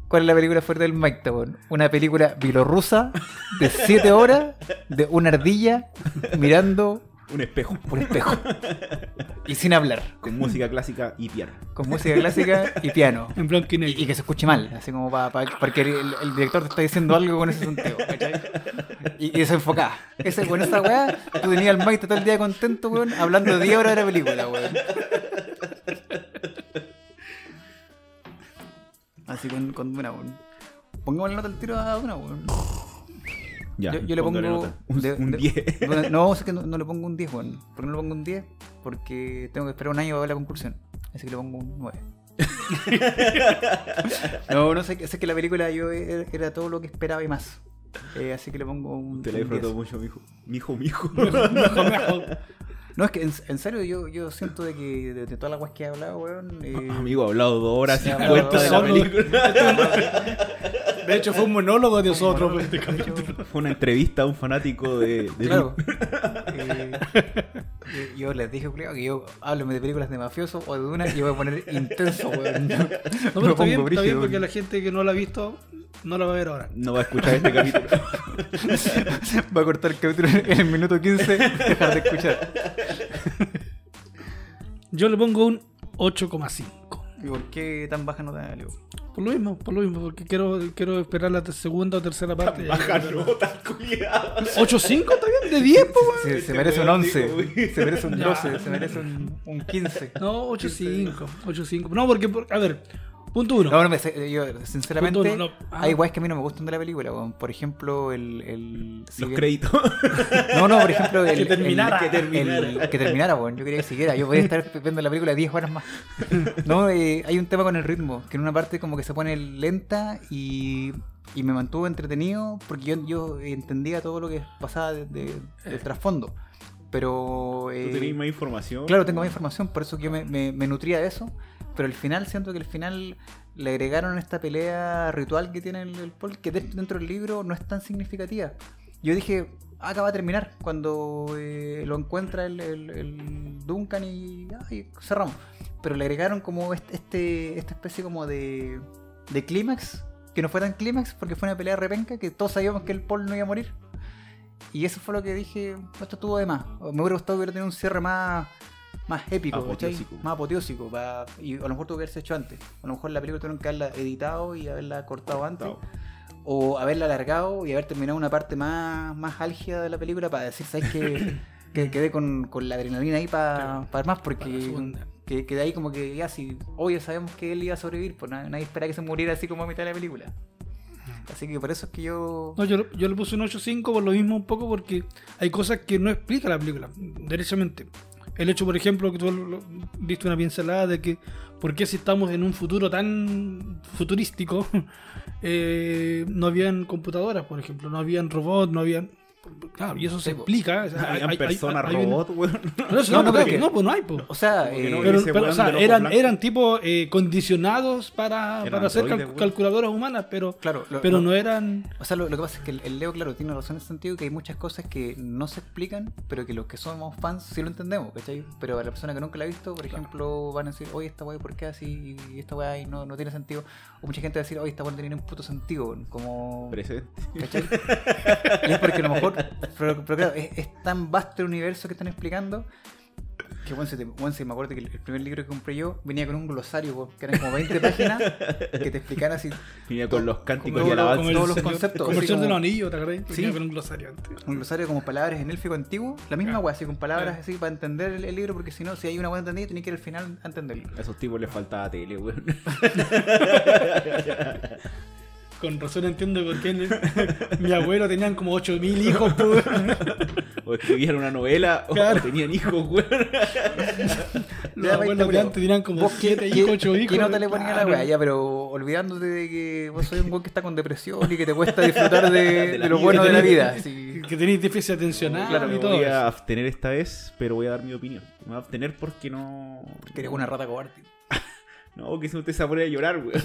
¿Cuál es la película fuerte del Mike Tabón? Una película bielorrusa de 7 horas de una ardilla mirando Un espejo. Un espejo. y sin hablar. Con música clásica y piano. Con música clásica y piano. En blanco y Y, negro. y que se escuche mal, así como para, porque el, el director te está diciendo algo con ese sentido, ¿cachai? Y, y desenfocada. Ese, con esa weá, tú tenías al Maite todo el día contento, weón, hablando 10 horas de la película, weón. Así con, con Duna, weón. Pongamos la nota al tiro a Duna, weón. Ya, yo, yo le pongo. nota. Un, de- un de- 10. Duna- no, es que no, no le pongo un 10, weón. ¿Por qué no le pongo un 10? Porque tengo que esperar un año para ver la conclusión. Así que le pongo un 9. no, no sé, sé que la película yo era, todo lo que esperaba y más. Eh, así que le pongo un. Te la disfrutó 10. mucho, mijo. Mijo, mijo. Mejor, mejor. No, es que en, en serio yo, yo siento de que de, de todas las weas que he hablado, weón. eh, Amigo, ha hablado dos horas y cuenta de la película. De hecho, fue un monólogo de nosotros. Este capítulo. Fue una entrevista a un fanático de, de Claro. Eh, yo, yo les dije, culiao, que yo háblame de películas de mafiosos o de Duna y voy a poner intenso, weón. No, Me pero está bien, está bien porque la gente que no la ha visto no la va a ver ahora. No va a escuchar este capítulo. Va a cortar el capítulo en el minuto 15, dejar de escuchar. Yo le pongo un 8,5. ¿Y por qué tan baja nota, Leo? Por lo mismo, por lo mismo, porque quiero, quiero esperar la segunda o tercera parte. Baja nota, culiado. 8,5 está bien, de 10, po, weón. Se, se merece un weón 11, dijo, güey. se merece un Ya. 12, se merece un, un 15. No, 8,5, 8,5. No, porque, por- a ver, punto uno. No, no, me sé- yo sinceramente Punto uno, no. Ah. hay weas que a mí no me gustan de la película. Por ejemplo, el... el si Los bien- créditos. No, no, por ejemplo, el, Que terminara. el- Que terminara. el- que terminara, weón. Yo quería que siguiera. Yo podía estar viendo la película 10 horas más. No, eh, hay un tema con el ritmo, que en una parte como que se pone lenta y, y me mantuvo entretenido porque yo, yo entendía todo lo que pasaba de- de- del trasfondo. Pero... eh, Tú tenés más información. Claro, tengo más información, por eso que yo me, me- me nutría de eso. Pero al final siento que al final le agregaron esta pelea ritual que tiene el, el Paul, que de- dentro del libro no es tan significativa. Yo dije, ah, acaba de terminar, cuando eh, lo encuentra el, el- el Duncan y, ah, y cerramos. Pero le agregaron como este, este- esta especie como de, de clímax, que no fue tan clímax porque fue una pelea repenca, que todos sabíamos que el Paul no iba a morir. Y eso fue lo que dije, esto estuvo de más. Me hubiera gustado hubiera tenido un cierre más, más épico, más apoteósico. pa- y a lo mejor tuvo que haberse hecho antes. A lo mejor la película tuvieron que haberla editado y haberla cortado antes. O haberla alargado y haber terminado una parte más, más álgida de la película para decir, ¿sabes qué? que quedé con, con la adrenalina ahí para Claro. ver más, porque que, que de ahí como que ya si obvio sabemos que él iba a sobrevivir, pues nadie, nadie espera que se muriera así como a mitad de la película. Así que por eso es que yo... No, yo, yo le puse un 8.5 por lo mismo un poco porque hay cosas que no explica la película, derechamente. El hecho, por ejemplo, que tú viste una pincelada de que por qué si estamos en un futuro tan futurístico, eh, no habían computadoras, por ejemplo, no habían robots, no habían... Claro, y eso se explica. hay- personas robot, weón. No, no, no, pues, no, pues no hay, pues. O sea, eh, eran, eran tipos eh, condicionados para, Eran para ser cal- androides, weón. calculadoras humanas, pero, Claro, lo- pero lo- no eran... O sea, lo, lo que pasa es que el, el Leo, claro, tiene razón en ese sentido que hay muchas cosas que no se explican, pero que los que somos fans sí lo entendemos, ¿cachai? Pero a la persona que nunca la ha visto, por ejemplo, van a decir, oye, esta weá, ¿por qué así? Y esta weá ahí no, no tiene sentido. O mucha gente va a decir, oye, esta weá no tiene un puto sentido, como... Presente. ¿Cachai? y es porque a lo mejor, pero, pero claro, es, es tan vasto el universo que están explicando que, bueno, si, te- bueno, si me acuerdo que el, el primer libro que compré yo venía con un glosario, que eran como 20 páginas que te explican así Venía con los cánticos Como y alabanzas. todos los conceptos, Como el Señor de los Anillos, ¿te acuerdas? Sí. Venía con un glosario antes. un glosario como palabras en élfico antiguo, la misma weá, así con palabras así para entender el, el libro, porque si no, si hay una buena entendida, tenés que ir al final a entenderlo. A esos tipos les faltaba tele, weón. Con razón entiendo por qué mi abuelo tenían como 8000 hijos, pues. O escribían una novela o Claro. tenían hijos, weón. Los abuelos de antes tenían como ¿Vos 7 qué- hijos, 8 qué- hijos. ¿Qué nota le ponías a la Claro. weá? Ya, pero olvidándote de que vos sois un weón que está con depresión y que te cuesta disfrutar de, De de lo vida. bueno Que de la tenés- vida. así. Que tenéis déficit atencional Claro, y Me todo voy a abstener esta vez, pero voy a dar mi opinión. Me voy a abstener porque no. Que eres una rata cobarde. No, que si usted se a llorar, weón.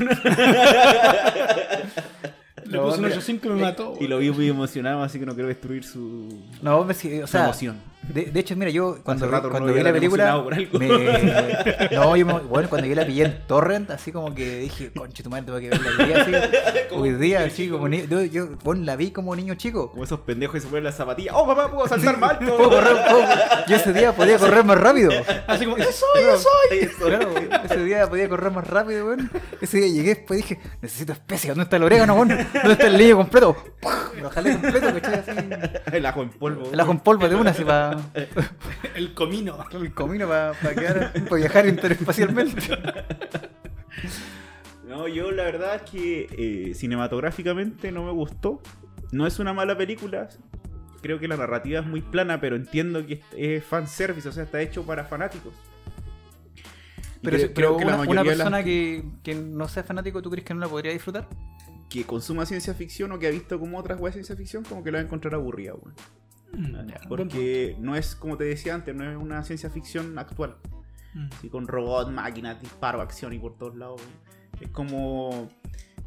Le No, puse un mira, 8.5 y me mató. Y lo vi muy emocionado, así que no quiero destruir su, No, me sí, o su sea, emoción. De, de hecho, mira, yo cuando, no cuando vi la película. Me... No, yo me... bueno, cuando yo la pillé en Torrent, así como que dije, conche tu madre, tengo que verla hoy día, así. Como hoy día, así, como ni... yo, yo bueno, la vi como niño chico. Como esos pendejos que se ponen las zapatillas. ¡Oh, papá, puedo saltar alto! Puedo correr, puedo- Yo ese día podía correr más rápido. Así como, ¡eso soy, yo soy! Eso. Claro, ese día podía correr más rápido, weón. Ese día llegué, después dije, necesito especia, ¿dónde está el orégano, weón? ¿Dónde está el niño completo? Me lo jalé completo, ¿cachai? Así. El ajo en polvo. El ajo en polvo de una, así para El comino. el comino, para quedar, para viajar interespacialmente. No, yo la verdad es que eh, cinematográficamente no me gustó. No es una mala película. Creo que la narrativa es muy plana, pero entiendo que es fanservice, o sea, está hecho para fanáticos. Y Pero, creo- pero creo que la una, una persona que, que no sea fanático, ¿tú crees que no la podría disfrutar? que consuma ciencia ficción o que ha visto como otras weas de ciencia ficción, como que la va a encontrar aburrida, weón. Mm, Porque no es, como te decía antes, no es una ciencia ficción actual. Mm. Así con robot, máquinas, disparo, acción y por todos lados. Es como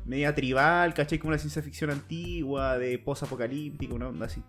media tribal, ¿cachai? Como la ciencia ficción antigua, de post-apocalíptico, una onda así.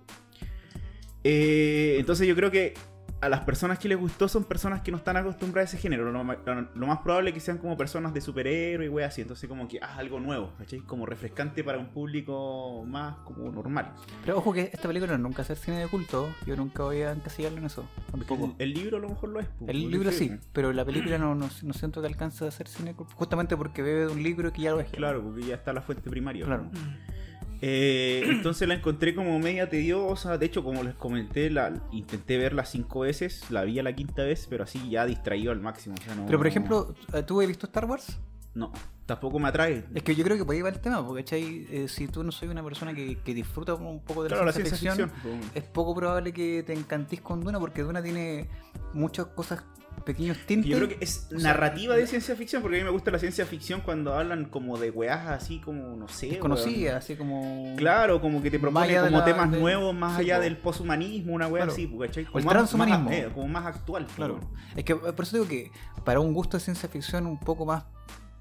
Eh, entonces yo creo que a las personas que les gustó son personas que no están acostumbradas a ese género. Lo, ma- lo- lo más probable es que sean como personas de superhéroe y wey así. Entonces como que ah, algo nuevo, ¿cachai? Como refrescante para un público más como normal. Pero ojo que esta película nunca es cine de culto. Yo nunca voy a encasillarlo en eso. Tampoco. El, el libro a lo mejor lo es. pues, El libro sí, pero la película no, no, no siento que alcance a ser cine de culto. Justamente porque bebe de un libro que ya lo es. Claro, porque ya está la fuente primaria. Claro. ¿no? Eh, entonces la encontré como media tediosa. De hecho, como les comenté, la intenté verla cinco veces. La vi a la quinta vez, pero así ya distraído al máximo. o sea, no- Pero por ejemplo, ¿tú has visto Star Wars? No, tampoco me atrae. Es que yo creo que ahí va el tema, porque. Eh, si tú no soy una persona que, que disfruta un poco de la, Claro, la ciencia, ciencia ficción, ficción. es poco probable que te encantís con Duna, porque Duna tiene muchas cosas, pequeños tintes. Yo creo que es O sea, narrativa de ciencia ficción, porque a mí me gusta la ciencia ficción cuando hablan como de weas así como, no sé. desconocida, weón. así como... Claro, como que te Más propone allá de como la- temas de- nuevos, más sí, allá del poshumanismo, una wea Claro. así, ¿cachai? O Como el más- transhumanismo. más- eh, como más actual. Claro. Es que eh, por eso digo que para un gusto de ciencia ficción un poco más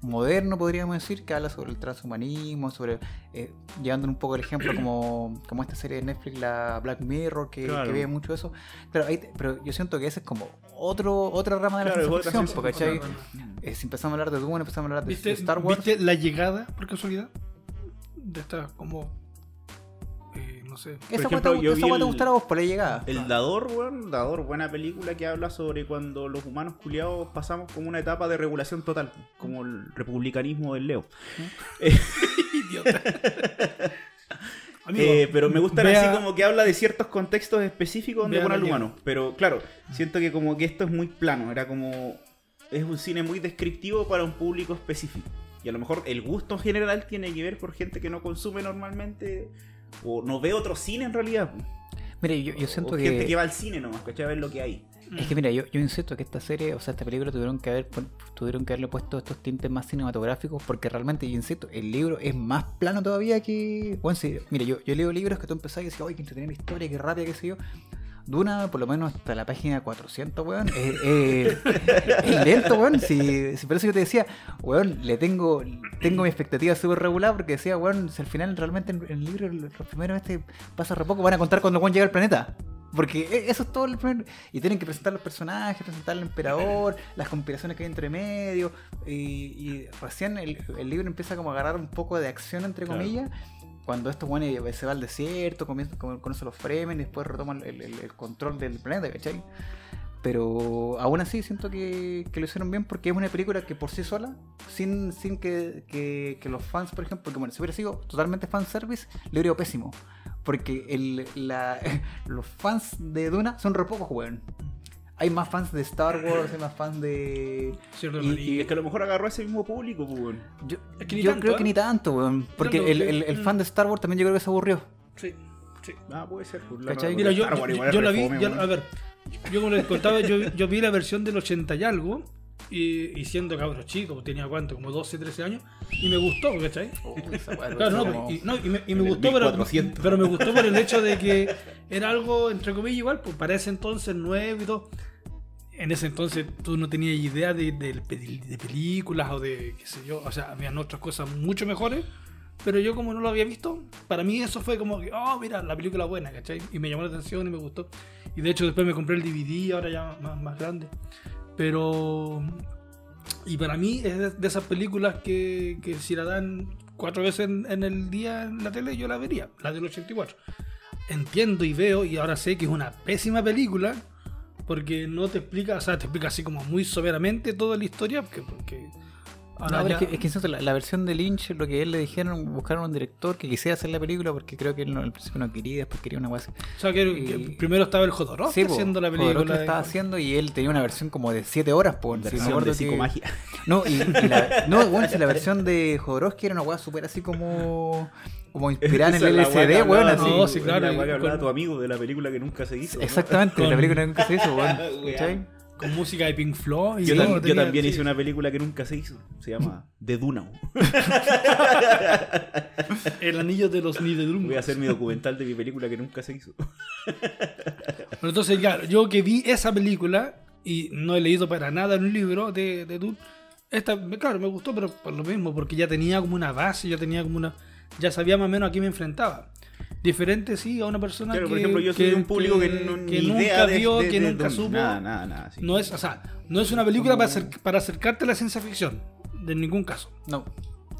moderno, podríamos decir, que habla sobre el transhumanismo, sobre. Eh, llevando un poco el ejemplo como, como esta serie de Netflix, la Black Mirror, que, Claro. que ve mucho eso. Pero, ahí te- pero yo siento que ese es como otro otra rama de la Claro, ciencia ficción, ciencia porque, ficción. ¿cachai? Eh, si empezamos a hablar de Dune, empezamos a hablar de, de ¿Viste, Star Wars. ¿Viste la llegada, por casualidad? De esta, como. eh, no sé. Por Esa ejemplo, yo esa vi guata te gustará a vos por la llegada. El Dador, weón, Dador, buena película que habla sobre cuando los humanos culiados pasamos como una etapa de regulación total, como el republicanismo del Leo. Idiota. Amigo, Eh, pero me gusta vea- así como que habla de ciertos contextos específicos donde pone al humano. Pero claro, siento que como que esto es muy plano, era como... Es un cine muy descriptivo para un público específico. Y a lo mejor el gusto en general tiene que ver por gente que no consume normalmente o no ve otro cine en realidad. Mire, yo, yo o siento gente que. que va al cine nomás, ¿cachai? A ver lo que hay. Es que mira, yo, yo insisto que esta serie, o sea, esta película tuvieron que haber tuvieron que haberle puesto estos tintes más cinematográficos porque realmente, yo insisto, el libro es más plano todavía que... Bueno, sí, mira, yo, yo leo libros que tú empezás y decís, oye, que entretenida historia, qué rápida, qué sé yo. Duna, por lo menos hasta la página 400, weón, es, lento, weón. Si, por eso yo te decía, weón, le tengo tengo mi expectativa súper regular porque decía, weón, si al final realmente en, el libro los primeros este pasa re poco, van a contar cuando Juan llega al planeta. Porque e- eso es todo el primer... Y tienen que presentar los personajes, presentar al emperador, las conspiraciones que hay entre medio. Y, y recién el, el libro empieza como a agarrar un poco de acción, entre Claro. comillas. Cuando esto bueno, se va al desierto, comienza, con- conoce los Fremen, después retoman el, el- el control del planeta, ¿cachai? Pero aún así siento que, que lo hicieron bien porque es una película que por sí sola, sin, sin que, que- que los fans, por ejemplo, porque bueno, si hubiera sido totalmente fanservice, le hubiera ido pésimo. Porque el, la- los fans de Duna son re pocos, weón. Hay más fans de Star Wars, hay más fans de... Cierto, y- es que a lo mejor agarró a ese mismo público, pues, weón. Yo, Es que ni yo tanto, creo ¿eh? que ni tanto, weón. Porque no, el, el- el mm. fan de Star Wars también yo creo que se aburrió. Sí, sí. Ah, puede ser. pues, ¿Cachai? Mira, yo, yo- yo la vi, fome, yo- weón. a ver, yo como les contaba, yo, yo vi la versión del 80 y algo, y, y siendo cabros chicos, tenía cuánto, como 12, 13 años, y me gustó, ¿cachai? Claro, no, y, no, y me, y me gustó, pero, 1400. pero me gustó por el hecho de que era algo, entre comillas, igual, pues para ese entonces nuevo y todo. En ese entonces tú no tenías idea de, de, de películas o de, qué sé yo, o sea, habían otras cosas mucho mejores pero yo como no lo había visto, para mí eso fue como que, oh, mira, la película buena, ¿cachai? Y me llamó la atención y me gustó. Y de hecho después me compré el DVD, ahora ya más, más grande. Pero... Y para mí es de, esas películas que, que si la dan cuatro veces en, el día en la tele, yo la vería, la del 84. Entiendo y veo, y ahora sé que es una pésima película, porque no te explica, o sea, te explica así como muy soberamente toda la historia, porque ahora No, pero es que, es que insisto, la, la versión de Lynch, lo que él le dijeron, buscaron un director que quisiera hacer la película porque creo que él no- al principio no quería, después quería una guasa. o sea, que, que primero estaba el Jodorowsky haciendo la película. lo de- estaba haciendo y él tenía una versión como de 7 horas, por Versión de psicomagia. No, y, y la, no, bueno, si la versión de Jodorowsky era una weá súper así como. Como inspirada en el que LSD, weón, hablaba- así. No, sí, claro, La que con- tu amigo de la película que nunca se hizo. ¿no? Exactamente, Con- la película nunca se hizo, weón. Con música de Pink Floyd. y Yo, todo, tam- yo también sí. hice una película que nunca se hizo. Se llama The Dunau. El anillo de los Nidelungs. Voy a hacer mi documental de mi película que nunca se hizo. Pero entonces, claro, yo que vi esa película y no he leído para nada un libro de, de Dune, esta, claro, me gustó, pero por lo mismo, porque ya tenía como una base, ya tenía como una. Ya sabía más o menos a qué me enfrentaba. Diferente, sí, a una persona Claro, que. por ejemplo, yo soy de un público que, no, que nunca de, vio, de- que de nunca supo. Nada, nada, nada. sí. No es, o sea, no es una película para, acer- para acercarte a la ciencia ficción. De ningún caso. No,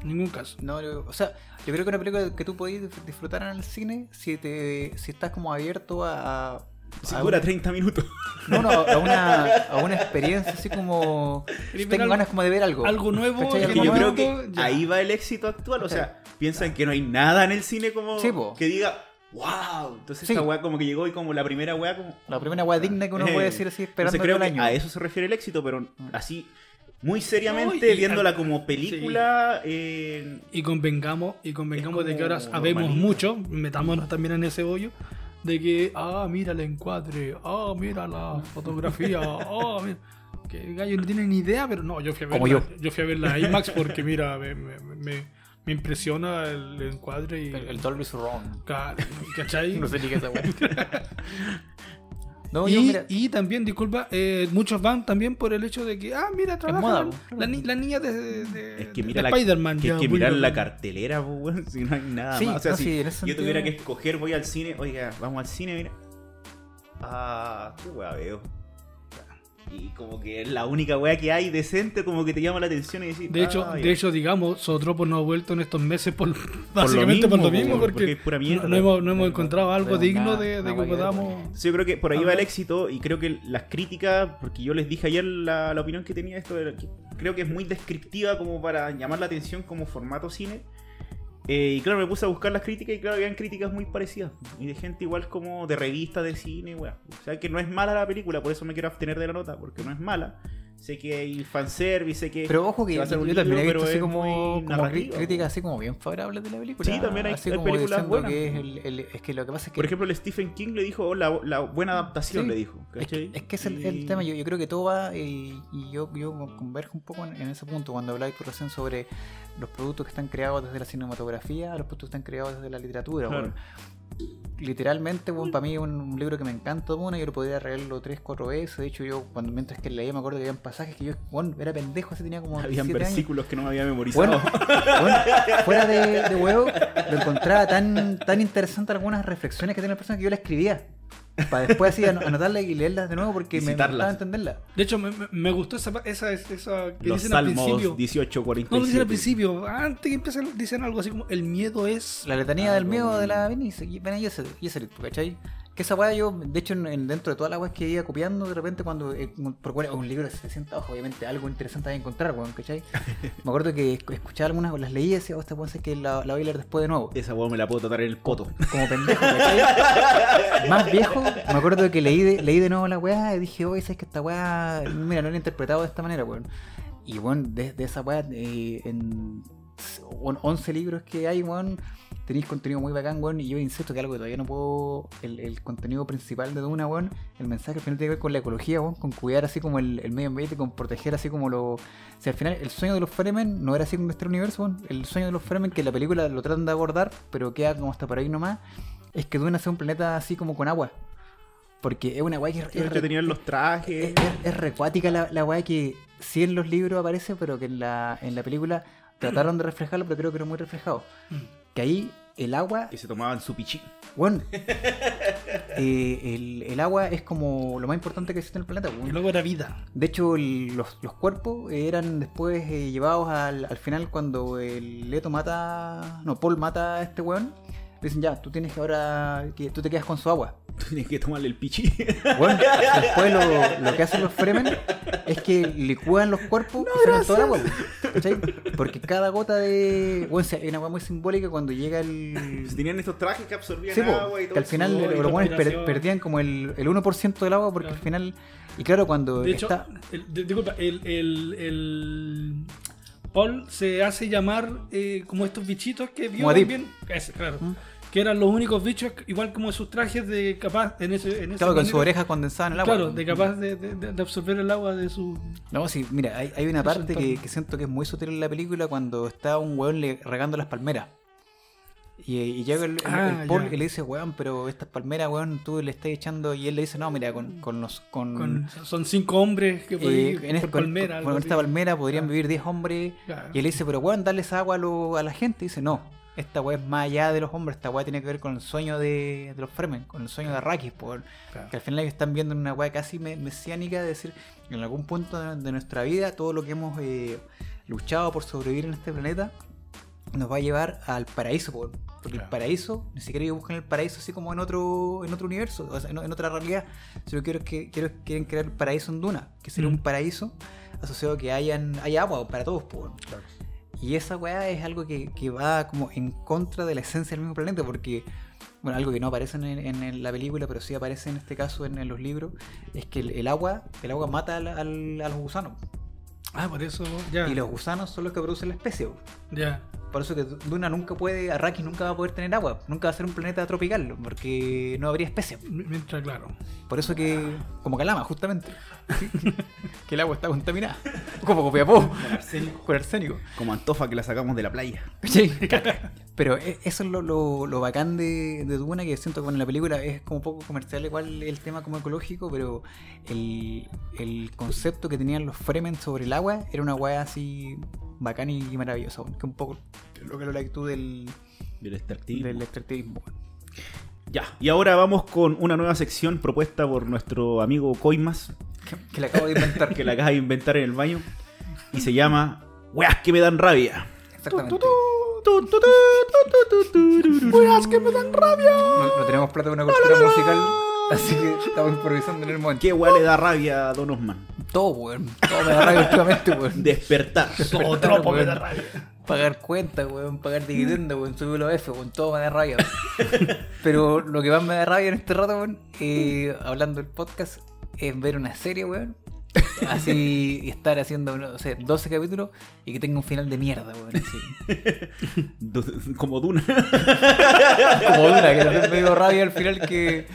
En ningún caso. no, o sea, yo creo que una película que tú podés disfrutar en el cine si te si estás como abierto a. a Si a dura una- 30 minutos. No, no, a una, a una experiencia así como. ¿Querés ver Tengo ganas como de ver algo. algo nuevo ¿Cachai? Es que yo creo que ya. ahí va el éxito actual. O sea, piensan que no hay nada en el cine como Sí, que diga, wow. Entonces Sí. esta weá como que llegó y como la primera weá como... La primera weá digna que uno Eh, puede decir así esperando Entonces creo todo el que año. a eso se refiere el éxito, pero así muy seriamente No, y- viéndola como película... eh, Y convengamos, y convengamos de que ahora sabemos mucho, metámonos también en ese hoyo, de que, ah, mira el encuadre, ah, mira la fotografía, ah, mira. Que el gallo no tiene ni idea, pero no, yo fui a verla, Como yo. yo fui a ver la IMAX porque, mira, me, me, me- me impresiona el encuadre y. El, el Dolby Surround. Ca- ¿Cachai? No sé ni qué es yo y, mira. y también, disculpa, eh, muchos van también por el hecho de que, ah, mira, trabaja moda, la, po. la ni- la niña de, de, Es que de mira la, Spider-Man. que, ya, que mirar la cartelera, weón, si no hay nada Sí, más. O sea, no, si sí, yo sentido- tuviera que escoger, voy al cine, oiga, vamos al cine, mira. Ah, qué veo. Y como que es la única weá que hay decente, como que te llama la atención y decir. De hecho, ah, de hecho, digamos, Sotropo no ha vuelto en estos meses por básicamente por lo mismo, mismo, po, porque, porque es pura mierda. no, no hemos, no hemos encontrado algo no, digno nada, de, de que podamos. Sí, yo creo que por ahí va el éxito y creo que las críticas, porque yo les dije ayer la, la opinión que tenía esto, era que creo que es muy descriptiva como para llamar la atención como formato cine. Eh, y claro, me puse a buscar las críticas y claro, habían críticas muy parecidas. Y de gente igual como de revistas de cine, weá. O sea que no es mala la película, por eso me quiero abstener de la nota, porque no es mala. Sé que hay fanservice, sé que... Pero ojo que va a ser yo un también he visto así como, como críticas así como bien favorables de la película. Sí, también hay- así hay como películas buenas. que es, el, el- es que lo que pasa es que Por ejemplo, el Stephen King le dijo oh, la, la buena adaptación, Sí. le dijo. Es que, es que es el, Y- el tema, yo, yo creo que todo va, y yo, yo converjo un poco en, en ese punto, cuando hablabas tú recién sobre los productos que están creados desde la cinematografía, los productos que están creados desde la literatura. Claro. bueno. Literalmente, bueno, para mí es un, libro que me encanta, bueno, yo lo podría regalarlo tres, cuatro veces, de hecho yo cuando mientras que leía me acuerdo que había pasajes que yo, bueno, era pendejo, así tenía como Habían 17 años. versículos que no me había memorizado. Bueno, bueno, fuera de, de huevo, lo encontraba tan, tan interesante algunas reflexiones que tiene la persona que yo la escribía. Para después así an- anotarlas y leerlas de nuevo porque me, gustaba entenderlas. De hecho, me, me- gustó esa, esa, esa que Los dicen al Salmos principio. 18, 47. No lo dicen al principio, antes que empiecen, dicen algo así como: el miedo es. La letanía del Algo- miedo de la Bene Gesserit, Gesserit, ¿cachai? Que esa weá yo, de hecho, en, en- dentro de todas las weas que iba copiando, de repente cuando, eh, un libro de 700 hojas, obviamente algo interesante que encontrar, weón, ¿cachai? Me acuerdo que esc- escuchaba algunas, las leía y decía, oh, esta puede ser que la, la voy a leer después de nuevo. Esa weá me la puedo tratar en el poto. como pendejo, ¿cachai? Más viejo, me acuerdo que leí de, leí de nuevo la weá y dije, oye, ¿sabes que esta weá, mira, no la he interpretado de esta manera, weón? Y bueno, de, de esa weá, eh, en on- 11 libros que hay, weón, tenéis contenido muy bacán, weón, y yo insisto que algo que todavía no puedo, el, el contenido principal de Duna, weón, el mensaje al final tiene que ver con la ecología, weón, con cuidar así como el, el medio ambiente, con proteger así como lo... Si al final el sueño de los Fremen no era así como este universo, weón, el sueño de los Fremen que en la película lo tratan de abordar, pero queda como hasta por ahí nomás, es que Duna sea un planeta así como con agua. Porque es una weá que es, Que entretenían los es, trajes. es- es recuática la, la weá que sí en los libros aparece, pero que en la, en la película trataron de reflejarlo, pero creo que no muy reflejado. Que ahí el agua, Que se tomaban su pichí. bueno, eh, el, el agua es como lo más importante que existe en el planeta. Y weón. luego era vida. De hecho, el- los, los cuerpos eran después eh, llevados al, al final cuando el Leto mata. No, Paul mata a este weón. Le dicen, ya, tú tienes que ahora. que tú te quedas con su agua. Tú tienes que tomarle el pichí. Bueno, después lo, lo que hacen los Fremen es que licúan los cuerpos y sacan todo el agua. ¿cachai? Porque cada gota de. Bueno, hay una agua muy simbólica cuando llega el. Tenían estos trajes que absorbían Sí, agua y todo que al final sudor y los buenos per- perdían como el, el 1% del agua porque Claro. al final. Y claro, cuando De hecho, está. el- de- disculpa, el, el, el Paul se hace llamar eh, como estos bichitos que vio. Ese, claro. ¿Mm? Que eran los únicos bichos, igual como sus trajes de capaz en ese, en ese Claro, con su planeta, oreja condensada en el agua. Claro, de capaz de, de- de- de absorber el agua de su. No, sí, mira, hay, hay una parte que, siento que es muy sutil en la película cuando está un le- regando las palmeras. Y, y llega el, Ah, el Paul y le dice, weón, pero estas palmeras, weón, tú le estás echando. Y él le dice, no, mira, con, con los. Con, con- son cinco hombres que por, eh, en por con- palmera. con- esta palmera podrían Claro. vivir 10 hombres. Claro. Y él le dice, pero weón, darles agua a, lo- a la gente. Y dice, no, esta weá es más allá de los hombres. Esta weá tiene que ver con el sueño de, de los Fremen, con el sueño de Arrakis, por, Claro. que al final ellos están viendo una weá casi me- mesiánica de decir, en algún punto de, de nuestra vida, todo lo que hemos eh, luchado por sobrevivir en este planeta nos va a llevar al paraíso, po, porque el paraíso, ni siquiera ellos buscan el paraíso así como en otro, en otro universo, o sea, en, en otra realidad, sino quiero que quiero, quieren crear el paraíso en Duna, que sería Mm. un paraíso asociado a que hayan, haya agua para todos, po. Y esa weá es algo que, que va como en contra de la esencia del mismo planeta, porque, bueno, algo que no aparece en, la película, pero sí aparece en este caso en, en los libros, es que el, el agua, el agua mata al- al- a los gusanos. Ah, por eso. Ya. Y los gusanos son los que producen la especie. ya. Por eso que Duna nunca puede, Arrakis nunca va a poder tener agua, nunca va a ser un planeta tropical, porque no habría especie. Mientras, claro. Por eso que, como Calama, justamente, que el agua está contaminada. Como Copiapó, con arsénico. Como Antofa que la sacamos de la playa. Sí. Pero e- eso es lo, lo, lo bacán de, de Duna, que siento que bueno, en la película es como un poco comercial igual el tema como ecológico, pero el, el concepto que tenían los Fremen sobre el agua era una weá así bacán y maravillosa, que un poco lo que lo like tú del, Del extractivismo. del extractivismo. Ya, y ahora vamos con una nueva sección propuesta por nuestro amigo Coimas, Que, que le acabo de inventar. que la acaba de inventar en el baño, y se llama Weas que me dan rabia. Exactamente. Weas que me dan rabia. No, no tenemos plata para una cultura musical, así que estamos improvisando en el momento. ¿Qué wea le da rabia a Don Osman? Todo, weón. Todo me da rabia últimamente, weón. Despertar. Zootropo me weón. da rabia. Pagar cuentas, weón, pagar dividendos, weón, subir los F, weón, todo me da rabia. weón. Pero lo que más me da rabia en este rato, weón, eh, hablando del podcast, es ver una serie, weón. Así y estar haciendo, no sé, 12 capítulos y que tenga un final de mierda, weón. Así. Como Duna. Como Duna, que también me dio rabia al final que,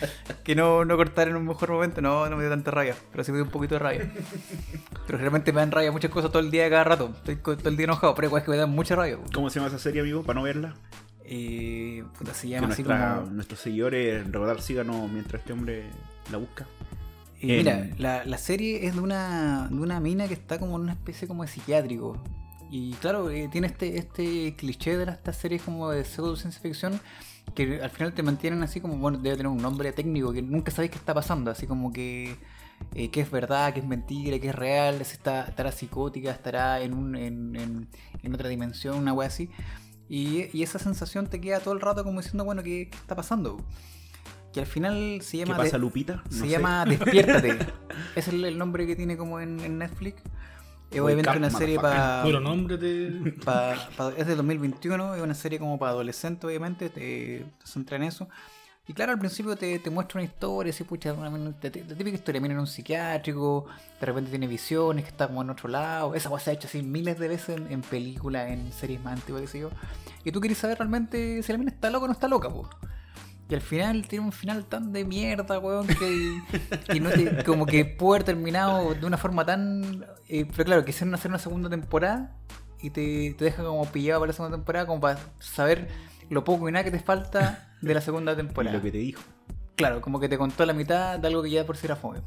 que no, no cortar en un mejor momento. No, no me dio tanta rabia, pero sí me dio un poquito de rabia. Pero realmente me dan rabia muchas cosas todo el día, cada rato. Estoy todo el día enojado, pero es que me dan mucha rabia. weón. ¿Cómo se llama esa serie, amigo? Para no verla. Eh, puta, se llama así nuestra- como... nuestros seguidores, recordar, síganos mientras este hombre la busca. Eh, mira, la, la serie es de una, de una mina que está como en una especie como de psiquiátrico. Y claro, eh, tiene este, este cliché de las- estas series como de pseudo ciencia ficción que al final te mantienen así como, bueno, debe tener un nombre técnico que nunca sabéis qué está pasando, así como que eh, qué es verdad, qué es mentira, qué es real, si está, estará psicótica, estará en, un, en, en- en otra dimensión, una wea así. Y, y esa sensación te queda todo el rato como diciendo, bueno, ¿qué, qué está pasando? Que al final se ¿Qué llama... pasa, de- Lupita? se sé. llama Despiértate. es el, el nombre que tiene como en, en Netflix. Es obviamente una serie para. Puro nombre de. es de 2021, es una serie como para adolescentes, obviamente. Te, te centra en eso. Y claro, al principio te, te muestra una historia, así, pucha, una, una- la típica historia. Viene en un psiquiátrico, de repente tiene visiones, que está como en otro lado. Esa cosa se ha hecho así miles de veces en, en películas, en series más antiguas, qué sé yo. Y tú quieres saber realmente si la mina está loca o no está loca, po. Y al final tiene un final tan de mierda, weón, que, que no te- como que puede haber terminado de una forma tan... eh, pero claro, quisieron hacer una segunda temporada y te, te deja como pillado para la segunda temporada como para saber lo poco y nada que te falta de la segunda Y temporada. lo que te dijo. Claro, como que te contó la mitad de algo que ya por si era fome.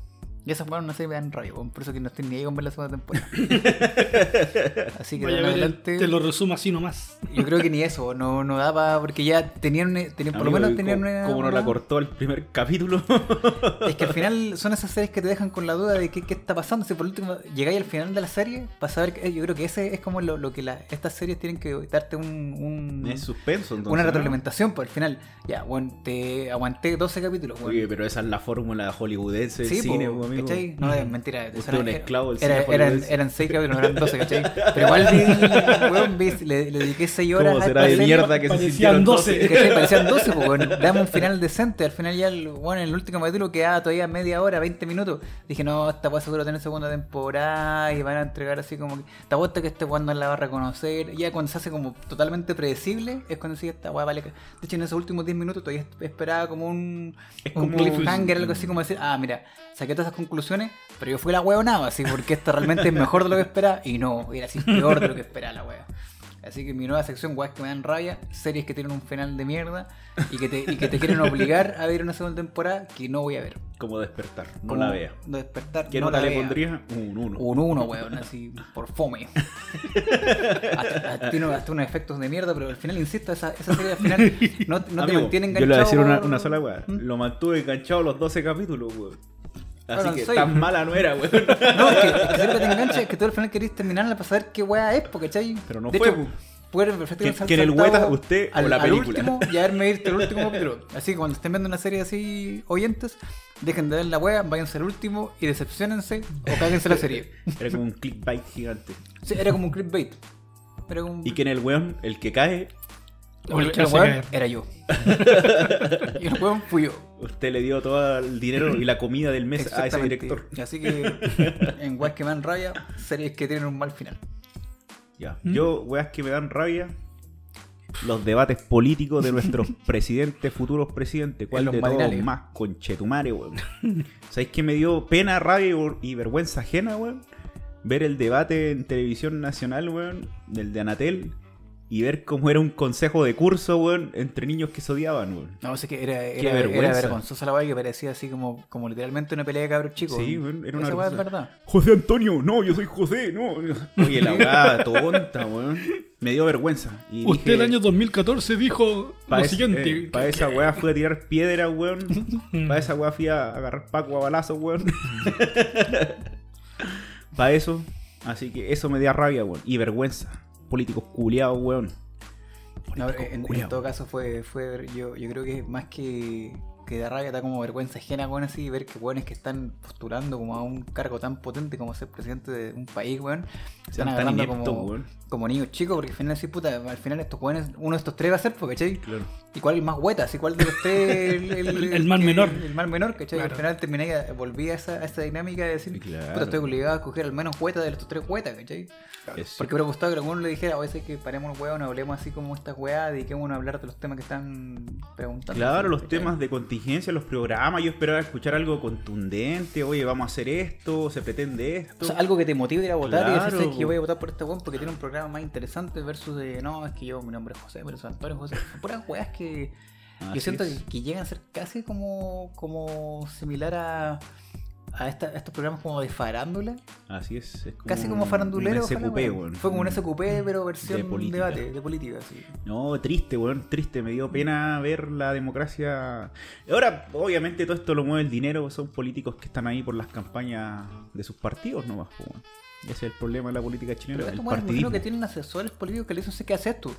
Y esas weón no se me dan weón. Por eso que no estoy ni ahí con ver la segunda temporada. Así que Vaya adelante. te lo resumo así nomás. Yo creo que ni eso, no, no daba, porque ya tenían, por lo menos ¿y tenían cómo- una- ¿Cómo no la cortó el primer capítulo? Es que al final son esas series que te dejan con la duda de qué, qué está pasando. Si por último llegáis al final de la serie, para saber que yo creo que ese es como lo, lo que la- estas series tienen que darte un, un- es suspenso, entonces. una ¿no? retroalimentación. Pues al final, ya, bueno, te aguanté 12 capítulos, weón. Oye, pero esa es la fórmula hollywoodense Sí, cine, po, amigo. ¿cachai? No, es mentira. Usted un esclavo del era- cine eran, eran 6 capítulos, no eran 12, ¿cachai? Pero igual vi, weón, vi- le, le dediqué 6 horas ¿Cómo a será de mierda que se parecían sintieron 12? 12? ¿Cachai? Parecían 12, pues, weón. Dame un final decente. Al final ya, el- bueno, en el último capítulo quedaba todavía media hora, 20 minutos. Dije, no, esta weá seguro tener segunda temporada y van a entregar así como que. Esta vuelta que este weón no la va a reconocer. Ya cuando se hace como totalmente predecible, es cuando sigue esta weá vale. que- De hecho, en esos últimos 10 minutos todavía esperaba como un, Es un cliffhanger, algo así como decir, ah, mira, saqué todas esas conclusiones, pero yo fui la weonada, así, porque esto realmente es mejor de lo que esperaba. Y no, era así peor de lo que esperaba la wea. Así que mi nueva sección, weas que me dan rabia, series que tienen un final de mierda y que te, y que te quieren obligar a ver una segunda temporada que no voy a ver. Como despertar, no Como la vea. despertar. ¿Qué no nota la le pondría? Un 1. Un uno, weón, así, por fome. tiene hasta unos efectos de mierda, pero al final, insisto, esa, esa serie al final no, no te Amigo, mantiene enganchado. Yo le voy a decir una, una sola weá. ¿Mm? Lo mantuve enganchado los 12 capítulos, weón. Así que tan mala no era, weón. No, es que, es que siempre te engancha, es que tú al final querés terminarla para saber qué weá es, porque ¿cachai? Pero no de fue, hecho, pu. puede perfectamente Que- que en el hueta usted o al, la al película. último y haberme visto el último capítulo. Así que cuando estén viendo una serie así, oyentes, dejen de ver la weá, váyanse al último y decepcionense o cáguense la serie. Era como un clickbait gigante. Sí, era como un clickbait. Era como un... Y que en el weón, el que cae, O el que el weón era yo. y el weón fui yo. Usted le dio todo el dinero y la comida del mes a ese director. Así que en weas que me dan rabia, series que tienen un mal final. Ya. ¿Mm? Yo, weas que me dan rabia. Los debates políticos de nuestros presidentes, futuros presidentes. ¿Cuál los de todos más conchetumare, weón? ¿Sabéis que me dio pena, rabia y- y vergüenza ajena, weón? Ver el debate en televisión nacional, weón, del de Anatel. Y ver cómo era un consejo de curso, weón, entre niños que se odiaban, weón. No, sé que era, Qué era, era vergüenza. vergonzosa la weá que parecía así como, como literalmente una pelea de cabros chicos. Sí, weón, era una Esa weá es verdad. José Antonio, no, yo soy José, no. Oye, la weá tonta, weón. Me dio vergüenza. Y Usted dije, el año 2014 dijo Pa' lo ese- siguiente. eh, pa' esa weá fui a tirar piedra, weón. Para esa weá fui a agarrar Paco a balazos, weón. Para eso. Así que eso me dio rabia, weón. Y vergüenza. Políticos culiados, weón. No, en, en todo caso fue, fue yo, yo creo que más que, que da rabia, da como vergüenza ajena, weón, así, ver que weones que están postulando como a un cargo tan potente como ser presidente de un país, weón, se están agarrando como, weón. como niños chicos, porque al final así, puta, al final estos weones, uno de estos tres va a ser, porque, ¿cachai? Claro. ¿Y cuál es el más hueta? ¿Y cuál de los tres el, El- el más menor. El más menor, ¿cachai? Claro. Al final terminé, volví a esa, a esa dinámica de decir, Claro. puta, estoy obligado a escoger al menos hueta de estos tres huetas, ¿cachai? Eso. Porque hubiera gustado que alguno le dijera, oye, sé que paremos el hueón, hablemos así como estas weas, dediquémonos a hablar de los temas que están preguntando. Claro, los ¿cachai? temas de contingencia, los programas, yo esperaba escuchar algo contundente, oye, vamos a hacer esto, se pretende esto. O sea, algo que te motive a ir a votar y decir, "Sabes que yo voy a votar por este weón porque tiene un programa más interesante versus de, no, es que yo, mi nombre es José, pero soy Antonio José. Son puras weas que Así yo siento es. que, que llegan a ser casi como, como similar a, a, esta- a estos programas como de farándula. Así es. es Casi como farandulero. un SQP, weón. Fue como un SQP, pero versión de política. debate, de política, sí. No, triste, weón, triste. Me dio pena ver la democracia. Ahora, obviamente, todo esto lo mueve el dinero. Son políticos que están ahí por las campañas de sus partidos nomás, weón. Ese es el problema de la política chilena, Pero el partidismo. que tienen asesores políticos que le dicen, qué haces tú.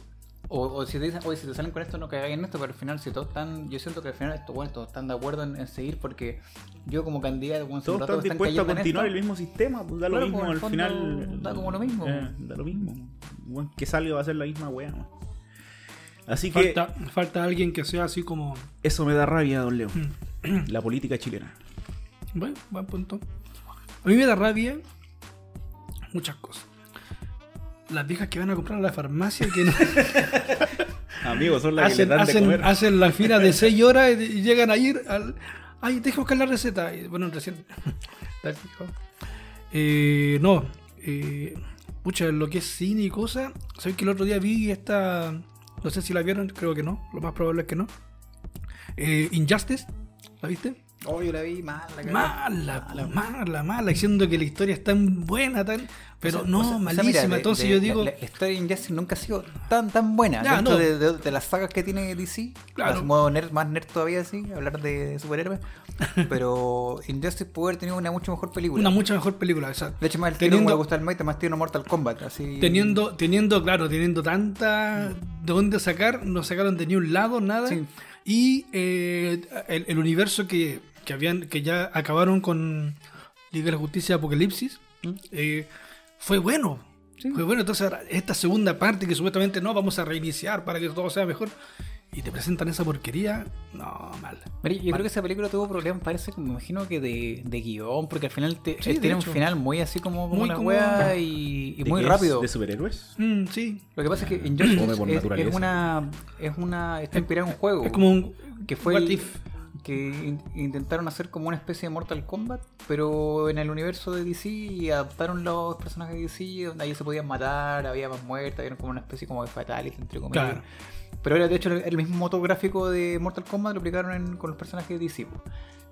O, o si te dicen, oye, si te salen con esto, no caigas en esto, pero al final, si todos están, yo siento que al final estos bueno, todos están de acuerdo en, en seguir, porque yo como candidato, bueno, un Todos están dispuestos a continuar el esto, mismo sistema, pues da lo Claro, mismo pues, al fondo final. da como lo mismo. Eh, da lo mismo. Weón, que salga va a ser la misma weá. Así que Falta, falta alguien que sea así como. eso me da rabia, don Leo. Mm. la política chilena. Bueno, buen punto. A mí me da rabia muchas cosas. Las viejas que van a comprar a la farmacia que no Amigos, son las que hacen, les dan de hacen, comer. hacen la fila de 6 horas y, llegan a ir al. Ay, deja buscar la receta. Bueno, recién. Eh, no. Eh, pucha, lo que es cine y cosas. ¿Sabes que el otro día vi esta. No sé si la vieron, creo que no. Lo más probable es que no. Eh, Injustice, ¿la viste? Oh, yo la vi mala, cagada. Mala, po, mala, mala, diciendo que la historia es tan buena, tan. Pero O sea, no, o sea, o sea, malísima. mira, Entonces de- yo digo. La, la historia de Injustice nunca ha sido tan tan buena. Ya, no. de, de- de las sagas que tiene DC. Claro. Modo nerd, más nerd todavía, sí, hablar de superhéroes. Pero Injustice pudo haber tenido una mucho mejor película. una mucha mejor película. o sea, De hecho, más el teniendo- tiro como le gusta al Mate, más tiro Mortal Kombat. Así... teniendo, teniendo, claro, teniendo tanta de dónde sacar, no sacaron de ni un lado nada. Sí. Y eh, el, el universo que, que habían, que ya acabaron con Liga de la Justicia Apocalipsis, eh, fue bueno. Sí. Fue bueno. Entonces, ahora, esta segunda parte que supuestamente no vamos a reiniciar para que todo sea mejor. Y te presentan esa porquería, no, mal. Mira, yo creo que esa película tuvo problemas, parece, me imagino que de, de guion, porque al final te- Sí, de tiene un final muy así como, como Muy una como- wea y, y ¿De muy rápido. ¿De superhéroes? Mm, sí. Lo que pasa es que por es, una, es una, está inspirado en un juego. Es como un. que fue what el- if. Que in- intentaron hacer como una especie de Mortal Kombat, pero en el universo de DC y adaptaron los personajes de DC, donde ahí se podían matar, había más muertes, había como una especie como de fatality, entre comillas. Claro. Pero era de hecho el, el mismo motor gráfico de Mortal Kombat lo aplicaron en- con los personajes de DC.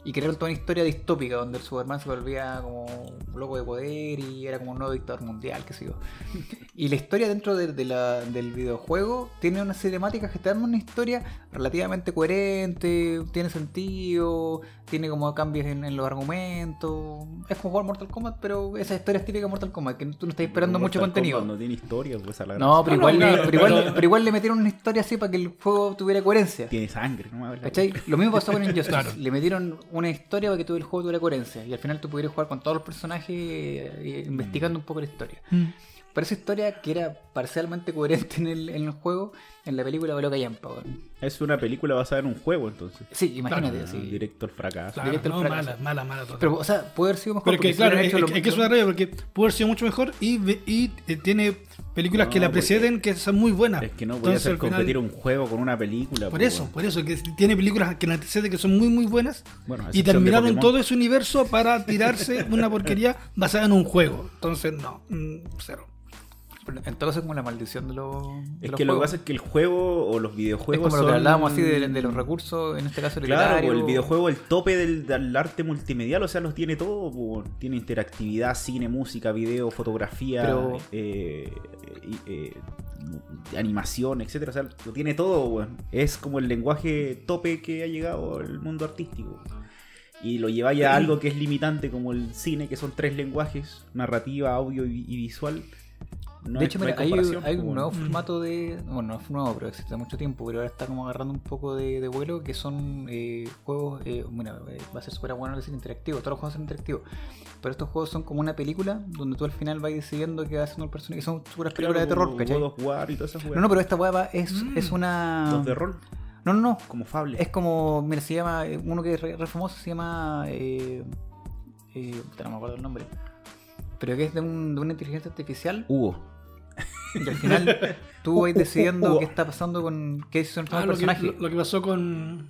Y crearon toda una historia distópica donde el Superman se volvía como un loco de poder y era como un nuevo dictador mundial, qué sé yo. Y la historia dentro de, de la- del videojuego tiene unas cinemáticas que te dan una historia relativamente coherente, tiene sentido, tiene como cambios en, en los argumentos. Es como jugar Mortal Kombat, pero esa historia es típica de Mortal Kombat, que tú no estás esperando mucho contenido. No tiene historia, pues a la No, pero, No, igual, le, pero, igual, pero- igual le metieron una historia así para que el juego tuviera coherencia. Tiene sangre, ¿no? Habla- ¿Cachai? Lo mismo pasó con Injustice. Claro. Le metieron una historia para que todo el juego tuviera coherencia. Y al final tú pudieras jugar con todos los personajes eh, investigando un poco la historia. Mm. Pero esa historia que era parcialmente coherente en el, en el juego, en la película valió callampa, weón. Es una película basada en un juego, entonces. Sí, imagínate. Claro, así. Directo al fracaso. Claro, Directo al no, fracaso. mala, mala, mala. total. Pero, o sea, puede haber sido mejor. Pero que, si claro, es, hecho es- lo- es que es una rabia porque pudo haber sido mucho mejor y, ve- y, eh, tiene películas que la preceden que son muy buenas. Es que no Entonces, hacer final- competir un juego con una película. Por po, eso, por eso, que tiene películas que la anteceden que son muy, muy buenas Bueno, y terminaron todo ese universo para tirarse una porquería basada en un juego. Entonces, no, mm, cero. En todo caso, es como la maldición de los. de Es los que lo que pasa es que el juego o los Es videojuegos como lo que son- hablábamos así de, de los recursos, en este caso Claro, literario. po, el videojuego, el tope del, del arte multimedial, o sea, los tiene todo. po. Tiene interactividad, cine, música, video, fotografía, Pero- eh, eh, animación, etcétera. O sea, lo tiene todo, weón. Es como el lenguaje tope que ha llegado al mundo artístico. Y lo lleva ya a algo que es limitante como el cine, que son tres lenguajes, narrativa, audio y visual. No de hecho, mira, hay un nuevo formato de. Bueno, no es nuevo, pero existe mucho tiempo, pero ahora está como agarrando un poco de, de vuelo, que son eh, juegos. Eh, bueno, eh, va a ser súper bueno decir interactivo, todos los juegos son interactivos. Pero estos juegos son como una película donde tú al final vas decidiendo qué va haciendo el personaje. que Son puras películas de terror, ¿cachai? War y todas esas No, no, pero esta hueá es, Mm. es una. Los de rol, No, no, no. como Fable. Es como, mira, se llama, eh, uno que es re, re famoso se llama, eh, no me acuerdo el nombre, pero que es de, un- de una inteligencia artificial Hugo. Y al final tú vas Uh, uh, decidiendo uh. qué está pasando con qué decisión toma Ah, el lo, que, personaje. lo- lo que pasó con.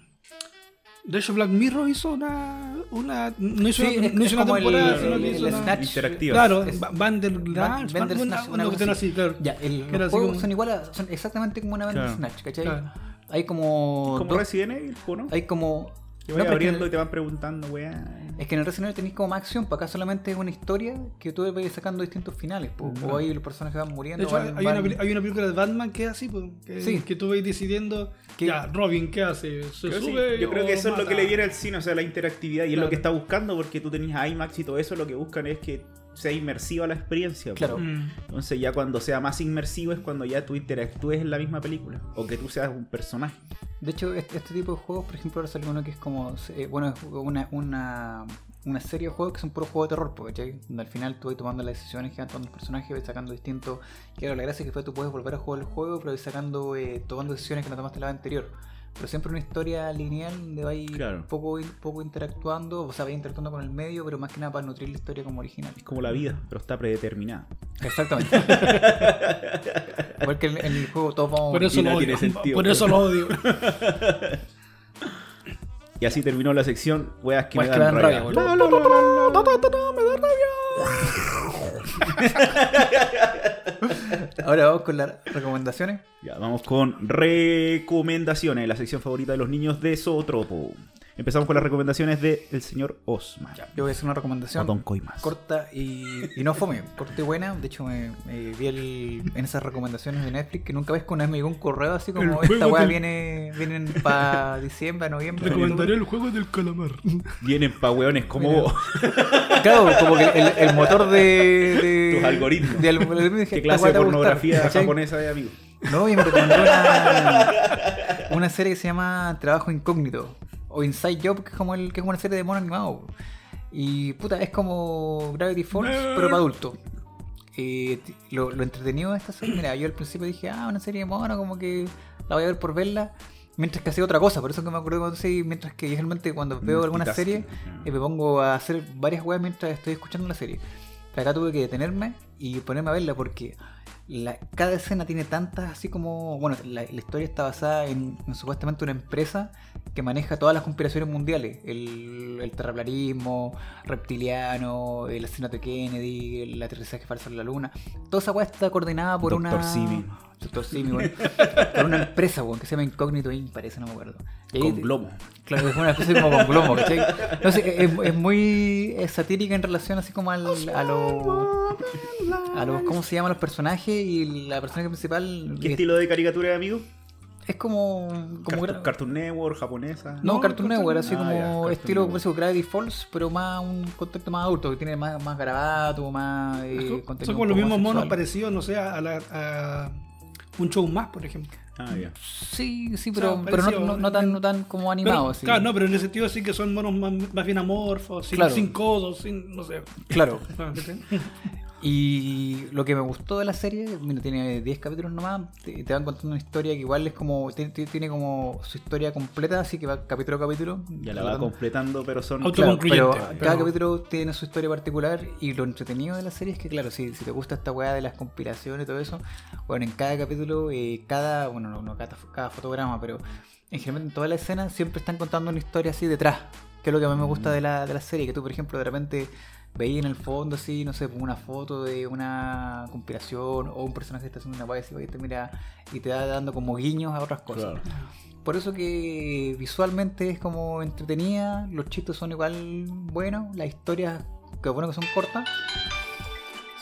De hecho, Black Mirror hizo una. una no hizo Sí, una, es- no es hizo una como el- temporada, el- sino que el hizo una. Snatch. Interactiva. Claro, Es- Ba- Bandersnatch, Ban- Bandersnatch, una, una una así. claro. Ya, el, los juegos como- son igual, a- son exactamente como una banda Claro. Snatch, ¿cachai? Claro. Hay como, Como dos- Resident Evil, ¿no? hay como, No, que en abriendo el- y te van preguntando, weá. Es que en el Resident Evil tenéis como más acción, para acá solamente es una historia que tú vas sacando distintos finales, po. o ahí los personajes van muriendo. De hecho, van- hay, van- una, hay una película de Batman que es así, pues, que, Sí. que tú vas decidiendo. Que- Ya, Robin, ¿qué hace? ¿Se Creo sí, yo creo que eso es lo que le viene al cine, o sea, la interactividad. Y es lo que está buscando porque tú tenías IMAX y todo eso, lo que buscan es que sea inmersiva la experiencia. po. Claro. Mm. Entonces ya cuando sea más inmersivo es cuando ya tú interactúes en la misma película. O que tú seas un personaje. De hecho, este, este tipo de juegos, por ejemplo, ahora salió uno que es como, eh, bueno, es una, una, una serie de juegos que son puros juegos de terror, ¿cachai? Donde al final tú vas tomando las decisiones que van tomando los personajes, vas sacando distintos... Claro, la gracia es que fue tú puedes volver a jugar el juego, pero vas sacando, eh, tomando decisiones que no tomaste la vez anterior. Pero siempre una historia lineal donde vais Claro. poco, poco interactuando, o sea, vais interactuando con el medio, pero más que nada para nutrir la historia como original. Es como la vida, pero está predeterminada. Exactamente. Igual que en, en el juego todos vamos a Por eso lo tiene odio. sentido, Por pues. eso lo odio. Y así terminó la sección, weas que Weas me que dan dan rabia. rabia, La, la, la, Ahora vamos con las recomendaciones. Ya, vamos con recomendaciones, la sección favorita de los niños de Zootropo. Empezamos con las recomendaciones del el señor Osman. Yo voy a hacer una recomendación Don Coimas. corta y, y no fome, corta y buena. De hecho, me, me vi el- en esas recomendaciones de Netflix que nunca ves que una vez me llegó un correo así como El esta weá del- viene vienen para diciembre, noviembre. Recomendaré el juego del calamar. Vienen pa' weones como Mira. vos. Claro, como que el, el motor de, de- Tus algoritmos. de ¿Qué clase de gustar, pornografía japonesa de amigo? No, y me recomendó una, una serie que se llama Trabajo Incógnito. O Inside Job, que es como, el, que es como una serie de mono animado. Y puta, es como Gravity Falls, pero para adultos. Eh, t- lo, lo entretenido de esta serie, mira, yo al principio dije, ah, una serie de mono, como que la voy a ver por verla. Mientras que hacía otra cosa, por eso que me acuerdo cuando sí, mientras que generalmente cuando veo alguna serie, eh, me pongo a hacer varias weas mientras estoy escuchando la serie. Acá tuve que detenerme y ponerme a verla porque la- cada escena tiene tantas, así como. Bueno, la, la historia está basada en, en supuestamente una empresa que maneja todas las conspiraciones mundiales: el, el terraplanismo, reptiliano, el asesinato de Kennedy, el aterrizaje falso en la luna. Toda esa wea está coordinada por Doctor una. Simi. Doctor Simi, bueno, por una empresa, weón, que se llama Incógnito Inc., parece, no me acuerdo. Y ahí- Con glomo. Claro, es una especie como con glomo, ¿cachai? No sé, es, es muy es satírica en relación así como al, a los... A los, ¿Cómo se llaman los personajes? Y la personaje principal ¿Qué es, estilo de caricatura de amigo? es como... como Cartoon, gra- Cartoon Network, japonesa. no, No, Cartoon Cartoon Network, así Ah, como ya, Cartoon estilo parece que Gravity Falls, pero más un contexto más adulto, que tiene más, más garabato, más eh, Son- contenido Son un como los mismos monos parecidos, no sé, a, la, a un show más, por ejemplo. Ah, ya. Sí, sí, O pero, sea, pero no, parecido, no, no tan, no tan como animado, Pero, así. Claro, no, pero en el sentido así que son monos más, más bien amorfos, sin, Claro. sin codos, sin, no sé. Claro. Y lo que me gustó de la serie, mira, tiene 10 capítulos nomás, te, te van contando una historia que igual es como, tiene, tiene- como su historia completa, así que va capítulo a capítulo. Ya la va completando, pero son. Claro, pero Autoconcluyente, cada pero- capítulo tiene su historia particular y lo entretenido de la serie es que, claro, si, si te gusta esta weá de las conspiraciones y todo eso, bueno, en cada capítulo, eh, cada, bueno, no, no cada, cada fotograma, pero en general en toda la escena siempre están contando una historia así detrás, que es lo que a mí me gusta de la, de la serie, que tú, por ejemplo, de repente veías en el fondo así, no sé, una foto de una conspiración o un personaje que está haciendo una weá así, te mira y te va dando como guiños a otras cosas. Claro. Por eso que visualmente es como entretenida, los chistes son igual buenos, las historias, que bueno que son cortas,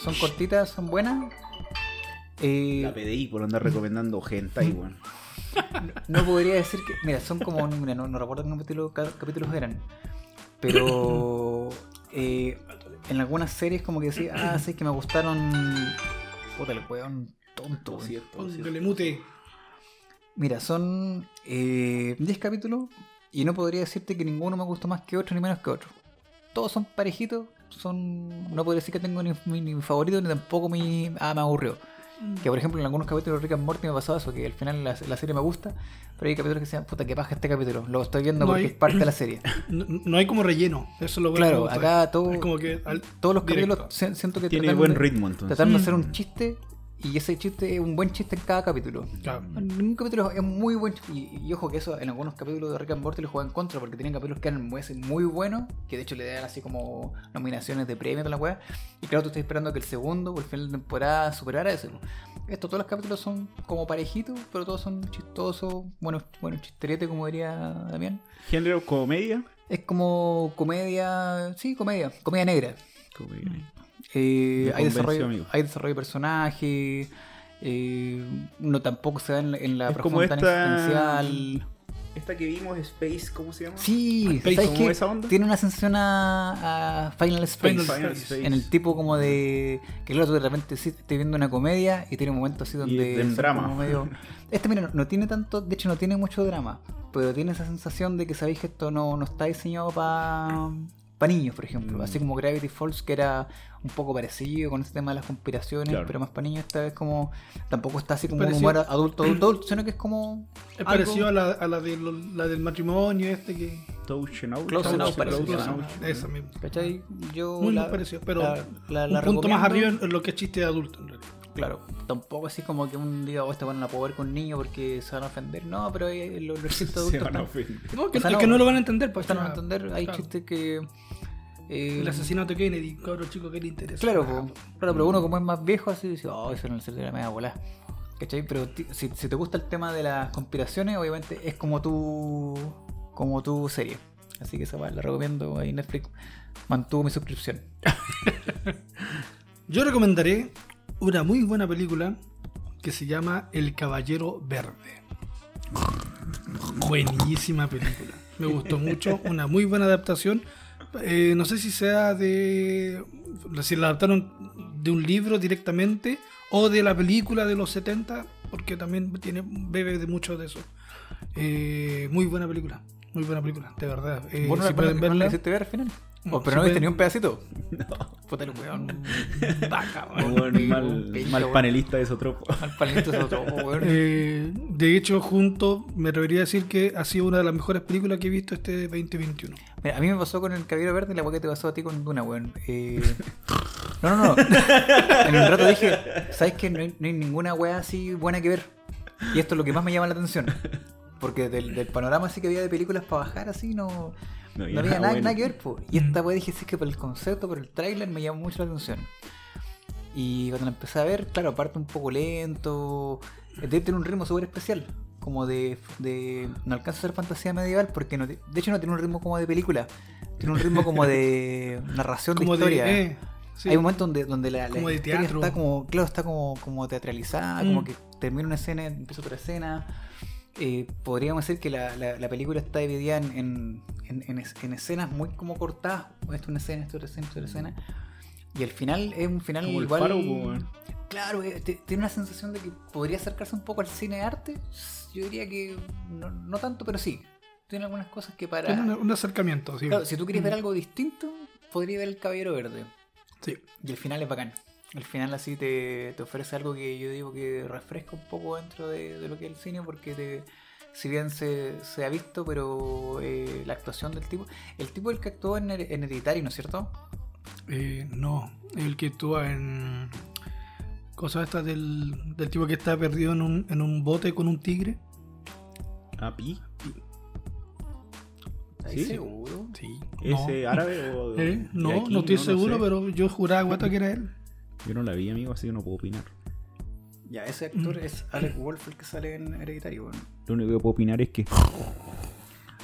son cortitas, son buenas. Eh, La PDI por andar recomendando hentai, weón. no podría decir que, mira, son como, mira, no, no recuerdo qué capítulo- ca- capítulos eran, pero eh, en algunas series como que decía, ah, sí, que me gustaron, puta, el weón tonto. weón. Cierto, cierto. Póngale mute. Mira, son eh, 10 capítulos y no podría decirte que ninguno me gustó más que otro ni menos que otro. Todos son parejitos, son no podría decir que tengo ni, mi- ni mi favorito ni tampoco mi ah, me aburrió. Que por ejemplo en algunos capítulos de Rick and Morty me pasó eso, que al final la, la serie me gusta, pero hay capítulos que se puta, que paja este capítulo, lo estoy viendo No porque hay- es parte de la serie. No, no hay como relleno. Eso es lo bueno que Claro, acá todo, Es como que al- todos los directo. capítulos si- siento que Tiene buen de- ritmo entonces. Tratando de Mm. hacer un chiste y ese chiste es un buen chiste en cada capítulo. Claro. Ningún capítulo es muy buen. Y, y ojo que eso en algunos capítulos de Rick and Morty le juega en contra porque tienen capítulos que eran muy, muy buenos, que de hecho le dan así como nominaciones de premio a la weá. Y claro, tú estás esperando que el segundo o el final de temporada superara ese. Esto, todos los capítulos son como parejitos, pero todos son chistosos. Bueno, bueno, chisterete, como diría Damián. Género comedia. Es como comedia. Sí, comedia. Comedia negra. Comedia. Eh, hay, desarrollo, amigo. hay desarrollo de personaje. eh, no tampoco se da en, la- en la Es como profundidad tan esta- existencial. Esta que vimos, Space, ¿cómo se llama? Sí, Space, ¿sabes ¿cómo qué? esa onda? Tiene una sensación a, a Final Space. Final Final Space. Space. En el tipo como de. Que claro, tú de repente sí estás viendo una comedia y tiene un momento así donde. drama. como medio- Este, mira, no, no tiene tanto. De hecho, no tiene mucho drama. Pero tiene esa sensación de que sabéis que esto no, no está diseñado para. Para niños, por ejemplo. Mm. Así como Gravity Falls, que era un poco parecido con ese tema de las conspiraciones, Claro. pero más para niños. Esta vez, como. Tampoco está así como un humor adulto, adulto, adulto, sino que es como. Es algo- parecido a la, a la, de lo- la del matrimonio este que... Touch and Out. Close se llama. Enough. Esa misma. ¿Cachai? Yo. Muy, la- parecido, pero la- la- la un punto más arriba en lo que es chiste de adulto en realidad. Claro, tampoco así como que un día oh, este van a poder con niños porque se van a ofender. No, pero los, los chistes Se adultos van a ofender. No, que, O sea, es no- que no lo van a entender. Pues, están a entender. Hay claro. chistes que. Eh, El asesinato de Kennedy, cabrón chico, ¿qué le interesa? Claro, claro, pero uno como es más viejo así dice, oh, eso en el ser de la media bola. ¿Cachai? Pero si, si te gusta el tema de las conspiraciones, obviamente es como tu. como tu serie. Así que esa la recomiendo. Ahí Netflix mantuvo mi suscripción. Yo recomendaré una muy buena película que se llama El Caballero Verde. Buenísima película. Me gustó mucho. Una muy buena adaptación. Eh, no sé si sea de. Si la adaptaron de un libro directamente o de la película de los 70, porque también tiene bebe de mucho de eso. Eh, muy buena película. Muy buena película, de verdad. Eh, ¿Vos no si la, pueden verla. ver al final? Oh, pero si no viste ni un pedacito. No. Puta el weón. Vaca, weón. mal, mal panelista de Sotropo. Al palito es otro weón. Eh, de hecho, junto, me atrevería a decir que ha sido una de las mejores películas que he visto este 2021. Mira, a mí me pasó con el caballero verde la weá que te pasó a ti con Duna, weón. Eh... No, no, no. en un rato dije, ¿sabes que no hay, no hay ninguna weá así buena que ver? Y esto es lo que más me llama la atención. Porque del, del panorama así que había de películas para bajar así, no, no había, nada, bueno. nada que ver. po. Y esta weá dije, sí, es que por el concepto, por el tráiler me llamó mucho la atención. Y cuando la empecé a ver, claro, aparte un poco lento, eh, debe tener un ritmo súper especial. Como de, de. No alcanza a ser fantasía medieval porque no, de hecho no tiene un ritmo como de película. Tiene un ritmo como de narración Como de historia. de. eh, sí. Hay momentos donde, donde la, la Como historia está como, claro, está como, como teatralizada, Mm. como que termina una escena, empieza otra escena. Eh, podríamos decir que la, la- la película está dividida en, en, en- en es- en escenas muy como cortadas. Esto es una escena, esto es otra escena, esto es otra escena. Y el final es un final Como el igual. faro, weón. Claro, eh, te- tiene una sensación de que podría acercarse un poco al cine de arte. Yo diría que no, no tanto, pero sí. Tiene algunas cosas que para. Tiene un, un acercamiento, sí. Claro, si tú quieres ver Mm. algo distinto, podría ver el Caballero Verde. Sí. Y el final es bacán. El final así te, te ofrece algo que yo digo que refresca un poco dentro de, de lo que es el cine porque te, si bien se, se ha visto, pero eh, la actuación del tipo... El tipo el que actuó en, en Hereditary, ¿no es cierto? Eh, no, el que actúa en. Cosas estas del, del tipo que está perdido en un, en un bote con un tigre. Ah, Pi. ¿Estás Sí. seguro? Sí. ¿Ese árabe o.? Eh, no, no estoy seguro, pero yo juraba guata que era él. Yo no la vi, amigo, así que no puedo opinar. Ya, ese actor Mm. es Alex Wolff el que sale en Hereditary, weón. Lo único que puedo opinar es que.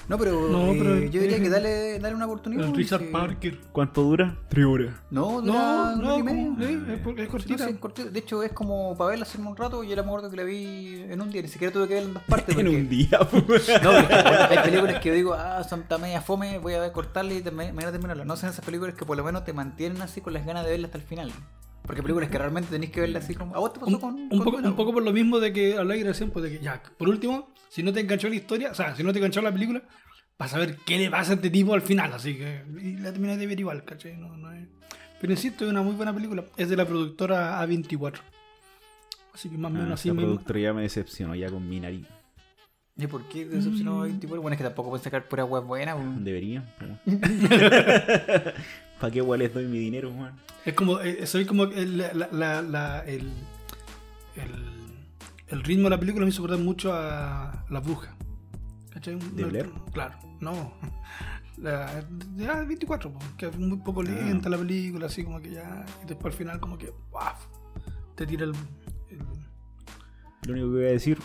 No, pero, No, eh, yo diría que dale, dale una oportunidad. El Richard. Parker. ¿Cuánto dura? Tres horas. No, dura No, no, y media. es, es Sí, no, cortita. sí, es cortito. De hecho, es como para verla hace un rato. Yo la me acuerdo que la vi en un día. Ni siquiera tuve que verla en dos partes. En un día, pues. No, porque hay películas que yo digo, ah, son está media fome, voy a ver cortarla y mañana terminarla. No son esas películas que por lo menos te mantienen así con las ganas de verla hasta el final. Porque películas que realmente tenéis que verla así como. ¿A vos te pasó Un, con.? un con poco, Duna, un poco por lo mismo de que habláis recién, pues de que ya, por último, si no te enganchó la historia, o sea, si no te enganchó la película, vas a ver qué le pasa a este tipo al final, así que y la terminas de ver igual, ¿cachai? No, no es... Pero insisto, es una muy buena película, es de la productora A24. Así que más o menos Ah, así esa mismo. productora ya me decepcionó ya con mi nariz. ¿Y por qué decepcionó a 24? Bueno, es que tampoco pueden sacar pura web buena. weón. Debería. ¿Para qué igual les doy mi dinero, man? Es como, eh, soy como el, la, la- la- el, el, el ritmo de la película me hizo acordar mucho a La Bruja. ¿Cachai? ¿De No, Blair? Claro, no. La, ah, 24, po, que es muy poco Ah. lenta la película, así como que ya. Y después al final, como que. ¡waf! Te tira el. el- Lo único que voy a decir,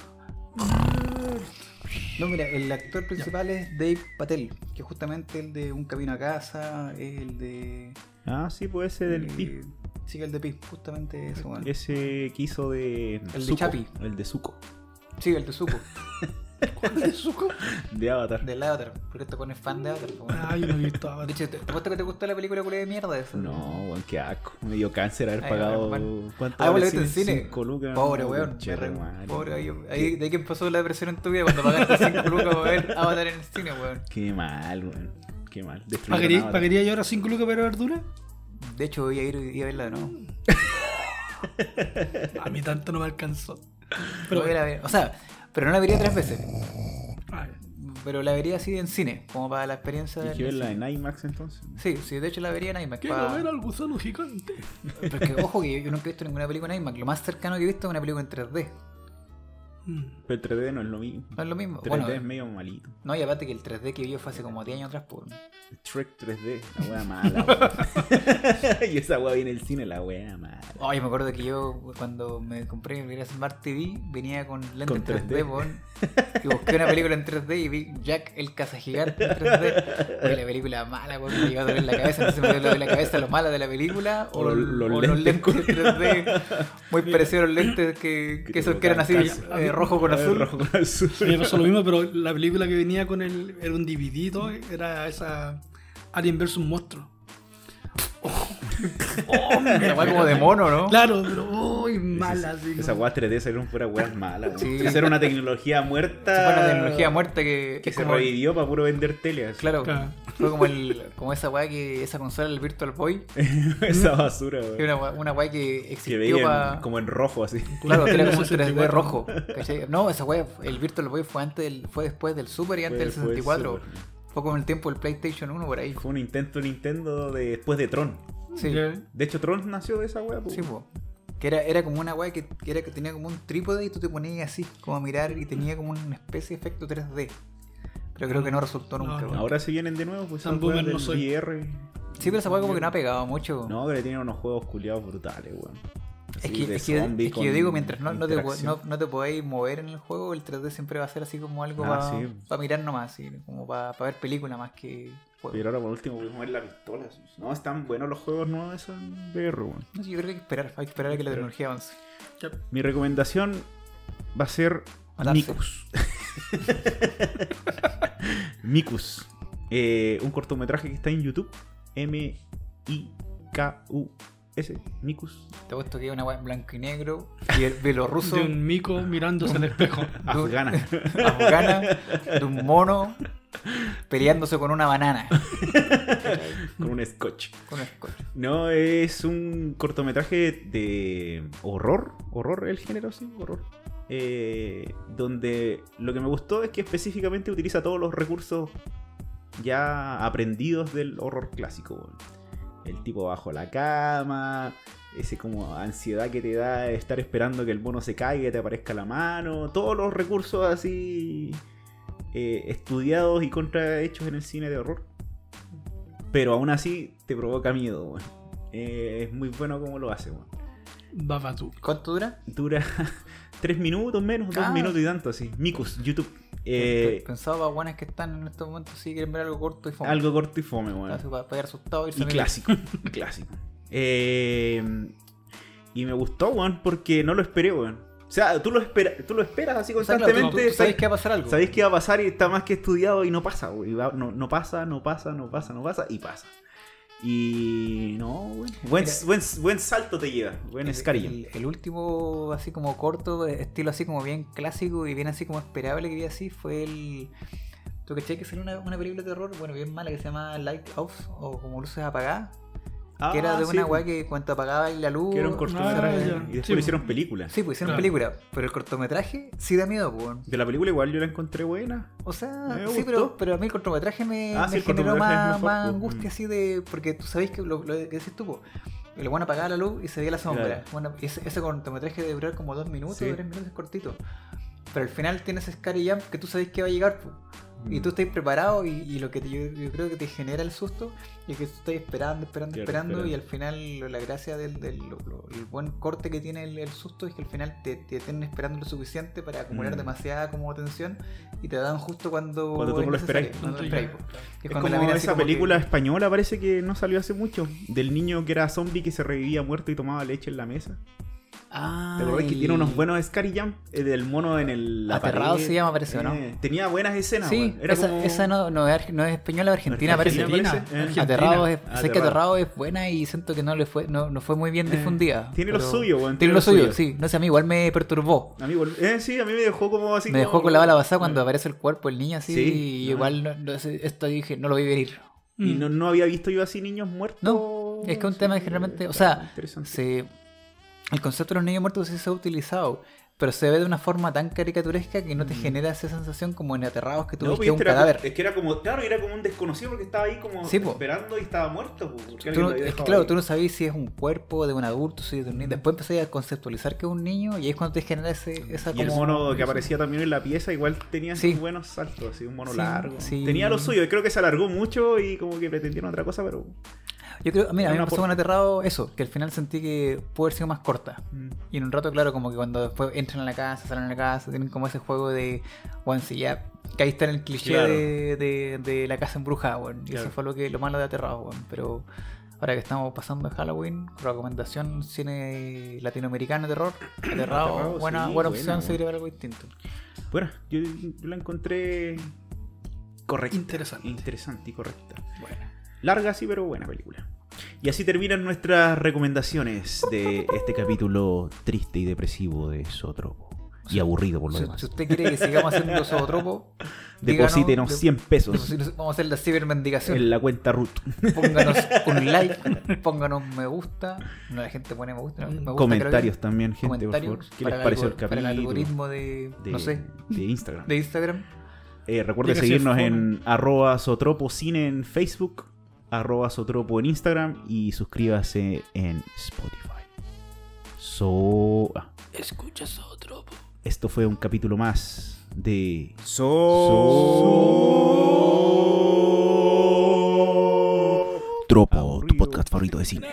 No, mira, el actor principal es Dave Patel, que es justamente el de Un Camino a Casa, es el de. ah, sí, puede ser del eh, Pi. Sí, el de Pi, justamente ese, weón. Ese que hizo de. El de Chapi. El de Zuko. Sí, el de Zuko, ¿Cuál es su De Avatar. del Avatar, porque este weón es fan de Avatar. po, weón. Ah, yo no he visto De Avatar. hecho, ¿te, te apuesto que te gustó la película culia de mierda esa? No, weón, qué asco. Me dio cáncer haber Ay, pagado. bueno. ¿Cuánto Ah, vale en cine. Cinco lucas. Pobre No, weón. Pobre, ahí, ahí- de ahí que empezó la depresión en tu vida cuando pagaste 5 lucas para ver Avatar en el cine, weón. Qué mal, weón. Qué mal. ¿Pagaría, Avatar. ¿Pagaría yo ahora 5 lucas para verdura? De hecho, voy a ir y a verla de nuevo. A mí tanto no me alcanzó. Pero Pero voy a ir a ver. O sea, pero no la vería tres veces. Ay, Pero la vería así en cine, como para la experiencia ¿Tienes que verla en IMAX entonces? Sí, sí, de hecho la vería en IMAX. quiero pa- ver al gusano gigante. Pero es que, ojo, que yo nunca he visto ninguna película en IMAX. Lo más cercano que he visto es una película en 3D. Mm. Pero el 3D no es lo mismo. No es lo mismo. 3D Bueno, es medio malito. no, y aparte que el 3D que vio fue hace como 10 años atrás, pues. Shrek 3D, la wea mala. y esa wea viene el cine, la wea mala. Ay, me acuerdo que yo cuando me compré mi primera Smart TV venía con lentes Con 3D, 3D. weón. Y busqué una película en 3D y vi Jack el cazagigante en 3D. Oye, la película mala, weón, me iba a doler la cabeza. Entonces me dolió la cabeza lo mala de la película o, O los- o los lentes lentes 3D. Muy parecidos a los lentes que, que, esos que eran así, rojo con Eh, azul. Rojo con azul. Sí, pasó lo mismo, pero la película que venía con el. Era un DVD, era esa. Alien vs Monstruo. Una weá como de mono, ¿no? Claro, pero. ¡Uy! mala, así. Esa wea 3D salieron fuera weas malas. Sí. Esa era una tecnología muerta. Esa fue una tecnología muerta que, que se como- revivió para puro vender tele. así. Claro, Claro. fue como, el, como esa weá que esa consola, el Virtual Boy, esa basura, weón. que era una, una weá que Que existió veían para. como en rojo así. Claro, que era como un 64. 3D rojo. ¿cachai? No, esa weá, el Virtual Boy fue antes del, fue después del Super y antes del Fue- fue 64. súper. Fue como en el tiempo del PlayStation 1 por ahí. Fue un intento de Nintendo de, después de Tron. Sí. De hecho, Tron nació de esa wea. po. sí, po. Que era, era como una weá que, que era que tenía como un trípode y tú te ponías así, como a mirar y tenía como una especie de efecto 3D. Pero creo que no resultó nunca. no. weón. Ahora se vienen de nuevo, pues weas boomer no soy. VR. Sí, pero esa weá como que no ha pegado mucho. No, que le tienen unos juegos culiados brutales, weón. Es que, es, que, es que yo digo, mientras no, no, te, no, no te podáis mover en el juego, el 3D siempre va a ser así como algo Ah, para sí. mirar nomás, así, como para ver película más que juego. Pero ahora por último voy a mover la pistola. No, están buenos los juegos nuevos esos VR, weón. No sé, yo creo que hay que esperar, hay que esperar a que la tecnología avance. Mi recomendación va a ser Matarse. Mikus. Mikus. Eh, un cortometraje que está en YouTube. M-I-K-U-S. Mikus. Te he puesto que hay una weá en blanco y negro y el bielorruso De un mico mirándose al espejo. Afgana. afgana de un mono peleándose con una banana. con un scotch. Con un scotch. No, es un cortometraje de horror. Horror el género, sí, horror. Eh, donde lo que me gustó es que específicamente utiliza todos los recursos ya aprendidos del horror clásico. weón. El tipo bajo la cama, ese como ansiedad que te da de estar esperando que el mono se caiga y te aparezca la mano, todos los recursos así eh, estudiados y contrahechos en el cine de horror. Pero aún así te provoca miedo, weón. Eh, es muy bueno como lo hace, weón. Babatú. ¿Cuánto dura? Dura tres minutos menos, dos Ah. minutos y tanto así. Mikus, YouTube. Eh, Pensaba para buenas que están en estos momentos si quieren ver algo corto y fome. algo corto y fome, para, asustado y Y clásico, clásico. Eh, y me gustó, weón, porque no lo esperé, weón. O sea, tú lo, espera, tú lo esperas así claro, tú- constantemente. tú sabes que va a pasar algo. sabéis que va a pasar y está más que estudiado y no pasa, güey. No, no pasa, no pasa, no pasa, no pasa y pasa. Y no. Buen, Mira. buen, buen salto te lleva. Buen El, el- el último, así como corto, estilo así como bien clásico y bien así como esperable que vi así, fue el. ¿Tú cachai que salió una, una película de terror, bueno, bien mala, que se llama Lighthouse o como luces apagadas? Que era de Ah, sí, una weá que cuando apagaba la luz. que era un cortometraje. Ah, y después Sí, lo pues. hicieron película. Sí, pues hicieron Claro. película, pero el cortometraje sí da miedo, pues. weón. De la película igual yo la encontré buena. O sea, Me sí, gustó. pero, pero a mí el cortometraje me, Ah, me sí, el generó más, mejor, más pues. angustia Mm. así de. Porque tú sabéis que lo, lo que decís tú, pues, el bueno apagaba la luz y se veía la sombra. Claro. Bueno, ese, ese cortometraje debe durar como dos minutos, Sí. tres minutos, es cortito. Pero al final tienes scary jump que tú sabes que va a llegar, pues. Y Mm. tú estás preparado y, y lo que te- yo, yo creo que te genera el susto es que tú estás esperando, esperando, esperando y al final lo- la gracia del, del lo- lo- el buen corte que tiene el, el susto es que al final te, te tienen esperando lo suficiente para acumular Mm. demasiada como tensión y te dan justo cuando Cuando tú no lo esperáis. Es cuando la como mina así esa como que- película española parece que no salió hace mucho. Del niño que era zombie que se revivía muerto y tomaba leche en la mesa. Ah, ¿Te acuerdas que el- tiene unos buenos Scary Jump? Eh, del mono en el. la Aterrado pared. se llama, parece, ¿o no? Eh, Tenía buenas escenas, Sí. Era esa, como- esa no, no es, no es española, es argentina, parece. Argentina, parece. Argentina. Aterrado es, sé que Aterrado. Aterrado es buena y siento que no le fue no, no fue muy bien Eh, difundida. tiene lo suyo, weón, Tiene lo suyo, sí. No sé, a mí igual me perturbó. A mí, igual- eh, sí, a mí me dejó como así. me dejó como- con la bala pasada cuando aparece el cuerpo del niño así. Sí, y igual no- no sé, esto dije, no lo vi venir. Y Mm. no, no había visto yo así niños muertos. No, es que un Sí, tema que generalmente, o sea, se, el concepto de los niños muertos sí se ha utilizado, pero se ve de una forma tan caricaturesca que no te genera esa sensación como en aterrados que tú Mm. No, pues, un este cadáver. como- es que era como, claro, era como un desconocido porque estaba ahí como Sí, esperando y estaba muerto. Tú no- es que claro, ahí. tú no sabías si es un cuerpo de un adulto, si es de un niño. Después empecé a conceptualizar que es un niño y ahí es cuando te genera ese, esa Y el como- mono que aparecía también en la pieza igual tenía Sí. buenos saltos, así un mono Sí, largo. Tenía lo suyo, y creo que se alargó mucho y como que pretendieron otra cosa, pero... Yo creo, mira, a mí me pasó por- con Aterrado eso, que al final sentí que pudo haber sido más corta. Y en un rato, claro, como que cuando después entran a la casa, salen a la casa, tienen como ese juego de, bueno, si ya caíste en el cliché Claro. de, de- de la casa embrujada, weón. Y Claro. eso fue lo que lo malo de Aterrado, weón. Pero ahora que estamos pasando de Halloween, recomendación cine latinoamericano de terror, Aterrado, Aterrado, buena, sí, buena buena, opción, weón. se algo distinto. Bueno, yo, yo la encontré correcta. Interesante. Interesante y correcta. Bueno. Larga sí, pero buena película. Y así terminan nuestras recomendaciones de este capítulo triste y depresivo de Sotropo. Y aburrido por lo Si, demás. si usted quiere que sigamos haciendo zootropo, Deposítenos díganos, 100 pesos Vamos a hacer la cibermendigación. en la cuenta root. Pónganos un like, pónganos me gusta. No, la gente pone me gusta. no, me gusta, Comentarios también, gente, por comentarios favor. ¿Qué les pareció el capítulo? Para el algoritmo de, de, no sé, de Instagram. de Instagram. Eh, recuerden seguirnos en arroba sotropocine en Facebook, arroba sotropo en Instagram y suscríbase en Spotify. So... ah, Escuchas a otro. po. esto fue un capítulo más de... So... Tropo, tu podcast favorito de cine.